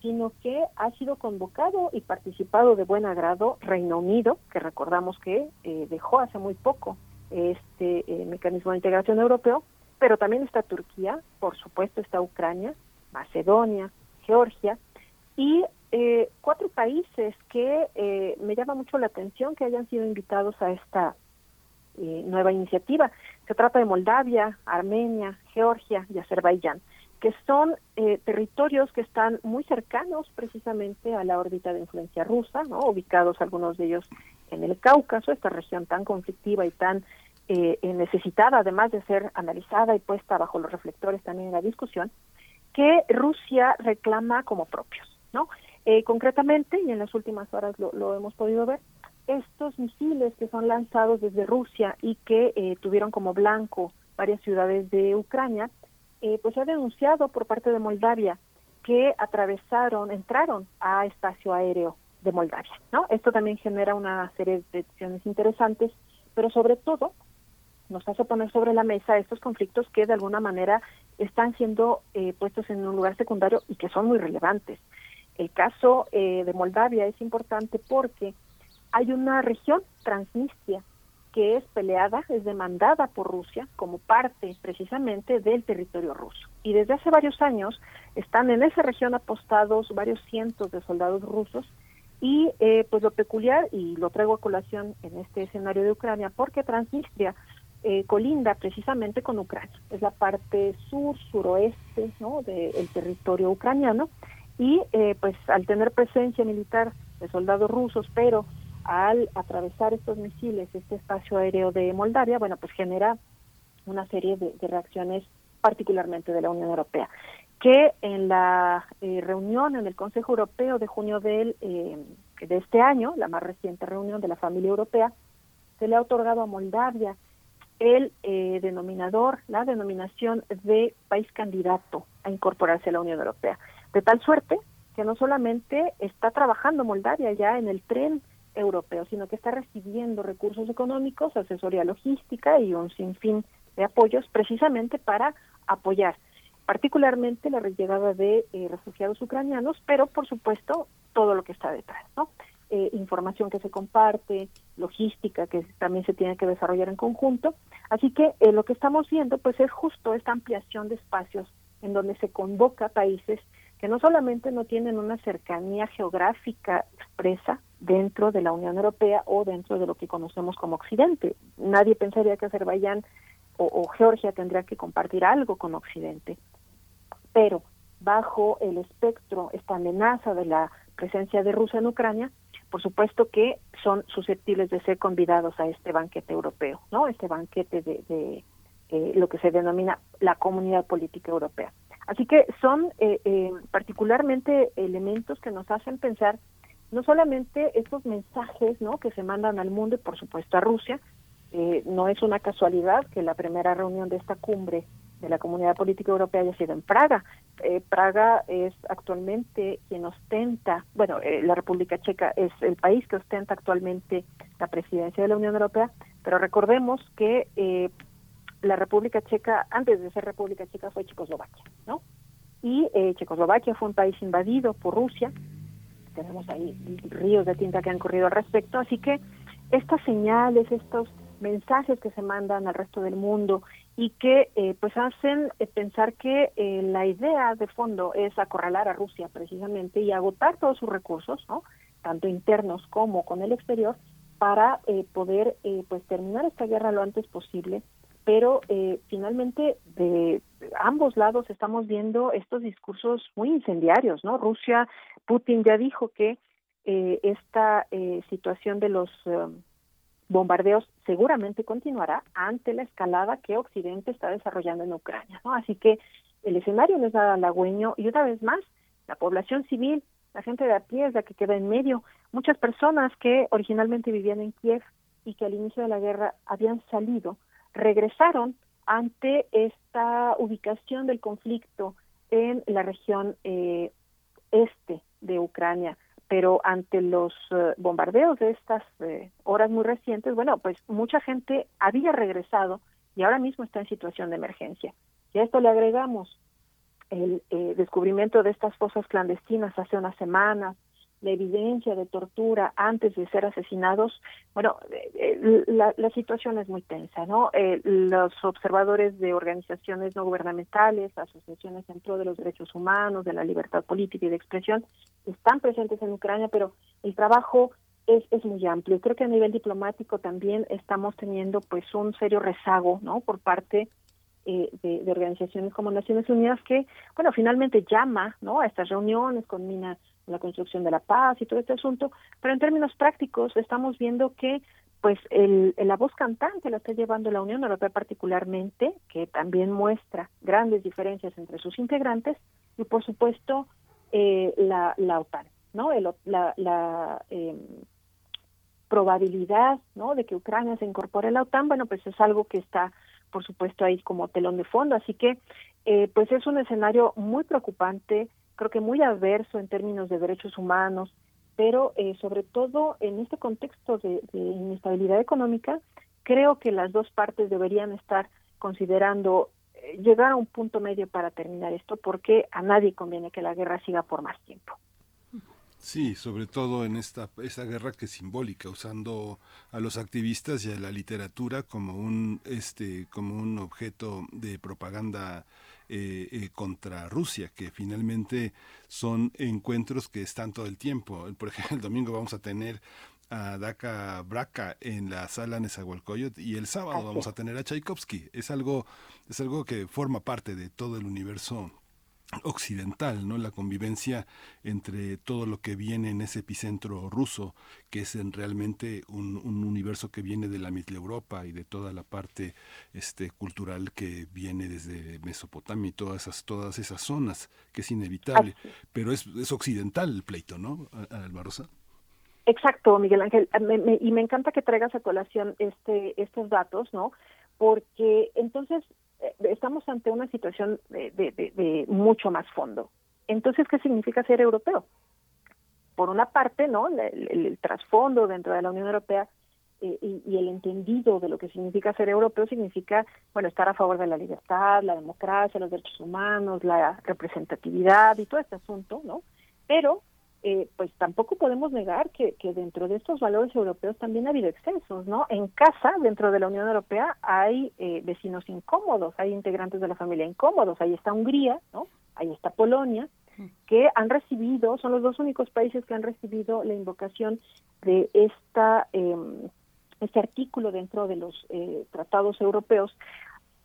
sino que ha sido convocado y participado de buen agrado Reino Unido, que recordamos que eh, dejó hace muy poco este eh, mecanismo de integración europeo, pero también está Turquía, por supuesto está Ucrania, Macedonia, Georgia y eh, cuatro países que eh, me llama mucho la atención que hayan sido invitados a esta nueva iniciativa. Se trata de Moldavia, Armenia, Georgia y Azerbaiyán, que son eh, territorios que están muy cercanos precisamente a la órbita de influencia rusa, ¿no? ubicados algunos de ellos en el Cáucaso, esta región tan conflictiva y tan eh, eh, necesitada, además de ser analizada y puesta bajo los reflectores también en la discusión, que Rusia reclama como propios, ¿no? Eh, concretamente, y en las últimas horas lo, lo hemos podido ver, estos misiles que son lanzados desde Rusia y que eh, tuvieron como blanco varias ciudades de Ucrania, eh, pues se ha denunciado por parte de Moldavia que atravesaron, entraron a espacio aéreo de Moldavia, ¿no? Esto también genera una serie de decisiones interesantes, pero sobre todo nos hace poner sobre la mesa estos conflictos que de alguna manera están siendo eh, puestos en un lugar secundario y que son muy relevantes. El caso eh, de Moldavia es importante porque hay una región, Transnistria, que es peleada, es demandada por Rusia como parte precisamente del territorio ruso. Y desde hace varios años están en esa región apostados varios cientos de soldados rusos y eh, pues lo peculiar, y lo traigo a colación en este escenario de Ucrania, porque Transnistria eh, colinda precisamente con Ucrania, es la parte sur, suroeste ¿no? del territorio ucraniano, y eh, pues al tener presencia militar de soldados rusos, pero al atravesar estos misiles, este espacio aéreo de Moldavia, bueno, pues genera una serie de, de reacciones particularmente de la Unión Europea, que en la eh, reunión en el Consejo Europeo de junio del, eh, de este año, la más reciente reunión de la familia europea, se le ha otorgado a Moldavia el eh, denominador, la denominación de país candidato a incorporarse a la Unión Europea. De tal suerte que no solamente está trabajando Moldavia ya en el tren europeo, sino que está recibiendo recursos económicos, asesoría logística y un sinfín de apoyos precisamente para apoyar particularmente la llegada de eh, refugiados ucranianos, pero por supuesto todo lo que está detrás, ¿no? Eh, información que se comparte, logística que también se tiene que desarrollar en conjunto. Así que eh, lo que estamos viendo pues es justo esta ampliación de espacios en donde se convoca países que no solamente no tienen una cercanía geográfica expresa dentro de la Unión Europea o dentro de lo que conocemos como Occidente. Nadie pensaría que Azerbaiyán o, Georgia tendría que compartir algo con Occidente. Pero bajo el espectro, esta amenaza de la presencia de Rusia en Ucrania, por supuesto que son susceptibles de ser convidados a este banquete europeo, ¿no? Este banquete de, de eh, lo que se denomina la Comunidad Política Europea. Así que son eh, eh, particularmente elementos que nos hacen pensar no solamente estos mensajes, ¿no? Que se mandan al mundo y por supuesto a Rusia. Eh, no es una casualidad que la primera reunión de esta cumbre de la Comunidad Política Europea haya sido en Praga. Eh, Praga es actualmente quien ostenta, bueno, eh, la República Checa es el país que ostenta actualmente la presidencia de la Unión Europea, pero recordemos que eh, la República Checa, antes de ser República Checa, fue Checoslovaquia, ¿no? Y eh, Checoslovaquia fue un país invadido por Rusia tenemos ahí ríos de tinta que han corrido al respecto, así que estas señales, estos mensajes que se mandan al resto del mundo y que eh, pues hacen eh, pensar que eh, la idea de fondo es acorralar a Rusia precisamente y agotar todos sus recursos, ¿no? tanto internos como con el exterior, para eh, poder eh, pues terminar esta guerra lo antes posible. Pero eh, finalmente de ambos lados estamos viendo estos discursos muy incendiarios, ¿no? Rusia, Putin ya dijo que eh, esta eh, situación de los eh, bombardeos seguramente continuará ante la escalada que Occidente está desarrollando en Ucrania, ¿no? Así que el escenario no es nada halagüeño y una vez más la población civil, la gente de a pie la que queda en medio. Muchas personas que originalmente vivían en Kiev y que al inicio de la guerra habían salido, regresaron ante esta ubicación del conflicto en la región eh, este de Ucrania pero ante los eh, bombardeos de estas eh, horas muy recientes, bueno, pues mucha gente había regresado y ahora mismo está en situación de emergencia. Y a esto le agregamos el eh, descubrimiento de estas fosas clandestinas hace unas semanas, la evidencia de tortura antes de ser asesinados, bueno, eh, eh, la, situación es muy tensa, ¿no? Eh, los observadores de organizaciones no gubernamentales, asociaciones en pro de los derechos humanos, de la libertad política y de expresión, están presentes en Ucrania, pero el trabajo es, es muy amplio. Creo que a nivel diplomático también estamos teniendo pues un serio rezago, ¿no? Por parte eh, de, de organizaciones como Naciones Unidas que, bueno, finalmente llama, ¿no? A estas reuniones con mina la construcción de la paz y todo este asunto, pero en términos prácticos estamos viendo que pues el, la voz cantante la está llevando la Unión Europea particularmente, que también muestra grandes diferencias entre sus integrantes, y por supuesto eh, la, la OTAN, ¿no? El, la la eh, probabilidad, ¿no? De que Ucrania se incorpore a la OTAN, bueno, pues es algo que está, por supuesto, ahí como telón de fondo, así que eh, pues es un escenario muy preocupante, creo que muy adverso en términos de derechos humanos, pero eh, sobre todo en este contexto de, inestabilidad económica, creo que las dos partes deberían estar considerando eh, llegar a un punto medio para terminar esto, porque a nadie conviene que la guerra siga por más tiempo. Sí, sobre todo en esta, esta guerra que es simbólica, usando a los activistas y a la literatura como un, este, como un objeto de propaganda eh, eh, contra Rusia, que finalmente son encuentros que están todo el tiempo. Por ejemplo, el domingo vamos a tener a Daka Braca en la sala Nezahualcóyotl y el sábado vamos a tener a Tchaikovsky. Es algo, es algo que forma parte de todo el universo occidental, ¿no? La convivencia entre todo lo que viene en ese epicentro ruso, que es en realmente un, un, universo que viene de la Europa y de toda la parte este cultural que viene desde Mesopotamia y todas esas todas esas zonas, que es inevitable, pero es, es occidental el pleito, ¿no? Alba Rosa. Exacto, Miguel Ángel, me, me, y me encanta que traigas a colación este estos datos, ¿no? Porque entonces estamos ante una situación de, de, de, mucho más fondo. Entonces, ¿qué significa ser europeo? Por una parte, ¿no? El, el, trasfondo dentro de la Unión Europea eh, y, el entendido de lo que significa ser europeo significa, bueno, estar a favor de la libertad, la democracia, los derechos humanos, la representatividad y todo este asunto, ¿no? Pero eh, pues tampoco podemos negar que, que, dentro de estos valores europeos también ha habido excesos, ¿no? En casa, dentro de la Unión Europea, hay eh, vecinos incómodos, hay integrantes de la familia incómodos, ahí está Hungría, ¿no? Ahí está Polonia, que han recibido, son los dos únicos países que han recibido la invocación de esta eh, este artículo dentro de los eh, tratados europeos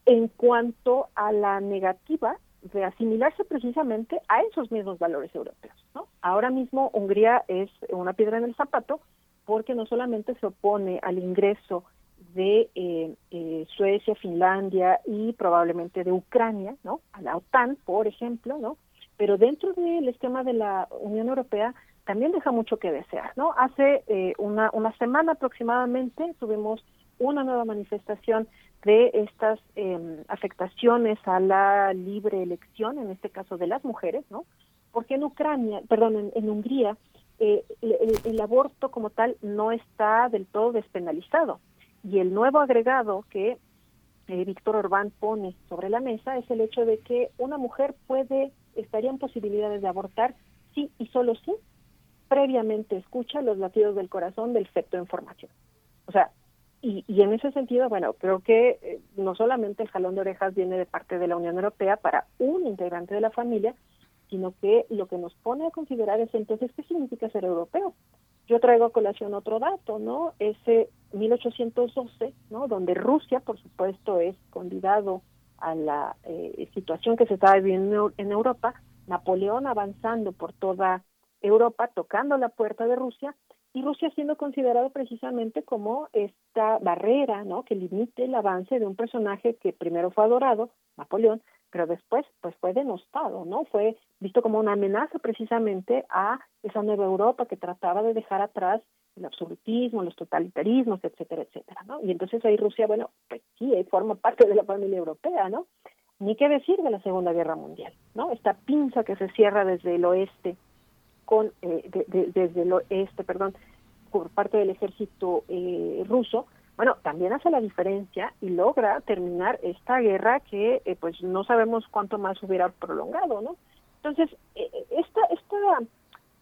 en cuanto a la negativa de asimilarse precisamente a esos mismos valores europeos. ¿no? Ahora mismo Hungría es una piedra en el zapato porque no solamente se opone al ingreso de eh, eh, Suecia, Finlandia y probablemente de Ucrania, ¿no? A la OTAN, por ejemplo, ¿no? Pero dentro del esquema de la Unión Europea también deja mucho que desear, ¿no? Hace eh, una, una semana aproximadamente tuvimos una nueva manifestación de estas eh, afectaciones a la libre elección, en este caso de las mujeres, ¿no? Porque en Ucrania, perdón, en, Hungría, eh, el, el, aborto como tal no está del todo despenalizado. Y el nuevo agregado que eh, Víctor Orbán pone sobre la mesa es el hecho de que una mujer puede, estaría en posibilidades de abortar sí y solo sí previamente escucha los latidos del corazón del feto en formación. O sea, y, y en ese sentido, bueno, creo que eh, no solamente el jalón de orejas viene de parte de la Unión Europea para un integrante de la familia, sino que lo que nos pone a considerar es entonces qué significa ser europeo. Yo traigo a colación otro dato, ¿no? Ese 1812, ¿no? Donde Rusia, por supuesto, es convidado a la eh, situación que se estaba viviendo en Europa, Napoleón avanzando por toda Europa, tocando la puerta de Rusia, y Rusia siendo considerado precisamente como esta barrera, ¿no? Que limite el avance de un personaje que primero fue adorado, Napoleón, pero después pues fue denostado, ¿no? Fue visto como una amenaza precisamente a esa nueva Europa que trataba de dejar atrás el absolutismo, los totalitarismos, etcétera, etcétera, ¿no? Y entonces ahí Rusia, bueno, pues sí, ahí forma parte de la familia europea, ¿no? Ni qué decir de la Segunda Guerra Mundial, ¿no? Esta pinza que se cierra desde el oeste con eh, de- de- desde el oeste, perdón, por parte del ejército eh, ruso, bueno, también hace la diferencia y logra terminar esta guerra que eh, pues no sabemos cuánto más hubiera prolongado, ¿no? Entonces, eh, esta, esta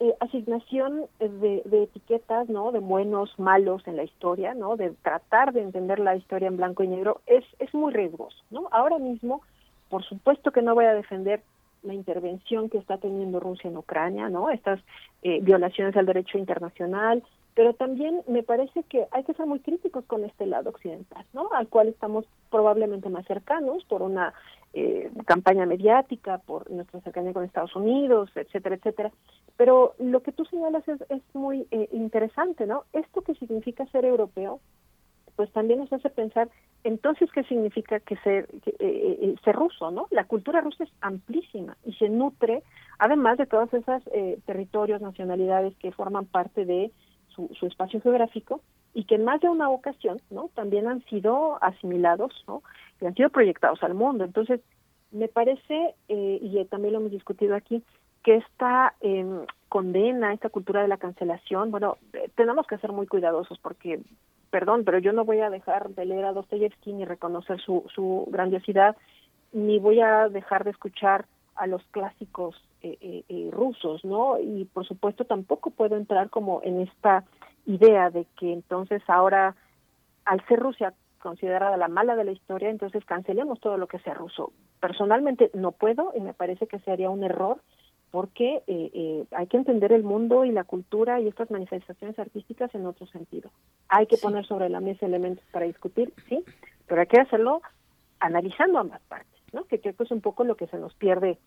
eh, asignación de, de etiquetas, ¿no? De buenos, malos en la historia, ¿no? De tratar de entender la historia en blanco y negro es, es muy riesgoso, ¿no? Ahora mismo, por supuesto que no voy a defender la intervención que está teniendo Rusia en Ucrania, ¿no? Estas eh, violaciones al derecho internacional, pero también me parece que hay que ser muy críticos con este lado occidental, ¿no? Al cual estamos probablemente más cercanos por una eh, campaña mediática, por nuestra cercanía con Estados Unidos, etcétera, etcétera. Pero lo que tú señalas es, es muy eh, interesante, ¿no? Esto que significa ser europeo, pues también nos hace pensar entonces qué significa que ser que, eh, eh, ser ruso no la cultura rusa es amplísima y se nutre además de todas esas eh, territorios nacionalidades que forman parte de su, su espacio geográfico y que en más de una ocasión no también han sido asimilados no y han sido proyectados al mundo. Entonces me parece eh, y también lo hemos discutido aquí que esta eh, condena, esta cultura de la cancelación, bueno, eh, tenemos que ser muy cuidadosos porque, perdón, pero yo no voy a dejar de leer a Dostoyevsky ni reconocer su, su grandiosidad, ni voy a dejar de escuchar a los clásicos eh, eh, eh, rusos, ¿no? Y por supuesto tampoco puedo entrar como en esta idea de que entonces ahora, al ser Rusia considerada la mala de la historia, entonces cancelemos todo lo que sea ruso. Personalmente no puedo y me parece que sería un error porque eh, eh, hay que entender el mundo y la cultura y estas manifestaciones artísticas en otro sentido. Hay que poner sobre la mesa elementos para discutir, sí, pero hay que hacerlo analizando ambas partes, ¿no? Que creo que es un poco lo que se nos pierde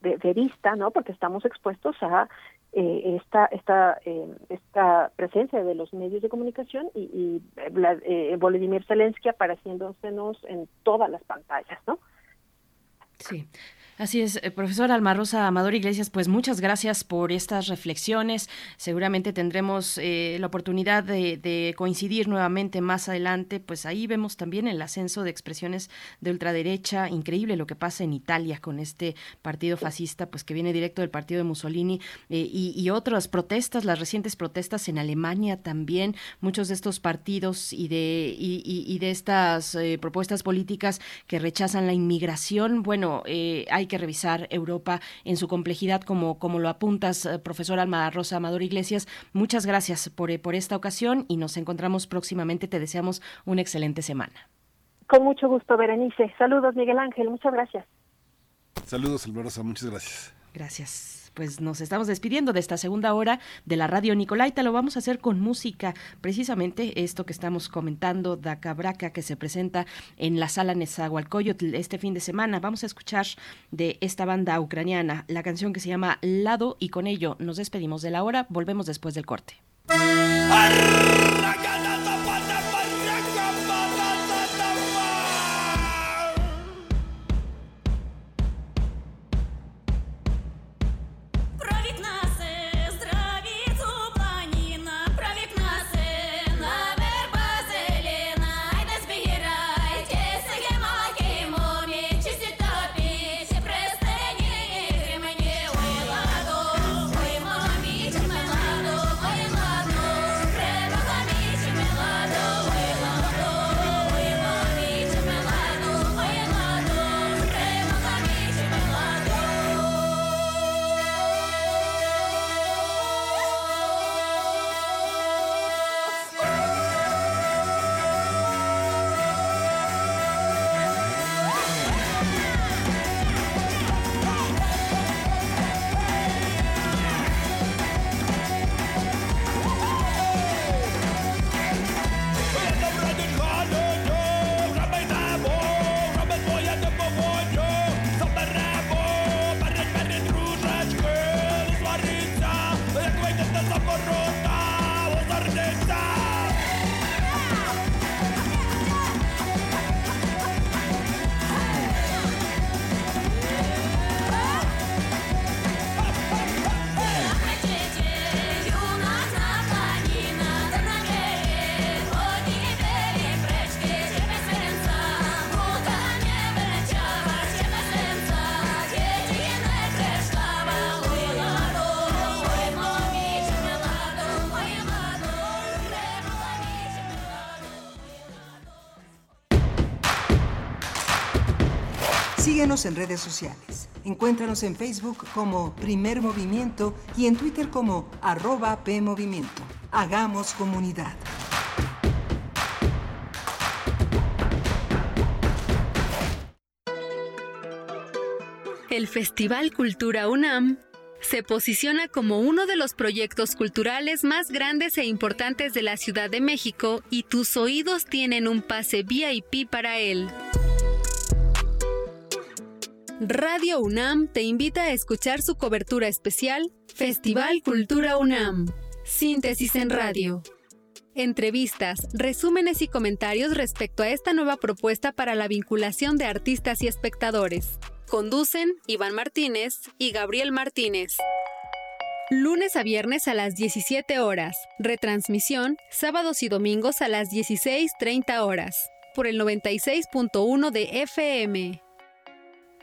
de, de vista, ¿no? Porque estamos expuestos a eh, esta esta eh, esta presencia de los medios de comunicación y, y Vla- eh, Volodymyr Zelensky apareciéndosenos en todas las pantallas, ¿no? Sí. Así es, eh, profesor Alma Rosa Amador Iglesias, pues muchas gracias por estas reflexiones. Seguramente tendremos eh, la oportunidad de, coincidir nuevamente más adelante. Pues ahí vemos también el ascenso de expresiones de ultraderecha. Increíble lo que pasa en Italia con este partido fascista, pues que viene directo del partido de Mussolini eh, y, otras protestas, las recientes protestas en Alemania también. Muchos de estos partidos y de, y- y de estas eh, propuestas políticas que rechazan la inmigración, bueno, eh, hay que revisar Europa en su complejidad, como, como lo apuntas, eh, profesor Alma Rosa Amador Iglesias. Muchas gracias por, por esta ocasión y nos encontramos próximamente. Te deseamos una excelente semana. Con mucho gusto, Berenice. Saludos, Miguel Ángel. Muchas gracias. Saludos, Alvarosa, muchas gracias. Gracias. Pues nos estamos despidiendo de esta segunda hora de la radio Nicolaita. Lo vamos a hacer con música, precisamente esto que estamos comentando, Dacabraca, que se presenta en la sala Nezahualcóyotl este fin de semana. Vamos a escuchar de esta banda ucraniana la canción que se llama Lado y con ello nos despedimos de la hora. Volvemos después del corte. En redes sociales. Encuéntranos en Facebook como Primer Movimiento y en Twitter como arroba PMovimiento. Hagamos comunidad. El Festival Cultura UNAM se posiciona como uno de los proyectos culturales más grandes e importantes de la Ciudad de México y tus oídos tienen un pase VIP para él. Radio UNAM te invita a escuchar su cobertura especial Festival Cultura UNAM. Síntesis en radio. Entrevistas, resúmenes y comentarios respecto a esta nueva propuesta para la vinculación de artistas y espectadores. Conducen Iván Martínez y Gabriel Martínez. Lunes a viernes a las 17 horas. Retransmisión sábados y domingos a las 16.30 horas. Por el 96.1 de FM.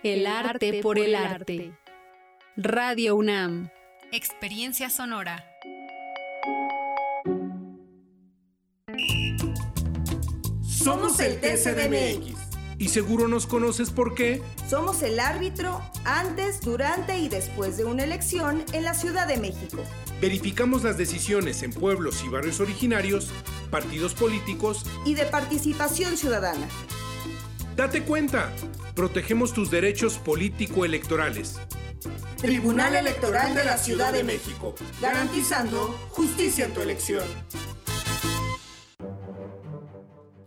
El arte por el arte. Radio UNAM. Experiencia sonora. Somos el TCDMX. Y seguro nos conoces por qué. Somos el árbitro antes, durante y después de una elección en la Ciudad de México. Verificamos las decisiones en pueblos y barrios originarios, partidos políticos y de participación ciudadana. Date cuenta, protegemos tus derechos político-electorales. Tribunal Electoral de la Ciudad de México, garantizando justicia en tu elección.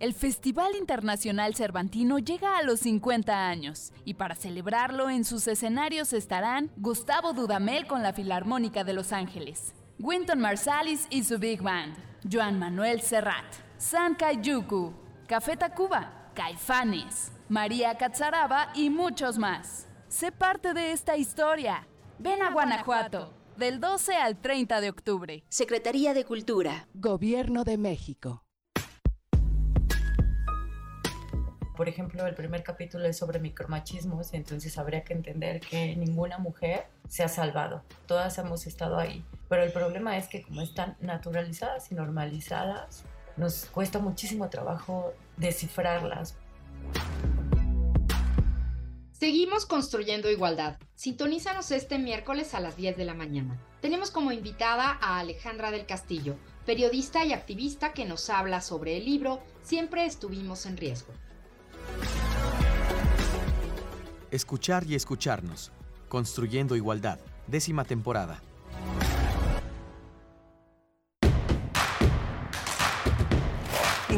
El Festival Internacional Cervantino llega a los 50 años y para celebrarlo en sus escenarios estarán Gustavo Dudamel con la Filarmónica de Los Ángeles, Winton Marsalis y su Big Band, Joan Manuel Serrat, San Kayuku, Café Tacuba, Caifanes, María Catzaraba y muchos más. Sé parte de esta historia. Ven a Guanajuato, del 12 al 30 de octubre. Secretaría de Cultura. Gobierno de México. por ejemplo, el primer capítulo es sobre micromachismos, entonces habría que entender que ninguna mujer se ha salvado. Todas hemos estado ahí. Pero el problema es que como están naturalizadas y normalizadas, nos cuesta muchísimo trabajo descifrarlas. Seguimos construyendo igualdad. Sintonízanos este miércoles a las 10 de la mañana. Tenemos como invitada a Alejandra del Castillo, periodista y activista que nos habla sobre el libro Siempre estuvimos en riesgo. Escuchar y escucharnos. Construyendo Igualdad. Décima temporada.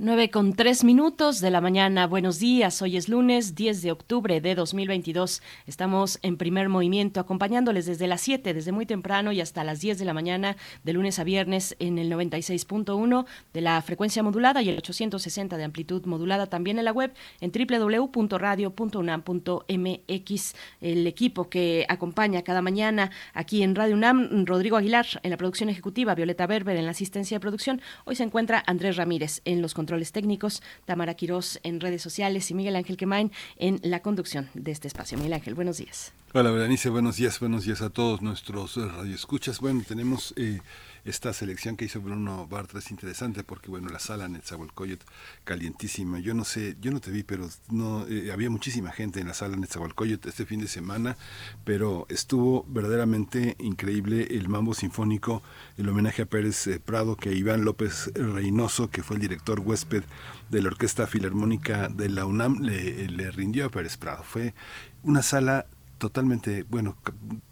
9 con 3 minutos de la mañana. Buenos días. Hoy es lunes 10 de octubre de 2022. Estamos en primer movimiento acompañándoles desde las 7, desde muy temprano y hasta las 10 de la mañana, de lunes a viernes en el 96.1 de la frecuencia modulada y el 860 de amplitud modulada también en la web en www.radio.unam.mx. El equipo que acompaña cada mañana aquí en Radio UNAM, Rodrigo Aguilar en la producción ejecutiva, Violeta Berber en la asistencia de producción. Hoy se encuentra Andrés Ramírez en los controles técnicos, Tamara Quirós en redes sociales y Miguel Ángel Quemain en la conducción de este espacio. Miguel Ángel, buenos días. Hola, Berenice, buenos días, buenos días a todos nuestros radioescuchas. Bueno, tenemos eh, esta selección que hizo Bruno Bartra, es interesante porque, bueno, la sala Netzahualcoyot calientísima. Yo no sé, yo no te vi, pero no eh, había muchísima gente en la sala Netzahualcoyot este fin de semana, pero estuvo verdaderamente increíble el mambo sinfónico, el homenaje a Pérez eh, Prado, que Iván López Reynoso, que fue el director huésped de la Orquesta Filarmónica de la UNAM, le, le rindió a Pérez Prado. Fue una sala totalmente, bueno,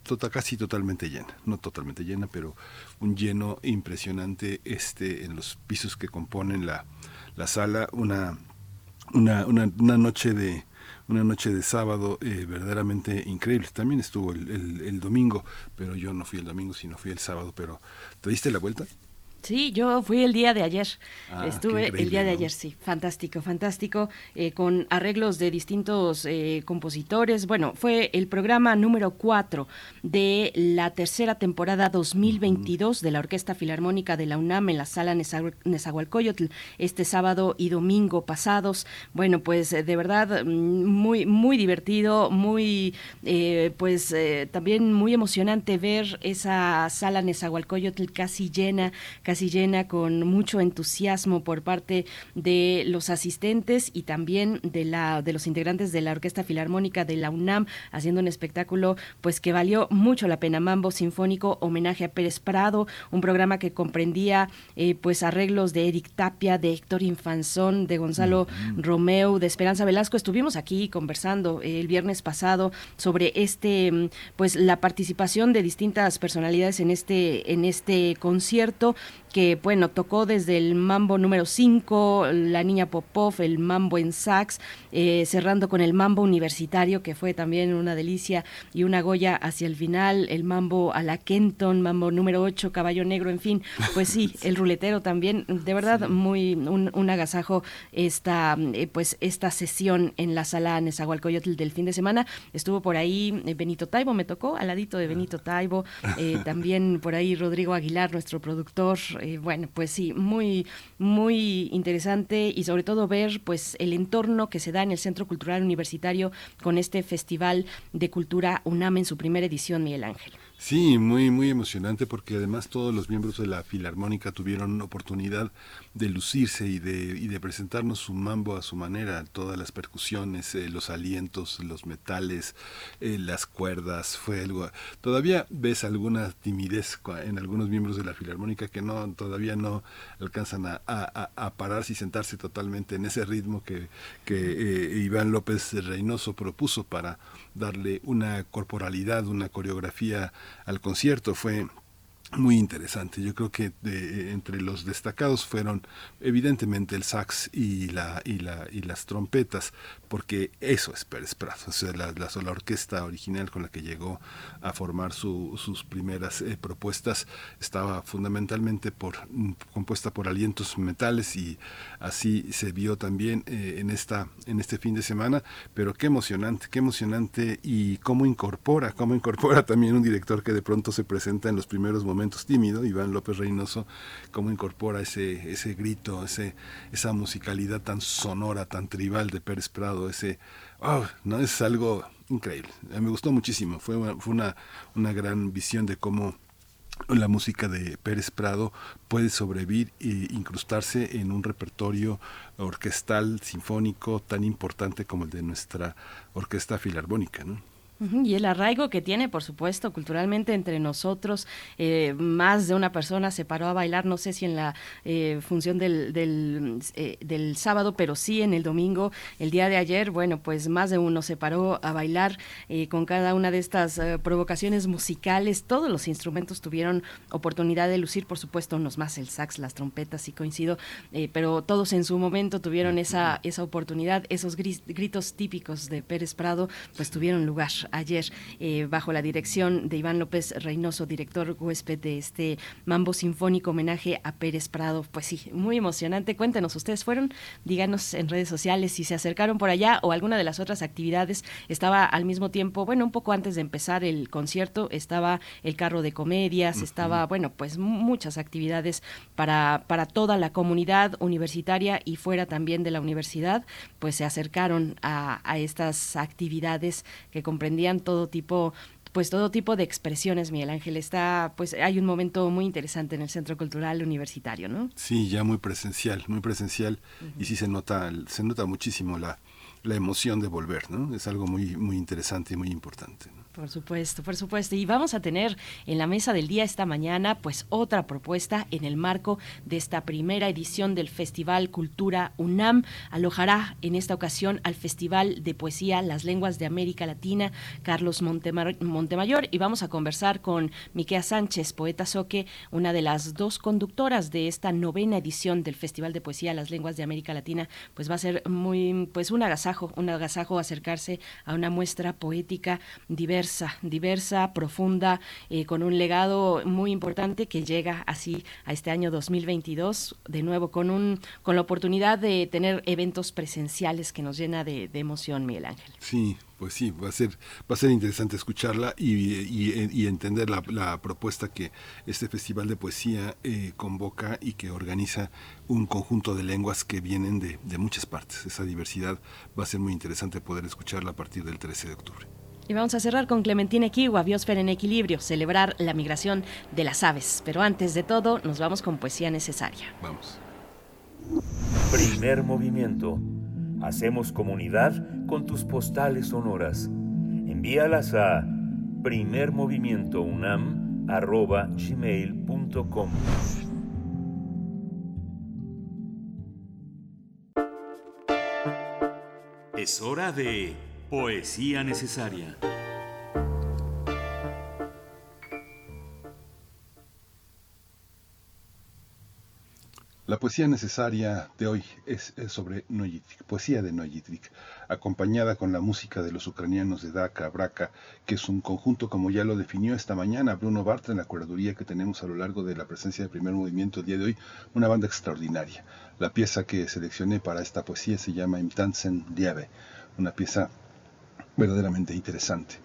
tota, casi totalmente llena, no totalmente llena, pero un lleno impresionante este en los pisos que componen la, la sala, una, una, una, una noche de una noche de sábado eh, verdaderamente increíble. También estuvo el, el, el, domingo, pero yo no fui el domingo, sino fui el sábado. Pero ¿te diste la vuelta? Sí, yo fui el día de ayer. Ah, Estuve el día de ayer, sí. Fantástico, fantástico. eh, con arreglos de distintos eh, compositores. Bueno, fue el programa número 4 de la tercera temporada 2022 de la Orquesta Filarmónica de la UNAM en la sala Neza- Nezahualcóyotl este sábado y domingo pasados. Bueno, pues eh, de verdad mm, muy, muy divertido, muy, eh, pues también muy emocionante ver esa sala Nezahualcóyotl casi llena, casi llena con mucho entusiasmo por parte de los asistentes y también de la de los integrantes de la Orquesta Filarmónica de la UNAM haciendo un espectáculo pues que valió mucho la pena. Mambo Sinfónico homenaje a Pérez Prado, un programa que comprendía eh, pues arreglos de Eric Tapia, de Héctor Infanzón, de Gonzalo Romeo, de Esperanza Velasco. Estuvimos aquí conversando eh, el viernes pasado sobre este mm, pues la participación de distintas personalidades en este en este concierto que bueno, tocó desde el mambo número 5, la niña Popov, el mambo en sax, eh, cerrando con el mambo universitario, que fue también una delicia, y una Goya hacia el final, el mambo a la Kenton, mambo número 8, caballo negro, en fin, pues sí, el ruletero también, de verdad, muy un, un agasajo esta, eh, pues esta sesión en la sala Nezahualcóyotl del fin de semana. Estuvo por ahí eh, Benito Taibo, me tocó, al ladito de Benito Taibo, eh, también por ahí Rodrigo Aguilar, nuestro productor, eh, bueno, pues sí, muy, muy interesante y sobre todo ver pues el entorno que se da en el Centro Cultural Universitario con este Festival de Cultura UNAM en su primera edición, Miguel Ángel. Sí, muy, muy emocionante porque además todos los miembros de la Filarmónica tuvieron oportunidad de lucirse y de, y de presentarnos su mambo a su manera, todas las percusiones, eh, los alientos, los metales, eh, las cuerdas, fue algo... Todavía ves alguna timidez en algunos miembros de la Filarmónica que no todavía no alcanzan a, a- a- a pararse y sentarse totalmente en ese ritmo que, que eh, Iván López Reynoso propuso para darle una corporalidad, una coreografía al concierto. Fue muy interesante. Yo creo que entre los destacados fueron evidentemente el sax y la y la y las trompetas, porque eso es Pérez Prado, o la, la sola orquesta original con la que llegó a formar su- sus primeras eh, propuestas estaba fundamentalmente por compuesta por alientos metales y así se vio también eh, en esta en este fin de semana, pero qué emocionante, qué emocionante y cómo incorpora, cómo incorpora también un director que de pronto se presenta en los primeros momentos tímido, Iván López Reynoso, cómo incorpora ese ese grito, ese esa musicalidad tan sonora, tan tribal de Pérez Prado, ese oh, no es algo increíble. Me gustó muchísimo, fue fue una una gran visión de cómo la música de Pérez Prado puede sobrevivir e incrustarse en un repertorio orquestal, sinfónico tan importante como el de nuestra orquesta filarmónica, ¿no? Y el arraigo que tiene, por supuesto, culturalmente entre nosotros, eh, más de una persona se paró a bailar, no sé si en la eh, función del, del, eh, del sábado, pero sí en el domingo, el día de ayer, bueno, pues más de uno se paró a bailar eh, con cada una de estas eh, provocaciones musicales, todos los instrumentos tuvieron oportunidad de lucir, por supuesto, unos más el sax, las trompetas, sí coincido, eh, pero todos en su momento tuvieron esa, esa oportunidad, esos gris- gritos típicos de Pérez Prado, pues tuvieron lugar ayer eh, bajo la dirección de Iván López Reynoso, director huésped de este Mambo Sinfónico homenaje a Pérez Prado. Pues sí, muy emocionante. Cuéntenos, ¿ustedes fueron? Díganos en redes sociales si se acercaron por allá o alguna de las otras actividades. Estaba al mismo tiempo, bueno, un poco antes de empezar el concierto, estaba el carro de comedias, estaba, bueno, pues muchas actividades para, para toda la comunidad universitaria y fuera también de la universidad, pues se acercaron a, a estas actividades que todo tipo pues todo tipo de expresiones, Miguel Ángel. Está, pues hay un momento muy interesante en el Centro Cultural Universitario, ¿no? Sí, ya muy presencial, muy presencial y sí se nota se nota muchísimo la la emoción de volver, ¿no? Es algo muy muy interesante y muy importante. Por supuesto, por supuesto. Y vamos a tener en la mesa del día esta mañana, pues otra propuesta en el marco de esta primera edición del Festival Cultura UNAM. Alojará en esta ocasión al Festival de Poesía Las Lenguas de América Latina, Carlos Montemar- Montemayor. Y vamos a conversar con Miquea Sánchez, poeta soque, una de las dos conductoras de esta novena edición del Festival de Poesía Las Lenguas de América Latina. Pues va a ser muy, pues un agasajo, un agasajo acercarse a una muestra poética diversa, diversa, profunda, eh, con un legado muy importante que llega así a este año 2022, de nuevo con un con la oportunidad de tener eventos presenciales que nos llena de, emoción, Miguel Ángel. Sí, pues sí, va a ser, va a ser interesante escucharla y, y- entender la, la propuesta que este Festival de Poesía eh, convoca y que organiza un conjunto de lenguas que vienen de, de muchas partes. Esa diversidad va a ser muy interesante poder escucharla a partir del 13 de octubre. Y vamos a cerrar con Clementina Kiwa, Biosfera en Equilibrio, celebrar la migración de las aves. Pero antes de todo, nos vamos con poesía necesaria. Vamos. Primer movimiento. Hacemos comunidad con tus postales sonoras. Envíalas a primermovimientounam.gmail.com Es hora de Poesía Necesaria. La poesía necesaria de hoy es, sobre Noyitrik, poesía de Noyitrik, acompañada con la música de los ucranianos de Daka, Braka, que es un conjunto, como ya lo definió esta mañana Bruno Bartra en la curaduría que tenemos a lo largo de la presencia del primer movimiento el día de hoy, una banda extraordinaria. La pieza que seleccioné para esta poesía se llama Imtansen Liave, una pieza verdaderamente interesante.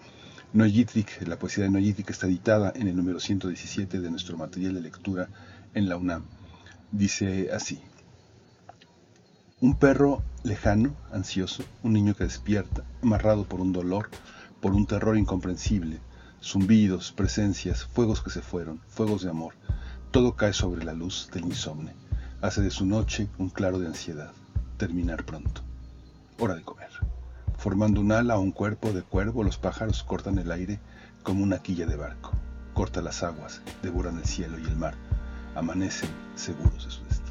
Noyitrik, la poesía de Noyitrik está editada en el número 117 de nuestro material de lectura en la UNAM. Dice así. Un perro lejano, ansioso, un niño que despierta, amarrado por un dolor, por un terror incomprensible, zumbidos, presencias, fuegos que se fueron, fuegos de amor. Todo cae sobre la luz del insomne. Hace de su noche un claro de ansiedad. Terminar pronto. Hora de comer. Formando un ala o un cuerpo de cuervo, los pájaros cortan el aire como una quilla de barco. Corta las aguas, devoran el cielo y el mar. Amanecen seguros de su destino.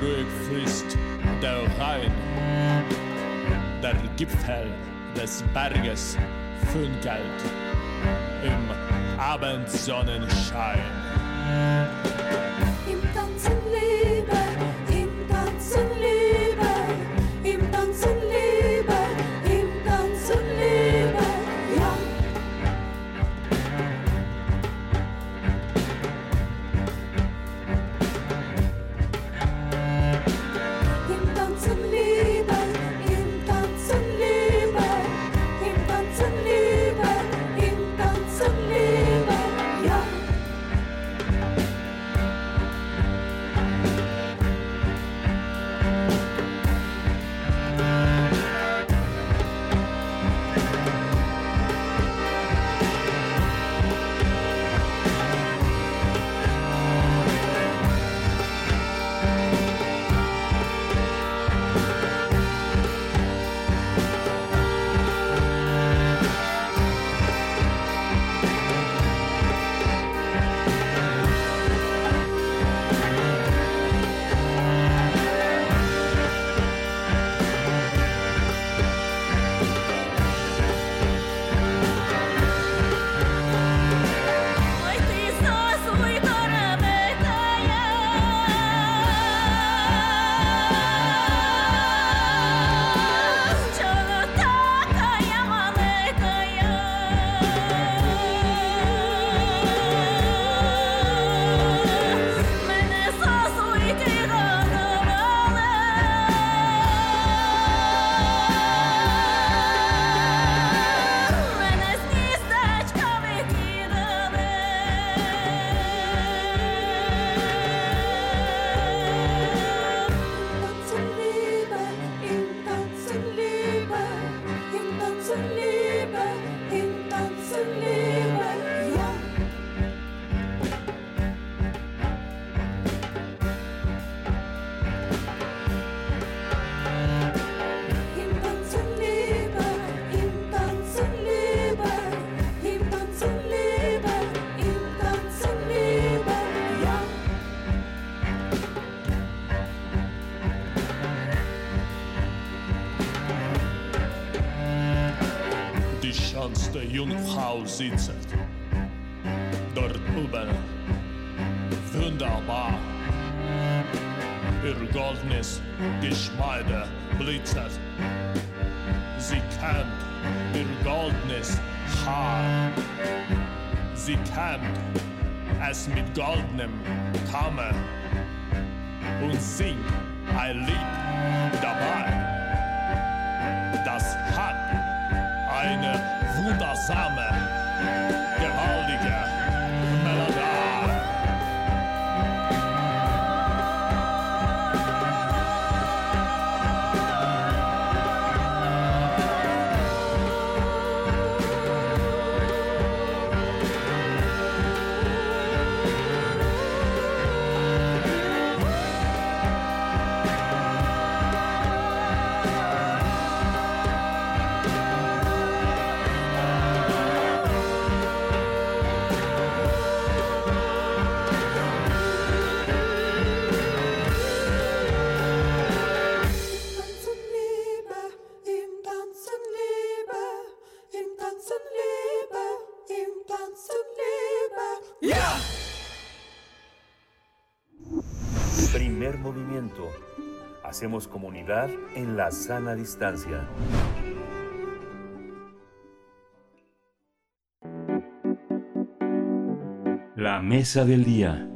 Ruhig fließt der Rhein. Der Gipfel des Berges funkelt im Abendsonnenschein. Jungfrau sitzet. Dort oben. Wunderbar. Ihr goldenes Geschmeide blitzert. Sie kämmt ihr goldenes Haar. Sie kämmt es mit goldenem Kamme und singt ein Lied dabei. Eine wundersame, gewaltige Melodie. Hacemos comunidad en la sana distancia. La mesa del día.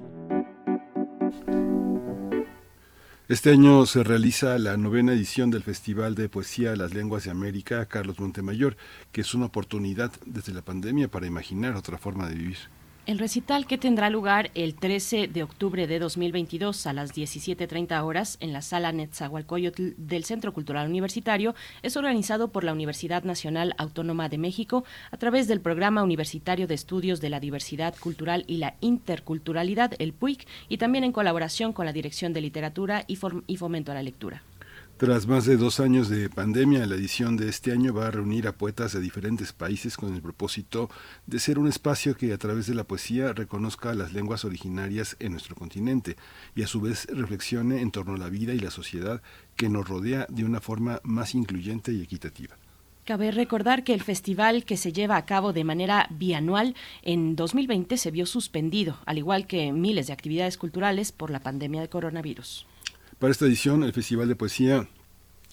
Este año se realiza la novena edición del Festival de Poesía Las Lenguas de América Carlos Montemayor, que es una oportunidad desde la pandemia para imaginar otra forma de vivir. El recital que tendrá lugar el 13 de octubre de 2022 a las 17.30 horas en la sala Netzahualcoyotl del Centro Cultural Universitario es organizado por la Universidad Nacional Autónoma de México a través del Programa Universitario de Estudios de la Diversidad Cultural y la Interculturalidad, el PUIC, y también en colaboración con la Dirección de Literatura y, y Fomento a la Lectura. Tras más de dos años de pandemia, la edición de este año va a reunir a poetas de diferentes países con el propósito de ser un espacio que a través de la poesía reconozca las lenguas originarias en nuestro continente y a su vez reflexione en torno a la vida y la sociedad que nos rodea de una forma más incluyente y equitativa. Cabe recordar que el festival que se lleva a cabo de manera bianual en 2020 se vio suspendido, al igual que miles de actividades culturales por la pandemia de coronavirus. Para esta edición, el Festival de Poesía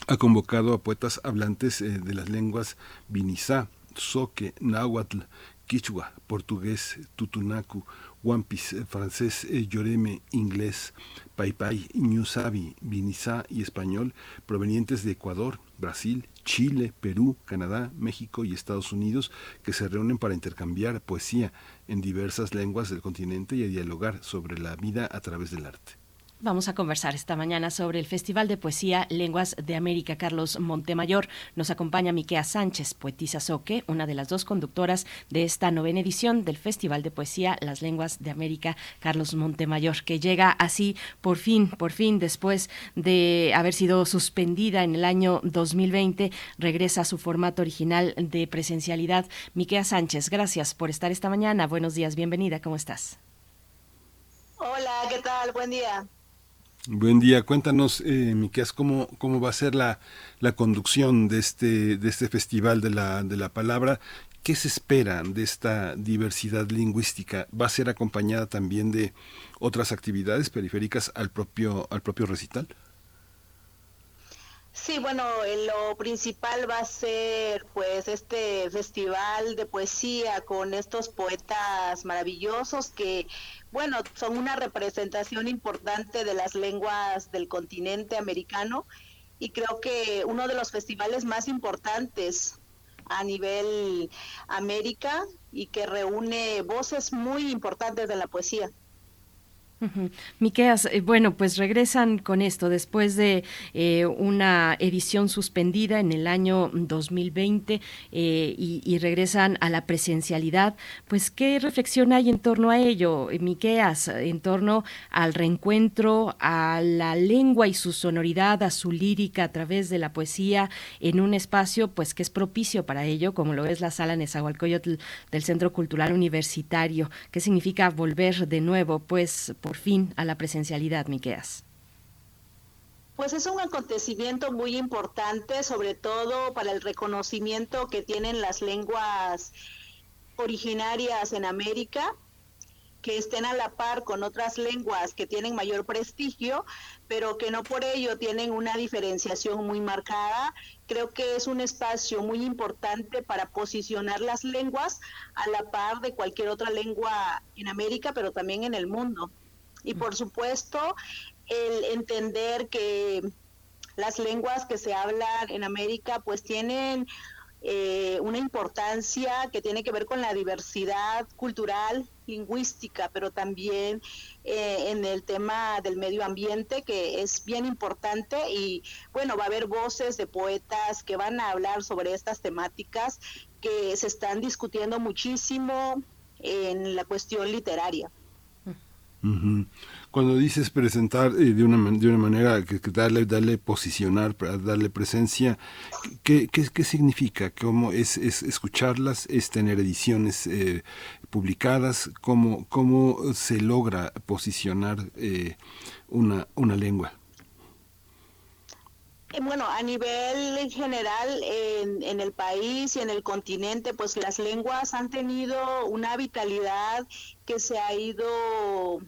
ha convocado a poetas hablantes eh, de las lenguas Binizá, Soque, Náhuatl, Quichua, portugués, Tutunacu, Wampis, eh, francés, eh, Yoreme, inglés, Paipai, Ñusabi, Binizá y español, provenientes de Ecuador, Brasil, Chile, Perú, Canadá, México y Estados Unidos, que se reúnen para intercambiar poesía en diversas lenguas del continente y dialogar sobre la vida a través del arte. Vamos a conversar esta mañana sobre el Festival de Poesía Lenguas de América Carlos Montemayor. Nos acompaña Miquea Sánchez, poetisa soque, una de las dos conductoras de esta novena edición del Festival de Poesía Las Lenguas de América Carlos Montemayor, que llega así por fin, por fin, después de haber sido suspendida en el año 2020, regresa a su formato original de presencialidad. Miquea Sánchez, gracias por estar esta mañana. Buenos días, bienvenida, ¿cómo estás? Hola, ¿qué tal? Buen día. Buen día, cuéntanos, eh, cómo, cómo va a ser la, la conducción de este, de este festival de la, de la palabra. ¿Qué se espera de esta diversidad lingüística? ¿Va a ser acompañada también de otras actividades periféricas al propio, al propio recital? Sí, bueno, eh, lo principal va a ser pues este festival de poesía con estos poetas maravillosos que, bueno, son una representación importante de las lenguas del continente americano y creo que uno de los festivales más importantes a nivel América y que reúne voces muy importantes de la poesía. Ujú. Miqueas, eh, bueno, pues regresan con esto después de eh, una edición suspendida en el año 2020 eh, y, y regresan a la presencialidad. Pues, ¿qué reflexión hay en torno a ello, Miqueas, en torno al reencuentro, a la lengua y su sonoridad, a su lírica a través de la poesía en un espacio pues que es propicio para ello, como lo es la sala Nezahualcóyotl del Centro Cultural Universitario? ¿Qué significa volver de nuevo, pues, por fin a la presencialidad, Miqueas? Pues es un acontecimiento muy importante, sobre todo para el reconocimiento que tienen las lenguas originarias en América que estén a la par con otras lenguas que tienen mayor prestigio, pero que no por ello tienen una diferenciación muy marcada. Creo que es un espacio muy importante para posicionar las lenguas a la par de cualquier otra lengua en América, pero también en el mundo. Y por supuesto, el entender que las lenguas que se hablan en América pues tienen eh, una importancia que tiene que ver con la diversidad cultural, lingüística, pero también eh, en el tema del medio ambiente, que es bien importante. Y bueno, va a haber voces de poetas que van a hablar sobre estas temáticas que se están discutiendo muchísimo en la cuestión literaria. Ujú. Cuando dices presentar eh, de, una, de una manera que, darle, darle posicionar, darle presencia, ¿qué, qué, qué significa? ¿Cómo es, es escucharlas? ¿Es tener ediciones eh, publicadas? ¿Cómo, ¿Cómo se logra posicionar eh, una, una lengua? Bueno, a nivel general en, en el país y en el continente, pues las lenguas han tenido una vitalidad que se ha ido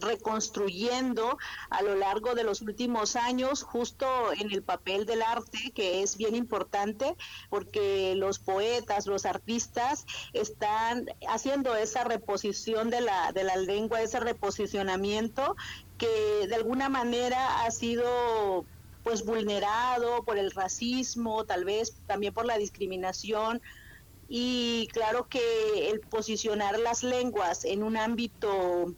reconstruyendo a lo largo de los últimos años, justo en el papel del arte, que es bien importante, porque los poetas, los artistas están haciendo esa reposición de la, de la lengua, ese reposicionamiento que de alguna manera ha sido pues vulnerado por el racismo, tal vez también por la discriminación. Y claro que el posicionar las lenguas en un ámbito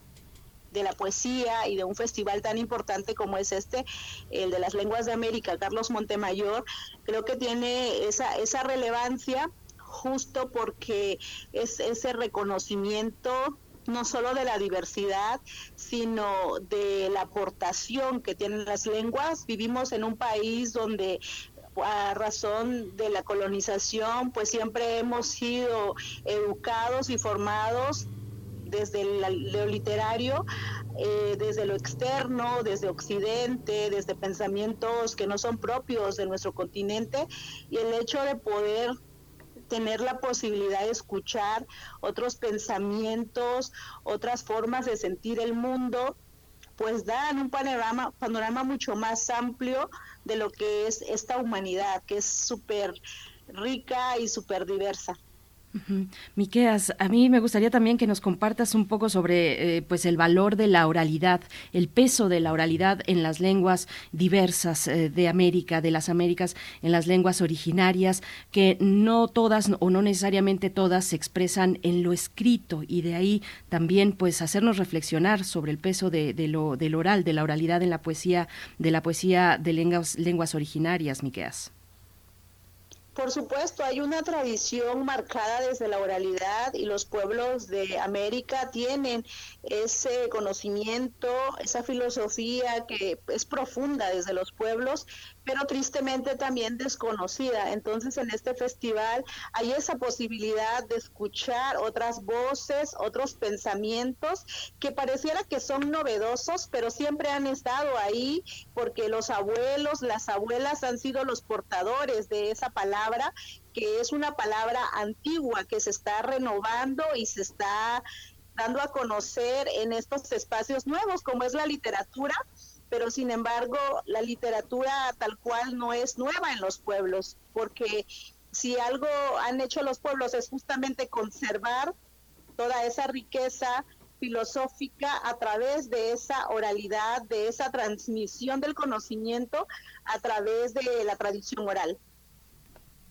de la poesía y de un festival tan importante como es este, el de las lenguas de América, Carlos Montemayor, creo que tiene esa, esa relevancia justo porque es ese reconocimiento no solo de la diversidad, sino de la aportación que tienen las lenguas. Vivimos en un país donde a razón de la colonización, pues siempre hemos sido educados y formados desde lo literario, eh, desde lo externo, desde Occidente, desde pensamientos que no son propios de nuestro continente, y el hecho de poder tener la posibilidad de escuchar otros pensamientos, otras formas de sentir el mundo, pues dan un panorama, panorama mucho más amplio de lo que es esta humanidad, que es súper rica y súper diversa. Miqueas, a mí me gustaría también que nos compartas un poco sobre eh, pues el valor de la oralidad, el peso de la oralidad en las lenguas diversas eh, de América, de las Américas, en las lenguas originarias, que no todas o no necesariamente todas se expresan en lo escrito y de ahí también pues hacernos reflexionar sobre el peso de, de lo del oral, de la oralidad en la poesía, de la poesía de lenguas, lenguas originarias, Miqueas. Por supuesto, hay una tradición marcada desde la oralidad y los pueblos de América tienen ese conocimiento, esa filosofía que es profunda desde los pueblos, pero tristemente también desconocida. Entonces, en este festival hay esa posibilidad de escuchar otras voces, otros pensamientos que pareciera que son novedosos, pero siempre han estado ahí porque los abuelos, las abuelas han sido los portadores de esa palabra que es una palabra antigua que se está renovando y se está dando a conocer en estos espacios nuevos como es la literatura, pero sin embargo la literatura tal cual no es nueva en los pueblos, porque si algo han hecho los pueblos es justamente conservar toda esa riqueza filosófica a través de esa oralidad, de esa transmisión del conocimiento a través de la tradición oral.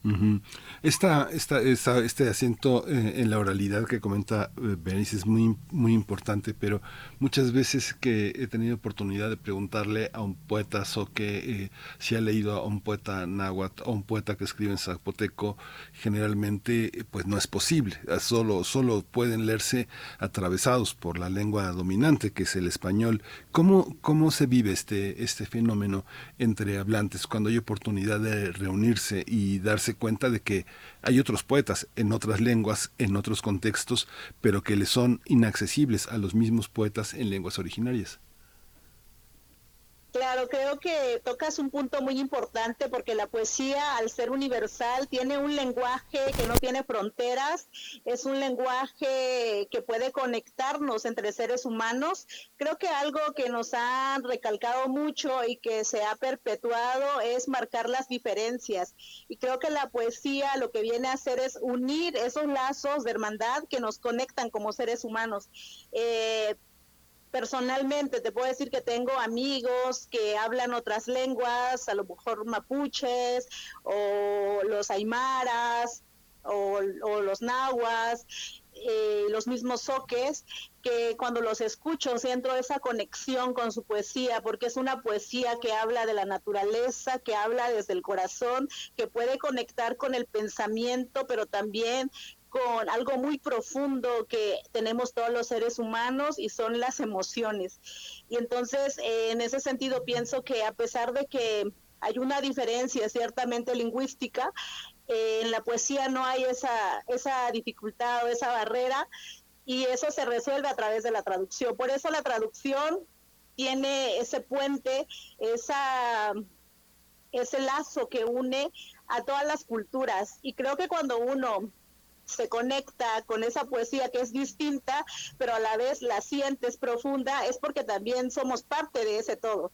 Ujú. Esta, esta, esta- este acento eh, en la oralidad que comenta eh, Berenice es muy, muy importante, pero muchas veces que he tenido oportunidad de preguntarle a un poeta que eh, si ha leído a un poeta náhuatl o un poeta que escribe en zapoteco, generalmente eh, pues no es posible, Ah, solo, solo pueden leerse atravesados por la lengua dominante que es el español. ¿Cómo, cómo se vive este, este fenómeno entre hablantes cuando hay oportunidad de reunirse y darse cuenta de que hay otros poetas en otras lenguas, en otros contextos, pero que les son inaccesibles a los mismos poetas en lenguas originarias? Claro, creo que tocas un punto muy importante porque la poesía, al ser universal, tiene un lenguaje que no tiene fronteras, es un lenguaje que puede conectarnos entre seres humanos. Creo que algo que nos han recalcado mucho y que se ha perpetuado es marcar las diferencias. Y creo que la poesía lo que viene a hacer es unir esos lazos de hermandad que nos conectan como seres humanos. Eh, personalmente te puedo decir que tengo amigos que hablan otras lenguas, a lo mejor mapuches o los aymaras o, los nahuas, eh, los mismos soques, que cuando los escucho siento esa conexión con su poesía, porque es una poesía que habla de la naturaleza, que habla desde el corazón, que puede conectar con el pensamiento, pero también con algo muy profundo que tenemos todos los seres humanos y son las emociones. Y entonces, eh, en ese sentido, pienso que a pesar de que hay una diferencia ciertamente lingüística, eh, en la poesía no hay esa, esa dificultad o esa barrera y eso se resuelve a través de la traducción. Por eso la traducción tiene ese puente, esa, ese lazo que une a todas las culturas. Y creo que cuando uno se conecta con esa poesía que es distinta, pero a la vez la sientes profunda, es porque también somos parte de ese todo.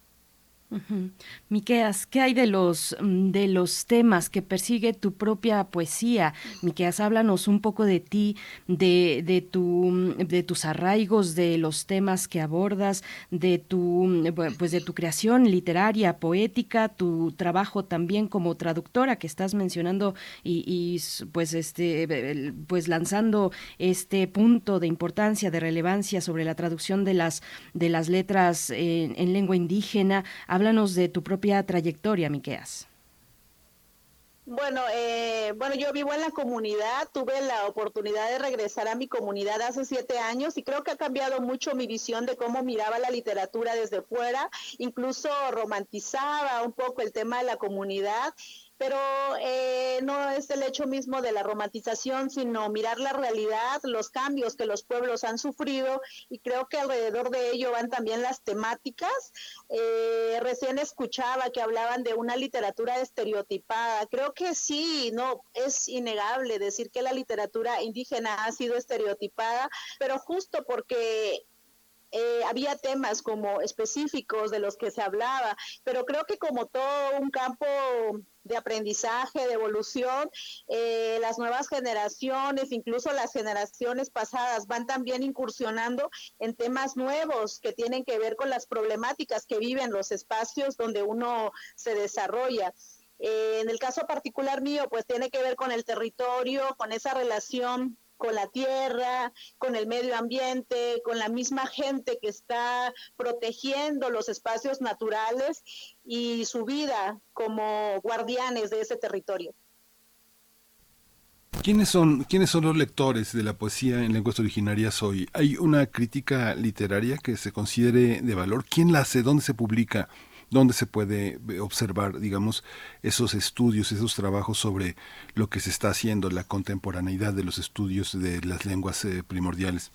Ujú. Miqueas, ¿qué hay de los mm, de los temas que persigue tu propia poesía? Miqueas, háblanos un poco de ti, de, de tu mm, de tus arraigos, de los temas que abordas, de tu mm, pues de tu creación literaria, poética, tu trabajo también como traductora que estás mencionando y, y, pues este pues lanzando este punto de importancia, de relevancia sobre la traducción de las de las letras en lengua indígena. Háblanos de tu propia trayectoria, Miqueas. Bueno, eh, bueno, yo vivo en la comunidad, tuve la oportunidad de regresar a mi comunidad hace siete años y creo que ha cambiado mucho mi visión de cómo miraba la literatura desde fuera, incluso romantizaba un poco el tema de la comunidad pero eh, no es el hecho mismo de la romantización, sino mirar la realidad, los cambios que los pueblos han sufrido y creo que alrededor de ello van también las temáticas. Eh, recién escuchaba que hablaban de una literatura estereotipada. Creo que sí, no es innegable decir que la literatura indígena ha sido estereotipada, pero justo porque eh, había temas como específicos de los que se hablaba, pero creo que como todo un campo de aprendizaje, de evolución, eh, las nuevas generaciones, incluso las generaciones pasadas, van también incursionando en temas nuevos que tienen que ver con las problemáticas que viven los espacios donde uno se desarrolla. Eh, en el caso particular mío, pues tiene que ver con el territorio, con esa relación con la tierra, con el medio ambiente, con la misma gente que está protegiendo los espacios naturales y su vida como guardianes de ese territorio. ¿Quiénes son, ¿Quiénes son los lectores de la poesía en lenguas originarias hoy? ¿Hay una crítica literaria que se considere de valor? ¿Quién la hace? ¿Dónde se publica? ¿Dónde se puede eh, observar, digamos, esos estudios, esos trabajos sobre lo que se está haciendo, la contemporaneidad de los estudios de las lenguas eh, primordiales?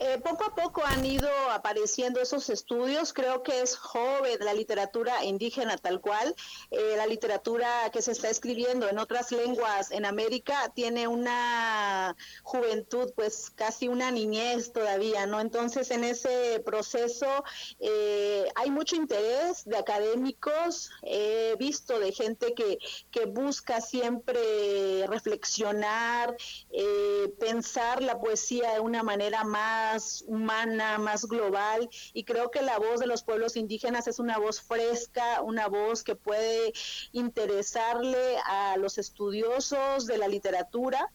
Eh, poco a poco han ido apareciendo esos estudios, creo que es joven la literatura indígena tal cual, eh, la literatura que se está escribiendo en otras lenguas en América tiene una juventud, pues casi una niñez todavía, ¿no? Entonces en ese proceso eh, hay mucho interés de académicos, he visto de gente que, que busca siempre reflexionar, eh, pensar la poesía de una manera más humana, más global, y creo que la voz de los pueblos indígenas es una voz fresca, una voz que puede interesarle a los estudiosos de la literatura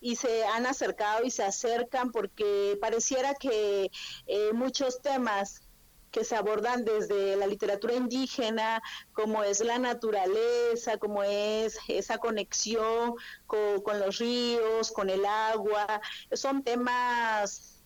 y se han acercado y se acercan porque pareciera que eh, muchos temas que se abordan desde la literatura indígena, como es la naturaleza, como es esa conexión con, con los ríos, con el agua, son temas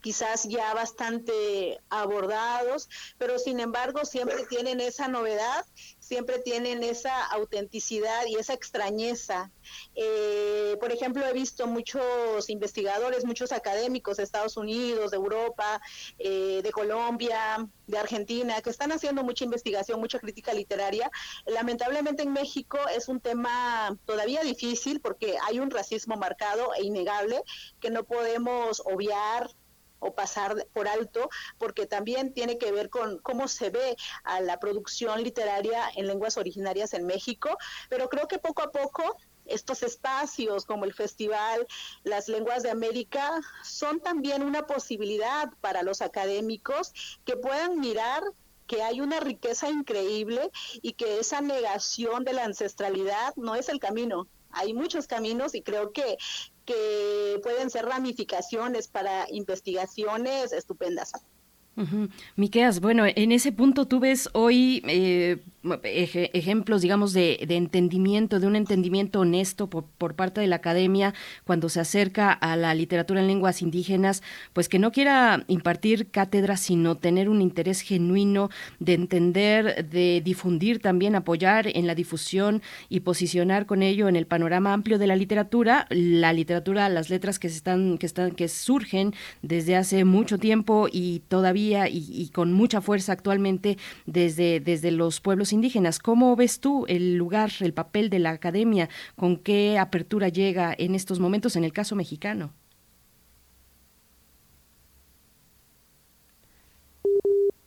quizás ya bastante abordados, pero sin embargo siempre tienen esa novedad, siempre tienen esa autenticidad y esa extrañeza. Eh, por ejemplo, he visto muchos investigadores, muchos académicos de Estados Unidos, de Europa, eh, de Colombia, de Argentina, que están haciendo mucha investigación, mucha crítica literaria. Lamentablemente en México es un tema todavía difícil porque hay un racismo marcado e innegable que no podemos obviar o pasar por alto, porque también tiene que ver con cómo se ve a la producción literaria en lenguas originarias en México, pero creo que poco a poco estos espacios como el Festival Las Lenguas de América son también una posibilidad para los académicos que puedan mirar que hay una riqueza increíble y que esa negación de la ancestralidad no es el camino. Hay muchos caminos y creo que, que pueden ser ramificaciones para investigaciones estupendas. Ujú. Miqueas, bueno, en ese punto tú ves hoy eh, eje- ejemplos, digamos, de, de entendimiento, de un entendimiento honesto por, por parte de la academia cuando se acerca a la literatura en lenguas indígenas, pues que no quiera impartir cátedras, sino tener un interés genuino de entender, de difundir también, apoyar en la difusión y posicionar con ello en el panorama amplio de la literatura, la literatura, las letras que se están, que están, que surgen desde hace mucho tiempo y todavía y, y con mucha fuerza actualmente desde, desde los pueblos indígenas. ¿Cómo ves tú el lugar, el papel de la academia? ¿Con qué apertura llega en estos momentos en el caso mexicano?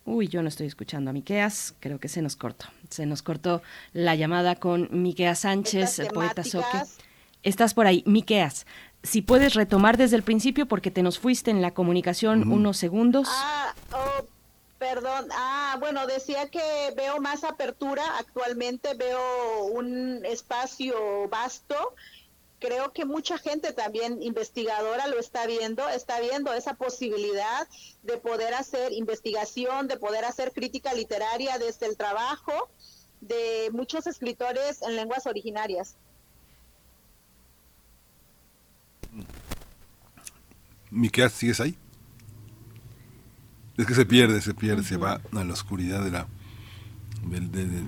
Uy, yo no estoy escuchando a Miqueas, creo que se nos cortó. Se nos cortó la llamada con Miqueas Sánchez, el poeta Soque. Estás por ahí, Miqueas. Si puedes retomar desde el principio porque te nos fuiste en la comunicación unos segundos. Ah, oh, perdón. Ah, bueno, decía que veo más apertura. Actualmente veo un espacio vasto. Creo que mucha gente también investigadora lo está viendo, está viendo esa posibilidad de poder hacer investigación, de poder hacer crítica literaria desde el trabajo de muchos escritores en lenguas originarias. Miqueas, ¿sigues ahí? Es que se pierde, se pierde, se va a la oscuridad de la... del- de- de-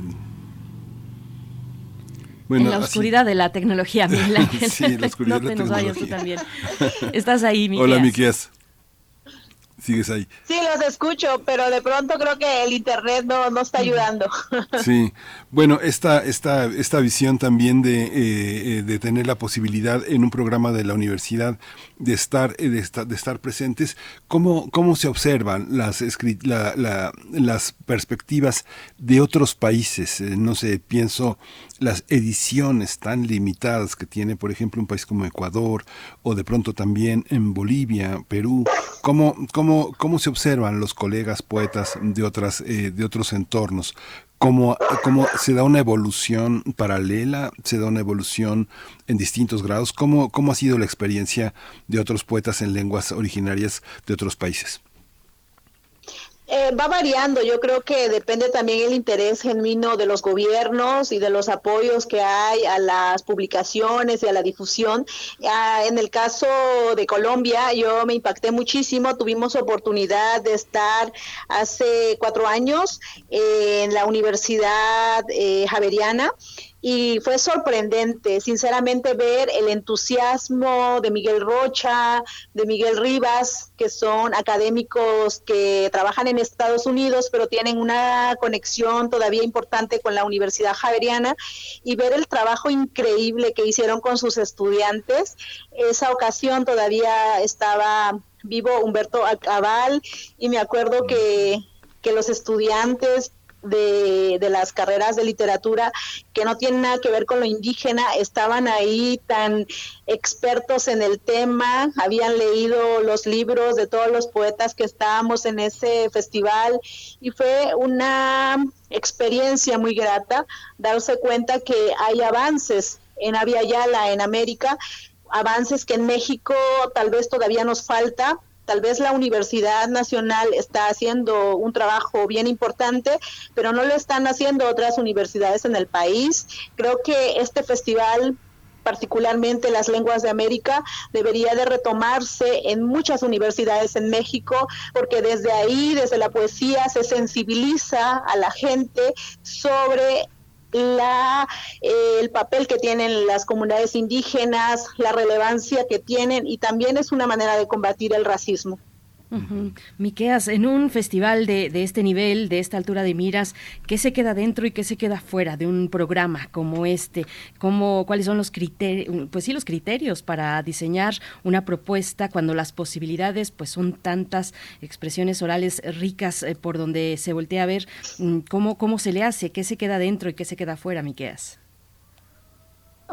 Bueno, en la así- oscuridad de la tecnología, Miguel Ángel. Sí, la oscuridad no de te la nos vayas tú también. Estás ahí, Miqueas. Hola, Miqueas. Sigues ahí. Sí, los escucho, pero de pronto creo que el internet no, no está ayudando. Sí, bueno, esta, esta, esta visión también de, eh, eh, de tener la posibilidad en un programa de la universidad de estar, eh, de estar, presentes, ¿cómo, cómo se observan las, la- la- las perspectivas de otros países? Eh, no sé, pienso las ediciones tan limitadas que tiene, por ejemplo, un país como Ecuador o de pronto también en Bolivia, Perú. ¿Cómo, cómo, cómo se observan los colegas poetas de, otras, eh, de otros entornos? ¿Cómo, ¿Cómo se da una evolución paralela? ¿Se da una evolución en distintos grados? ¿Cómo, ¿Cómo ha sido la experiencia de otros poetas en lenguas originarias de otros países? Eh, va variando, yo creo que depende también el interés genuino de los gobiernos y de los apoyos que hay a las publicaciones y a la difusión. Ah, en el caso de Colombia, yo me impacté muchísimo, tuvimos oportunidad de estar hace cuatro años en la Universidad eh, Javeriana y fue sorprendente, sinceramente, ver el entusiasmo de Miguel Rocha, de Miguel Rivas, que son académicos que trabajan en Estados Unidos, pero tienen una conexión todavía importante con la Universidad Javeriana, y ver el trabajo increíble que hicieron con sus estudiantes. Esa ocasión todavía estaba vivo Humberto Cabal, y me acuerdo que, que los estudiantes de, de las carreras de literatura que no tienen nada que ver con lo indígena, estaban ahí tan expertos en el tema, habían leído los libros de todos los poetas que estábamos en ese festival y fue una experiencia muy grata darse cuenta que hay avances en Avia Yala, en América, avances que en México tal vez todavía nos falta, Tal vez la Universidad Nacional está haciendo un trabajo bien importante, pero no lo están haciendo otras universidades en el país. Creo que este festival particularmente las lenguas de América, debería de retomarse en muchas universidades en México, porque desde ahí, desde la poesía, se sensibiliza a la gente sobre la, eh, el papel que tienen las comunidades indígenas, la relevancia que tienen y también es una manera de combatir el racismo. Ujú. Miqueas, en un festival de, de este nivel, de esta altura de miras, ¿qué se queda dentro y qué se queda fuera de un programa como este? ¿Cómo, ¿Cuáles son los criterios, pues sí, los criterios para diseñar una propuesta cuando las posibilidades pues son tantas expresiones orales ricas eh, por donde se voltea a ver? Mm, ¿Cómo, ¿Cómo se le hace? ¿Qué se queda dentro y qué se queda fuera, Miqueas?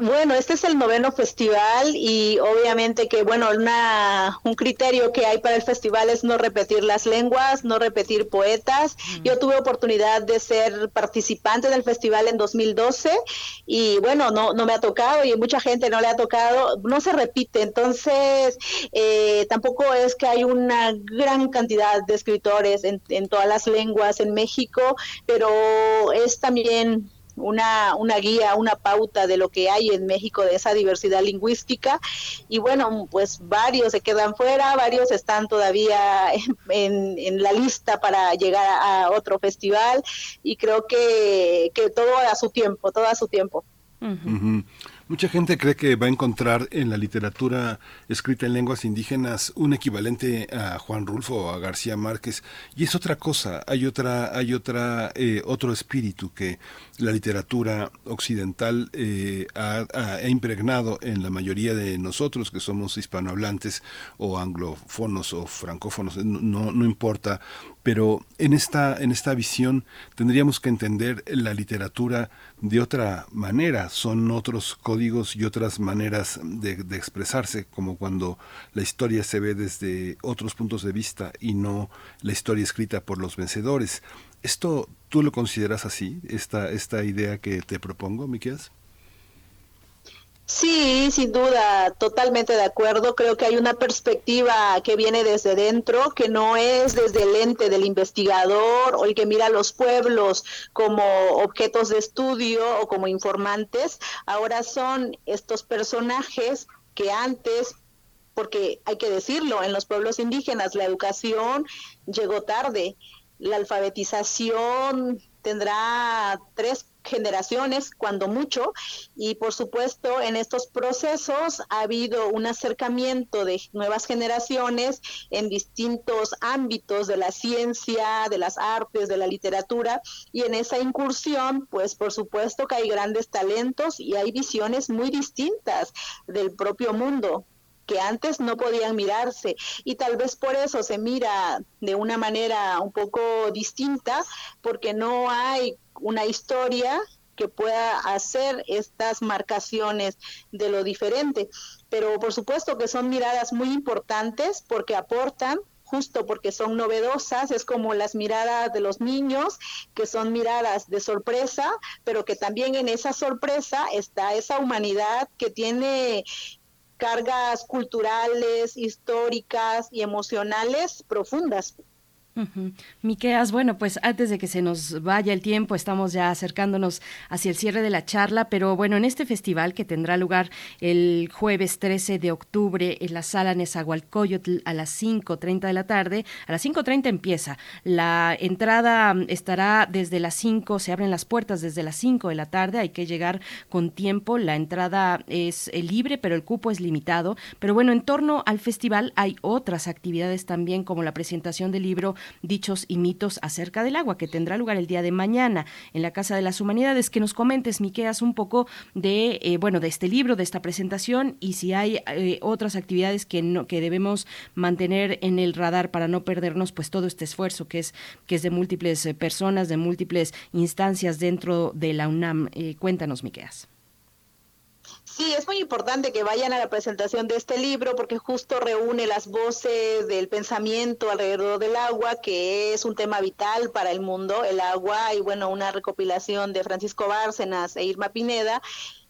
Bueno, este es el noveno festival y obviamente que, bueno, una, un criterio que hay para el festival es no repetir las lenguas, no repetir poetas. Yo tuve oportunidad de ser participante del festival en 2012 y, bueno, no, no me ha tocado y mucha gente no le ha tocado, no se repite. Entonces, eh, tampoco es que hay una gran cantidad de escritores en, en todas las lenguas en México, pero es también una, una guía, una pauta de lo que hay en México de esa diversidad lingüística y bueno, pues varios se quedan fuera, varios están todavía en, en la lista para llegar a otro festival y creo que, que todo a su tiempo, todo a su tiempo. Mucha gente cree que va a encontrar en la literatura escrita en lenguas indígenas un equivalente a Juan Rulfo o a García Márquez y es otra cosa. Hay otra, hay otra, eh, otro espíritu que la literatura occidental eh, ha, impregnado en la mayoría de nosotros que somos hispanohablantes o anglófonos o francófonos, no, no, no importa. Pero en esta, en esta visión tendríamos que entender la literatura de otra manera. Son otros códigos y otras maneras de, de expresarse, como cuando la historia se ve desde otros puntos de vista y no la historia escrita por los vencedores. ¿Esto tú lo consideras así, esta, esta idea que te propongo, Miqueas? Sí, sin duda, totalmente de acuerdo. Creo que hay una perspectiva que viene desde dentro, que no es desde el ente del investigador o el que mira a los pueblos como objetos de estudio o como informantes. Ahora son estos personajes que antes porque hay que decirlo, en los pueblos indígenas la educación llegó tarde, la alfabetización tendrá tres generaciones, cuando mucho, y por supuesto en estos procesos ha habido un acercamiento de nuevas generaciones en distintos ámbitos de la ciencia, de las artes, de la literatura, y en esa incursión, pues por supuesto que hay grandes talentos y hay visiones muy distintas del propio mundo que antes no podían mirarse y tal vez por eso se mira de una manera un poco distinta porque no hay una historia que pueda hacer estas marcaciones de lo diferente. Pero por supuesto que son miradas muy importantes porque aportan justo porque son novedosas, es como las miradas de los niños, que son miradas de sorpresa, pero que también en esa sorpresa está esa humanidad que tiene cargas culturales, históricas y emocionales profundas. Ujú. Miqueas, bueno, pues antes de que se nos vaya el tiempo, estamos ya acercándonos hacia el cierre de la charla, pero bueno, en este festival que tendrá lugar el jueves 13 de octubre en la sala Nezahualcóyotl a las 5.30 de la tarde, a las 5.30 empieza. La entrada estará desde las 5, se abren las puertas desde las 5 de la tarde, hay que llegar con tiempo, la entrada es eh, libre, pero el cupo es limitado. Pero bueno, en torno al festival hay otras actividades también, como la presentación del libro Dichos y mitos acerca del agua, que tendrá lugar el día de mañana en la Casa de las Humanidades. Que nos comentes, Miqueas, un poco de, eh, bueno, de este libro, de esta presentación y si hay eh, otras actividades que, no, que debemos mantener en el radar para no perdernos pues todo este esfuerzo que es, que es de múltiples eh, personas, de múltiples instancias dentro de la UNAM. Eh, cuéntanos, Miqueas. Sí, es muy importante que vayan a la presentación de este libro porque justo reúne las voces del pensamiento alrededor del agua, que es un tema vital para el mundo, el agua, y bueno, una recopilación de Francisco Bárcenas e Irma Pineda,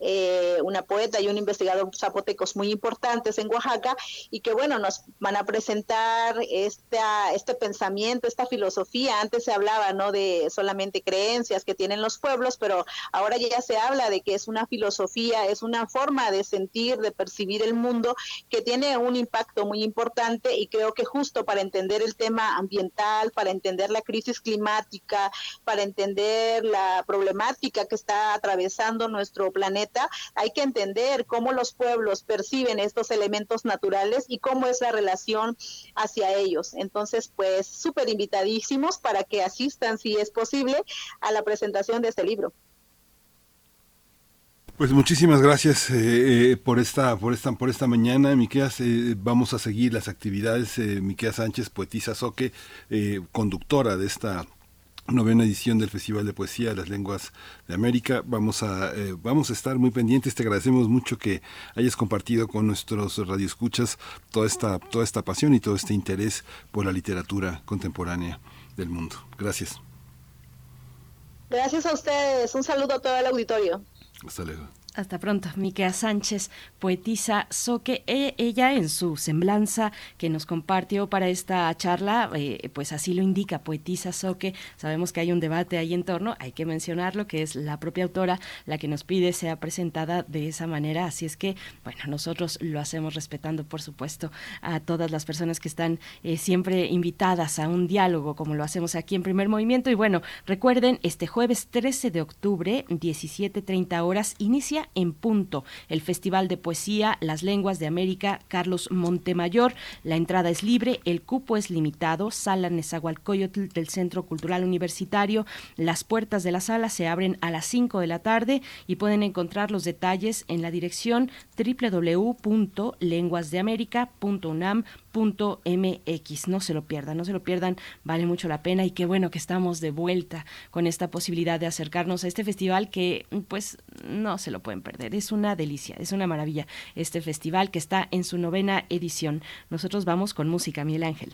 eh, una poeta y un investigador zapotecos muy importantes en Oaxaca, y que bueno, nos van a presentar esta, este pensamiento, esta filosofía. Antes se hablaba no de solamente creencias que tienen los pueblos, pero ahora ya se habla de que es una filosofía, es una forma de sentir, de percibir el mundo que tiene un impacto muy importante y creo que justo para entender el tema ambiental, para entender la crisis climática, para entender la problemática que está atravesando nuestro planeta, hay que entender cómo los pueblos perciben estos elementos naturales y cómo es la relación hacia ellos. Entonces, pues súper invitadísimos para que asistan, si es posible, a la presentación de este libro. Pues muchísimas gracias eh, eh, por esta por esta por esta mañana, Miqueas. eh, vamos a seguir las actividades. Eh, Miquea Sánchez, poetisa soque, conductora de esta novena edición del Festival de Poesía de las Lenguas de América. Vamos a eh, vamos a estar muy pendientes. Te agradecemos mucho que hayas compartido con nuestros radioescuchas toda esta toda esta pasión y todo este interés por la literatura contemporánea del mundo. Gracias. Gracias a ustedes. Un saludo a todo el auditorio. Hasta luego. Hasta pronto, Miquea Sánchez, poetisa Soque. E- ella en su semblanza que nos compartió para esta charla, eh, pues así lo indica, poetisa Soque. Sabemos que hay un debate ahí en torno, hay que mencionarlo, que es la propia autora la que nos pide sea presentada de esa manera. Así es que, bueno, nosotros lo hacemos respetando, por supuesto, a todas las personas que están eh, siempre invitadas a un diálogo, como lo hacemos aquí en Primer Movimiento. Y bueno, recuerden, este jueves 13 de octubre, 17.30 horas, inicia en punto el Festival de Poesía Las Lenguas de América Carlos Montemayor. La entrada es libre, el cupo es limitado. Sala Nezahualcóyotl del Centro Cultural Universitario. Las puertas de la sala se abren a las 5 de la tarde y pueden encontrar los detalles en la dirección www.lenguasdeamerica.unam.mx. No se lo pierdan, no se lo pierdan, vale mucho la pena y qué bueno que estamos de vuelta con esta posibilidad de acercarnos a este festival que pues no se lo pueden perder. Es una delicia, es una maravilla este festival que está en su novena edición. Nosotros vamos con música, Miguel Ángel.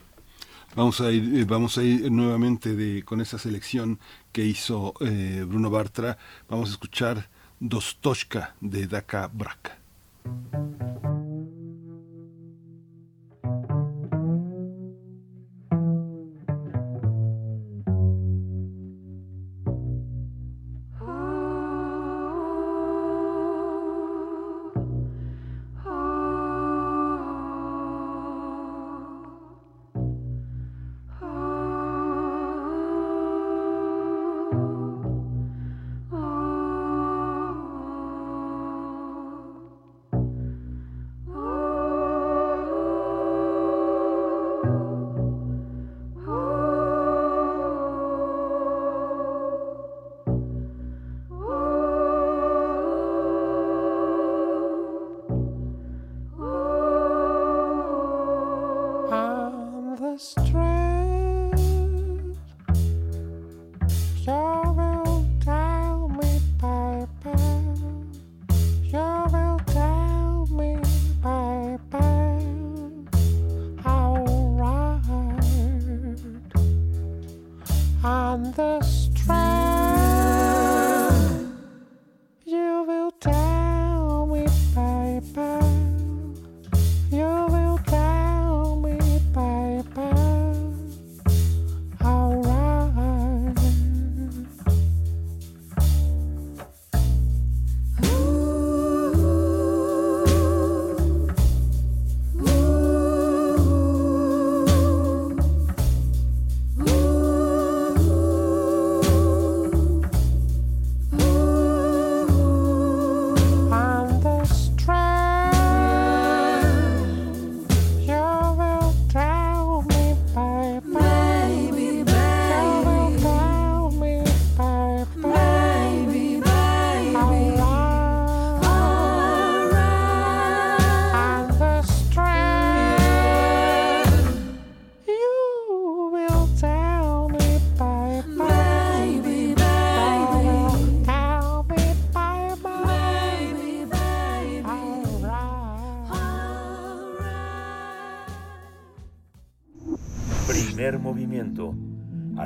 Vamos a ir, eh, vamos a ir nuevamente con esa selección que hizo eh, Bruno Bartra. Vamos a escuchar Dostoshka de Daka Brak.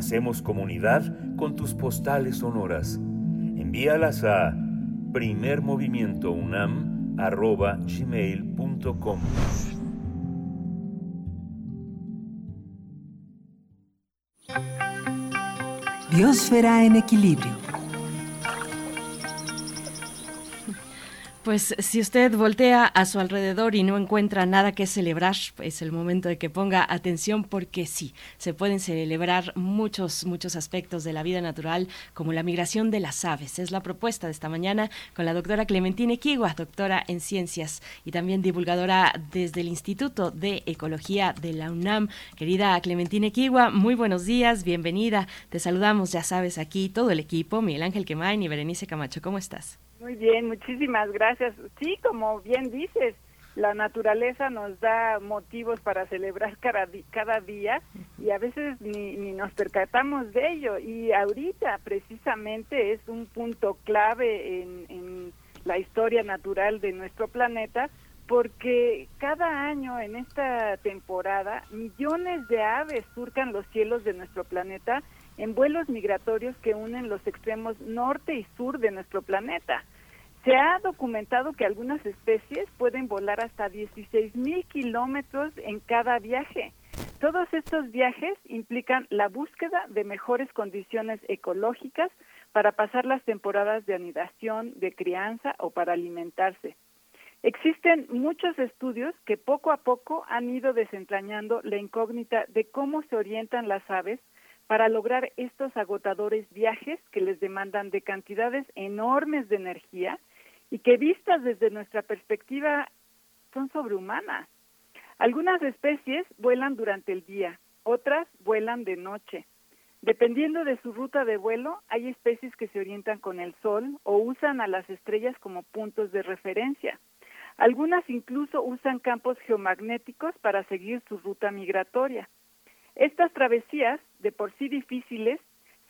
Hacemos comunidad con tus postales sonoras. Envíalas a primermovimientounam.gmail.com Biosfera en equilibrio. Pues si usted voltea a su alrededor y no encuentra nada que celebrar, es el momento de que ponga atención porque sí, se pueden celebrar muchos, muchos aspectos de la vida natural, como la migración de las aves. Es la propuesta de esta mañana con la doctora Clementine Kigua, doctora en ciencias y también divulgadora desde el Instituto de Ecología de la UNAM. Querida Clementine Kigua, muy buenos días, bienvenida. Te saludamos, ya sabes, aquí todo el equipo, Miguel Ángel Quemain y Berenice Camacho. ¿Cómo estás? Muy bien, muchísimas gracias. Sí, como bien dices, la naturaleza nos da motivos para celebrar cada, día y a veces ni, ni nos percatamos de ello. Y ahorita precisamente es un punto clave en, en la historia natural de nuestro planeta porque cada año en esta temporada millones de aves surcan los cielos de nuestro planeta en vuelos migratorios que unen los extremos norte y sur de nuestro planeta. Se ha documentado que algunas especies pueden volar hasta 16 mil kilómetros en cada viaje. Todos estos viajes implican la búsqueda de mejores condiciones ecológicas para pasar las temporadas de anidación, de crianza o para alimentarse. Existen muchos estudios que poco a poco han ido desentrañando la incógnita de cómo se orientan las aves para lograr estos agotadores viajes que les demandan de cantidades enormes de energía y que vistas desde nuestra perspectiva son sobrehumanas. Algunas especies vuelan durante el día, otras vuelan de noche. Dependiendo de su ruta de vuelo, hay especies que se orientan con el sol o usan a las estrellas como puntos de referencia. Algunas incluso usan campos geomagnéticos para seguir su ruta migratoria. Estas travesías, de por sí difíciles,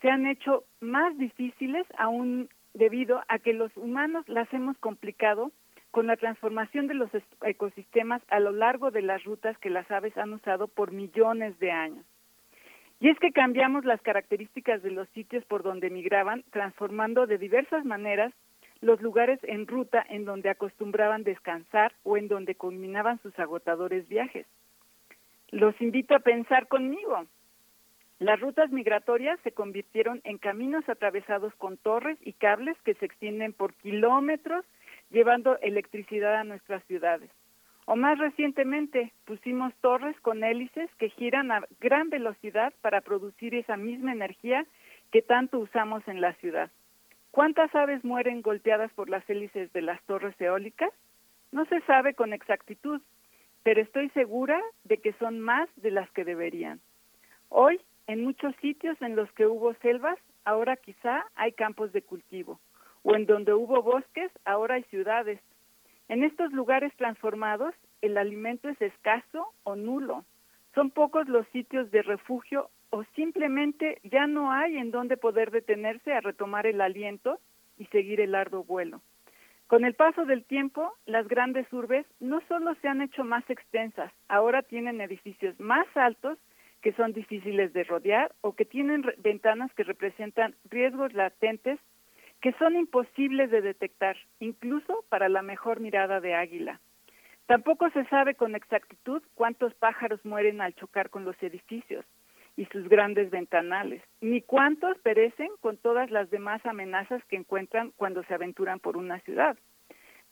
se han hecho más difíciles aún debido a que los humanos las hemos complicado con la transformación de los ecosistemas a lo largo de las rutas que las aves han usado por millones de años. Y es que cambiamos las características de los sitios por donde migraban, transformando de diversas maneras los lugares en ruta en donde acostumbraban descansar o en donde culminaban sus agotadores viajes. Los invito a pensar conmigo. Las rutas migratorias se convirtieron en caminos atravesados con torres y cables que se extienden por kilómetros llevando electricidad a nuestras ciudades. O más recientemente pusimos torres con hélices que giran a gran velocidad para producir esa misma energía que tanto usamos en la ciudad. ¿Cuántas aves mueren golpeadas por las hélices de las torres eólicas? No se sabe con exactitud, pero estoy segura de que son más de las que deberían. Hoy, en muchos sitios en los que hubo selvas, ahora quizá hay campos de cultivo, o en donde hubo bosques, ahora hay ciudades. En estos lugares transformados, el alimento es escaso o nulo. Son pocos los sitios de refugio o simplemente ya no hay en donde poder detenerse a retomar el aliento y seguir el arduo vuelo. Con el paso del tiempo, las grandes urbes no solo se han hecho más extensas, ahora tienen edificios más altos que son difíciles de rodear o que tienen ventanas que representan riesgos latentes que son imposibles de detectar, incluso para la mejor mirada de águila. Tampoco se sabe con exactitud cuántos pájaros mueren al chocar con los edificios y sus grandes ventanales, ni cuántos perecen con todas las demás amenazas que encuentran cuando se aventuran por una ciudad.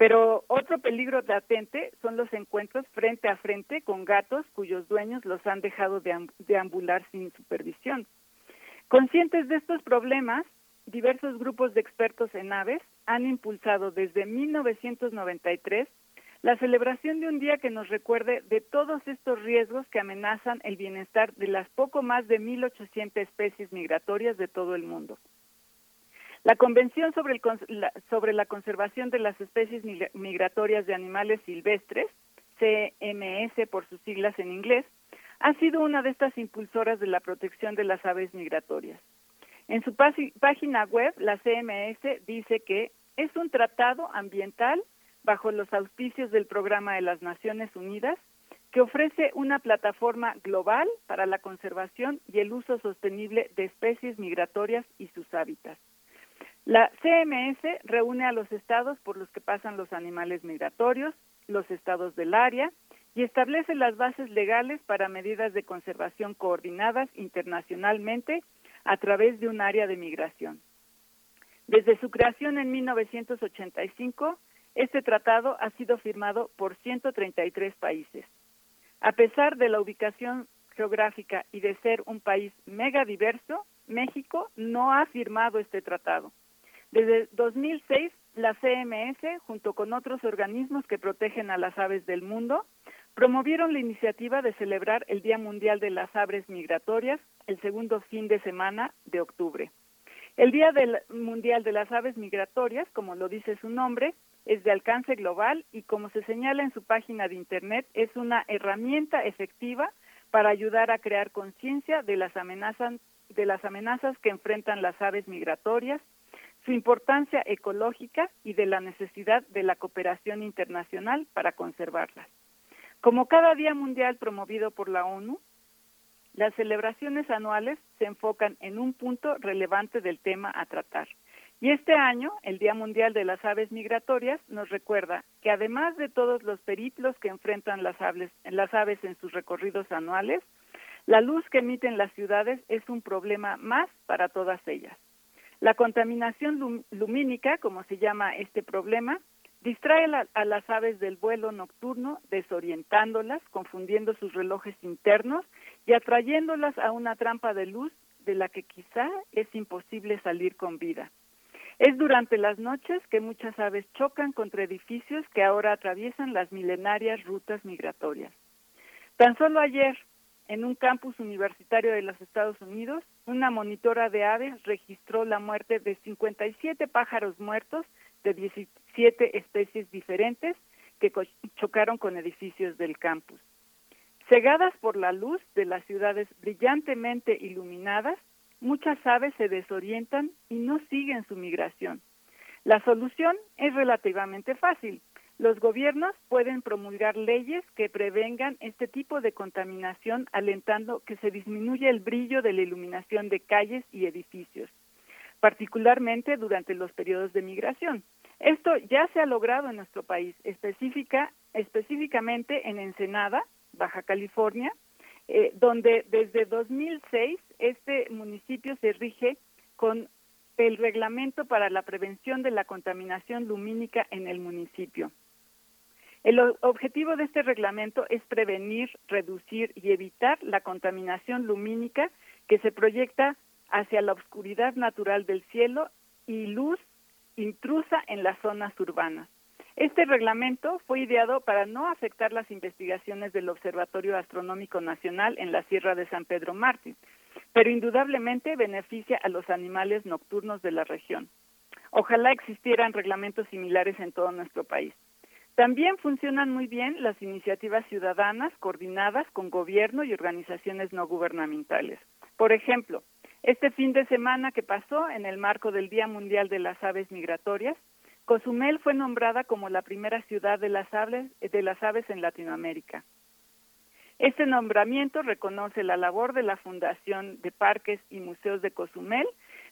Pero otro peligro latente son los encuentros frente a frente con gatos cuyos dueños los han dejado deam- deambular sin supervisión. Conscientes de estos problemas, diversos grupos de expertos en aves han impulsado desde 1993 la celebración de un día que nos recuerde de todos estos riesgos que amenazan el bienestar de las poco más de 1.800 especies migratorias de todo el mundo. La Convención sobre, la, Conservación de las Especies Migra- Migratorias de Animales Silvestres, CMS por sus siglas en inglés, ha sido una de estas impulsoras de la protección de las aves migratorias. En su página web, la CMS dice que es un tratado ambiental bajo los auspicios del Programa de las Naciones Unidas que ofrece una plataforma global para la conservación y el uso sostenible de especies migratorias y sus hábitats. La CMS reúne a los estados por los que pasan los animales migratorios, los estados del área, y establece las bases legales para medidas de conservación coordinadas internacionalmente a través de un área de migración. Desde su creación en 1985, Este tratado ha sido firmado por 133 países. A pesar de la ubicación geográfica y de ser un país mega diverso, México no ha firmado este tratado. Desde 2006, la CMS, junto con otros organismos que protegen a las aves del mundo, promovieron la iniciativa de celebrar el Día Mundial de las Aves Migratorias el segundo fin de semana de octubre. El Día del Mundial de las Aves Migratorias, como lo dice su nombre, es de alcance global y como se señala en su página de Internet, es una herramienta efectiva para ayudar a crear conciencia de las amenazas de las amenazas que enfrentan las aves migratorias, su importancia ecológica y de la necesidad de la cooperación internacional para conservarlas. Como cada Día Mundial promovido por la ONU, las celebraciones anuales se enfocan en un punto relevante del tema a tratar. Y este año, el Día Mundial de las Aves Migratorias nos recuerda que además de todos los periplos que enfrentan las aves, las aves en sus recorridos anuales, la luz que emiten las ciudades es un problema más para todas ellas. La contaminación lum- lumínica, como se llama este problema, distrae a las aves del vuelo nocturno, desorientándolas, confundiendo sus relojes internos y atrayéndolas a una trampa de luz de la que quizá es imposible salir con vida. Es durante las noches que muchas aves chocan contra edificios que ahora atraviesan las milenarias rutas migratorias. Tan solo ayer, en un campus universitario de los Estados Unidos, una monitora de aves registró la muerte de 57 pájaros muertos de 17 especies diferentes que chocaron con edificios del campus. Cegadas por la luz de las ciudades brillantemente iluminadas, muchas aves se desorientan y no siguen su migración. La solución es relativamente fácil. Los gobiernos pueden promulgar leyes que prevengan este tipo de contaminación, alentando que se disminuya el brillo de la iluminación de calles y edificios, particularmente durante los periodos de migración. Esto ya se ha logrado en nuestro país, específica, específicamente en Ensenada, Baja California, eh, donde desde 2006 este municipio se rige con el reglamento para la prevención de la contaminación lumínica en el municipio. El objetivo de este reglamento es prevenir, reducir y evitar la contaminación lumínica que se proyecta hacia la oscuridad natural del cielo y luz intrusa en las zonas urbanas. Este reglamento fue ideado para no afectar las investigaciones del Observatorio Astronómico Nacional en la Sierra de San Pedro Mártir, pero indudablemente beneficia a los animales nocturnos de la región. Ojalá existieran reglamentos similares en todo nuestro país. También funcionan muy bien las iniciativas ciudadanas coordinadas con gobierno y organizaciones no gubernamentales. Por ejemplo, este fin de semana que pasó en el marco del Día Mundial de las Aves Migratorias, Cozumel fue nombrada como la primera ciudad de las aves, de las aves en Latinoamérica. Este nombramiento reconoce la labor de la Fundación de Parques y Museos de Cozumel,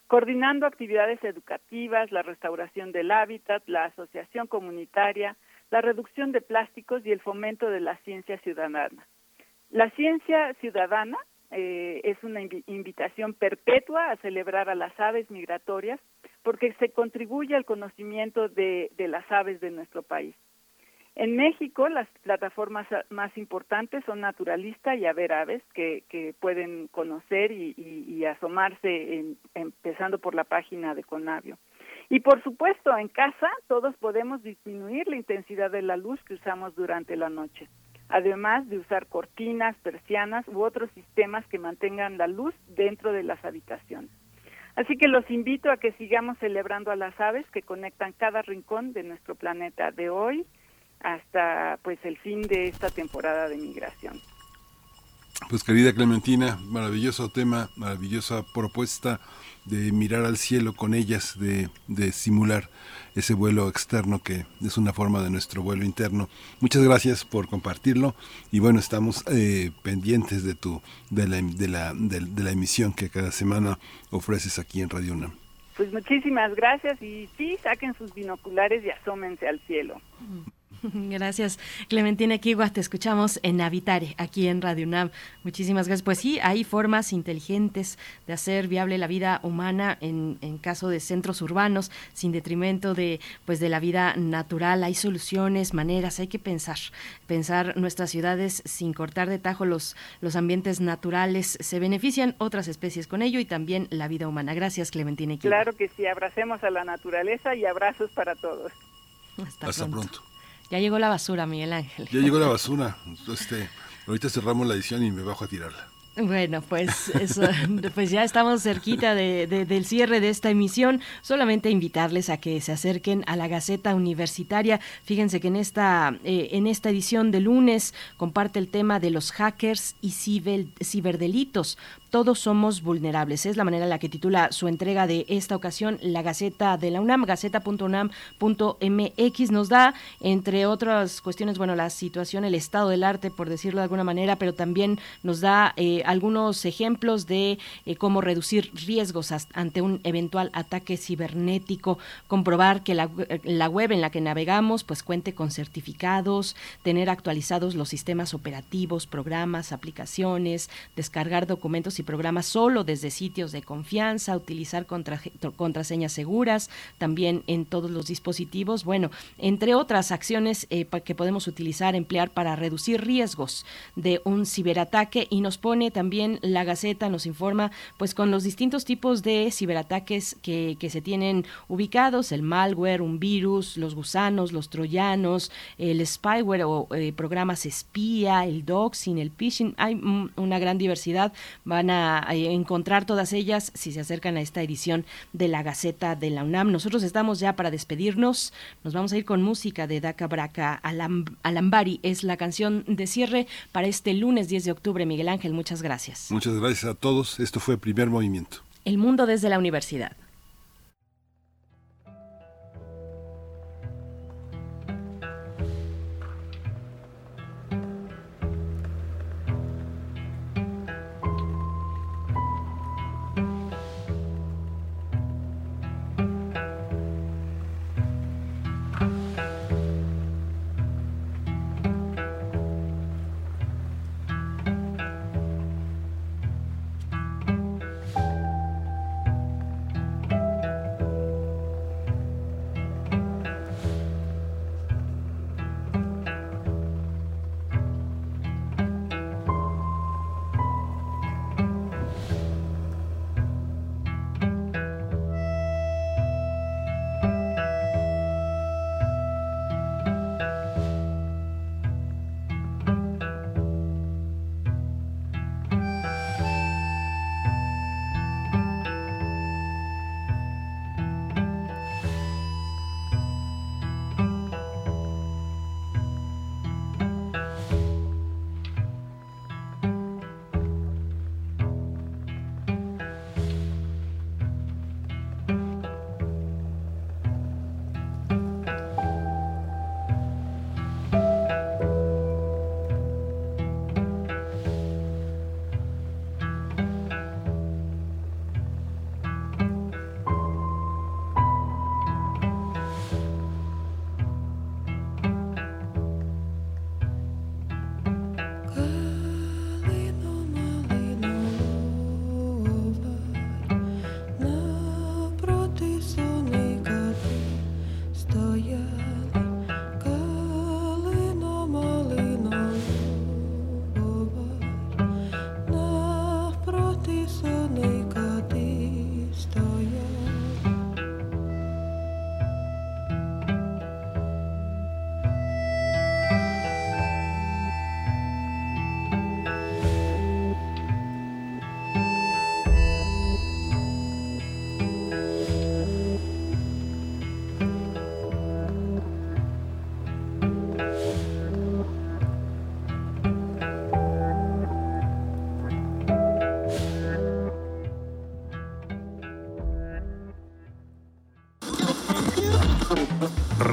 coordinando actividades educativas, la restauración del hábitat, la asociación comunitaria, la reducción de plásticos y el fomento de la ciencia ciudadana. La ciencia ciudadana eh, es una invi- invitación perpetua a celebrar a las aves migratorias porque se contribuye al conocimiento de, de las aves de nuestro país. En México, las plataformas más importantes son Naturalista y Haber Aves, que, que pueden conocer y, y- y asomarse, en- empezando por la página de Conavio. Y por supuesto, en casa todos podemos disminuir la intensidad de la luz que usamos durante la noche, además de usar cortinas, persianas u otros sistemas que mantengan la luz dentro de las habitaciones. Así que los invito a que sigamos celebrando a las aves que conectan cada rincón de nuestro planeta de hoy hasta pues el fin de esta temporada de migración. Pues querida Clementina, maravilloso tema, maravillosa propuesta de mirar al cielo con ellas, de, de simular ese vuelo externo que es una forma de nuestro vuelo interno. Muchas gracias por compartirlo y bueno, estamos eh, pendientes de tu de la, de, la, de, la emisión que cada semana ofreces aquí en Radio UNAM. Pues muchísimas gracias y sí, saquen sus binoculares y asómense al cielo. Gracias, Clementina Kigua. Te escuchamos en Habitare, aquí en Radio UNAM. Muchísimas gracias. Pues sí, hay formas inteligentes de hacer viable la vida humana en, en caso de centros urbanos, sin detrimento de, pues, de la vida natural. Hay soluciones, maneras, hay que pensar. Pensar nuestras ciudades sin cortar de tajo los, los ambientes naturales. Se benefician otras especies con ello y también la vida humana. Gracias, Clementina Kigua. Claro que sí, abracemos a la naturaleza y abrazos para todos. Hasta, Hasta pronto. pronto. Ya llegó la basura, Miguel Ángel. Ya llegó la basura. Este, ahorita cerramos la edición y me bajo a tirarla. Bueno, pues eso, pues ya estamos cerquita de, de- del cierre de esta emisión. Solamente invitarles a que se acerquen a la Gaceta Universitaria. Fíjense que en esta, eh, en esta edición de lunes comparte el tema de los hackers y ciber- ciberdelitos. Todos somos vulnerables. Es la manera en la que titula su entrega de esta ocasión la Gaceta de la UNAM, gaceta.unam.mx. Nos da, entre otras cuestiones, bueno, la situación, el estado del arte, por decirlo de alguna manera, pero también nos da eh, algunos ejemplos de eh, cómo reducir riesgos ante un eventual ataque cibernético, comprobar que la, eh, la web en la que navegamos pues cuente con certificados, tener actualizados los sistemas operativos, programas, aplicaciones, descargar documentos y programas solo desde sitios de confianza, utilizar contraseñas seguras también en todos los dispositivos, bueno, entre otras acciones eh, que podemos utilizar, emplear para reducir riesgos de un ciberataque y nos pone también la Gaceta, nos informa pues con los distintos tipos de ciberataques que, se tienen ubicados, el malware, un virus, los gusanos, los troyanos, el spyware o eh, programas espía, el doxing, el phishing, hay una gran diversidad, van a, a encontrar todas ellas si se acercan a esta edición de la Gaceta de la UNAM. Nosotros estamos ya para despedirnos, nos vamos a ir con música de Daca Braca Alam- Alambari, es la canción de cierre para este lunes 10 de octubre. Miguel Ángel, muchas gracias. Muchas gracias a todos. Esto fue Primer Movimiento. El mundo desde la universidad.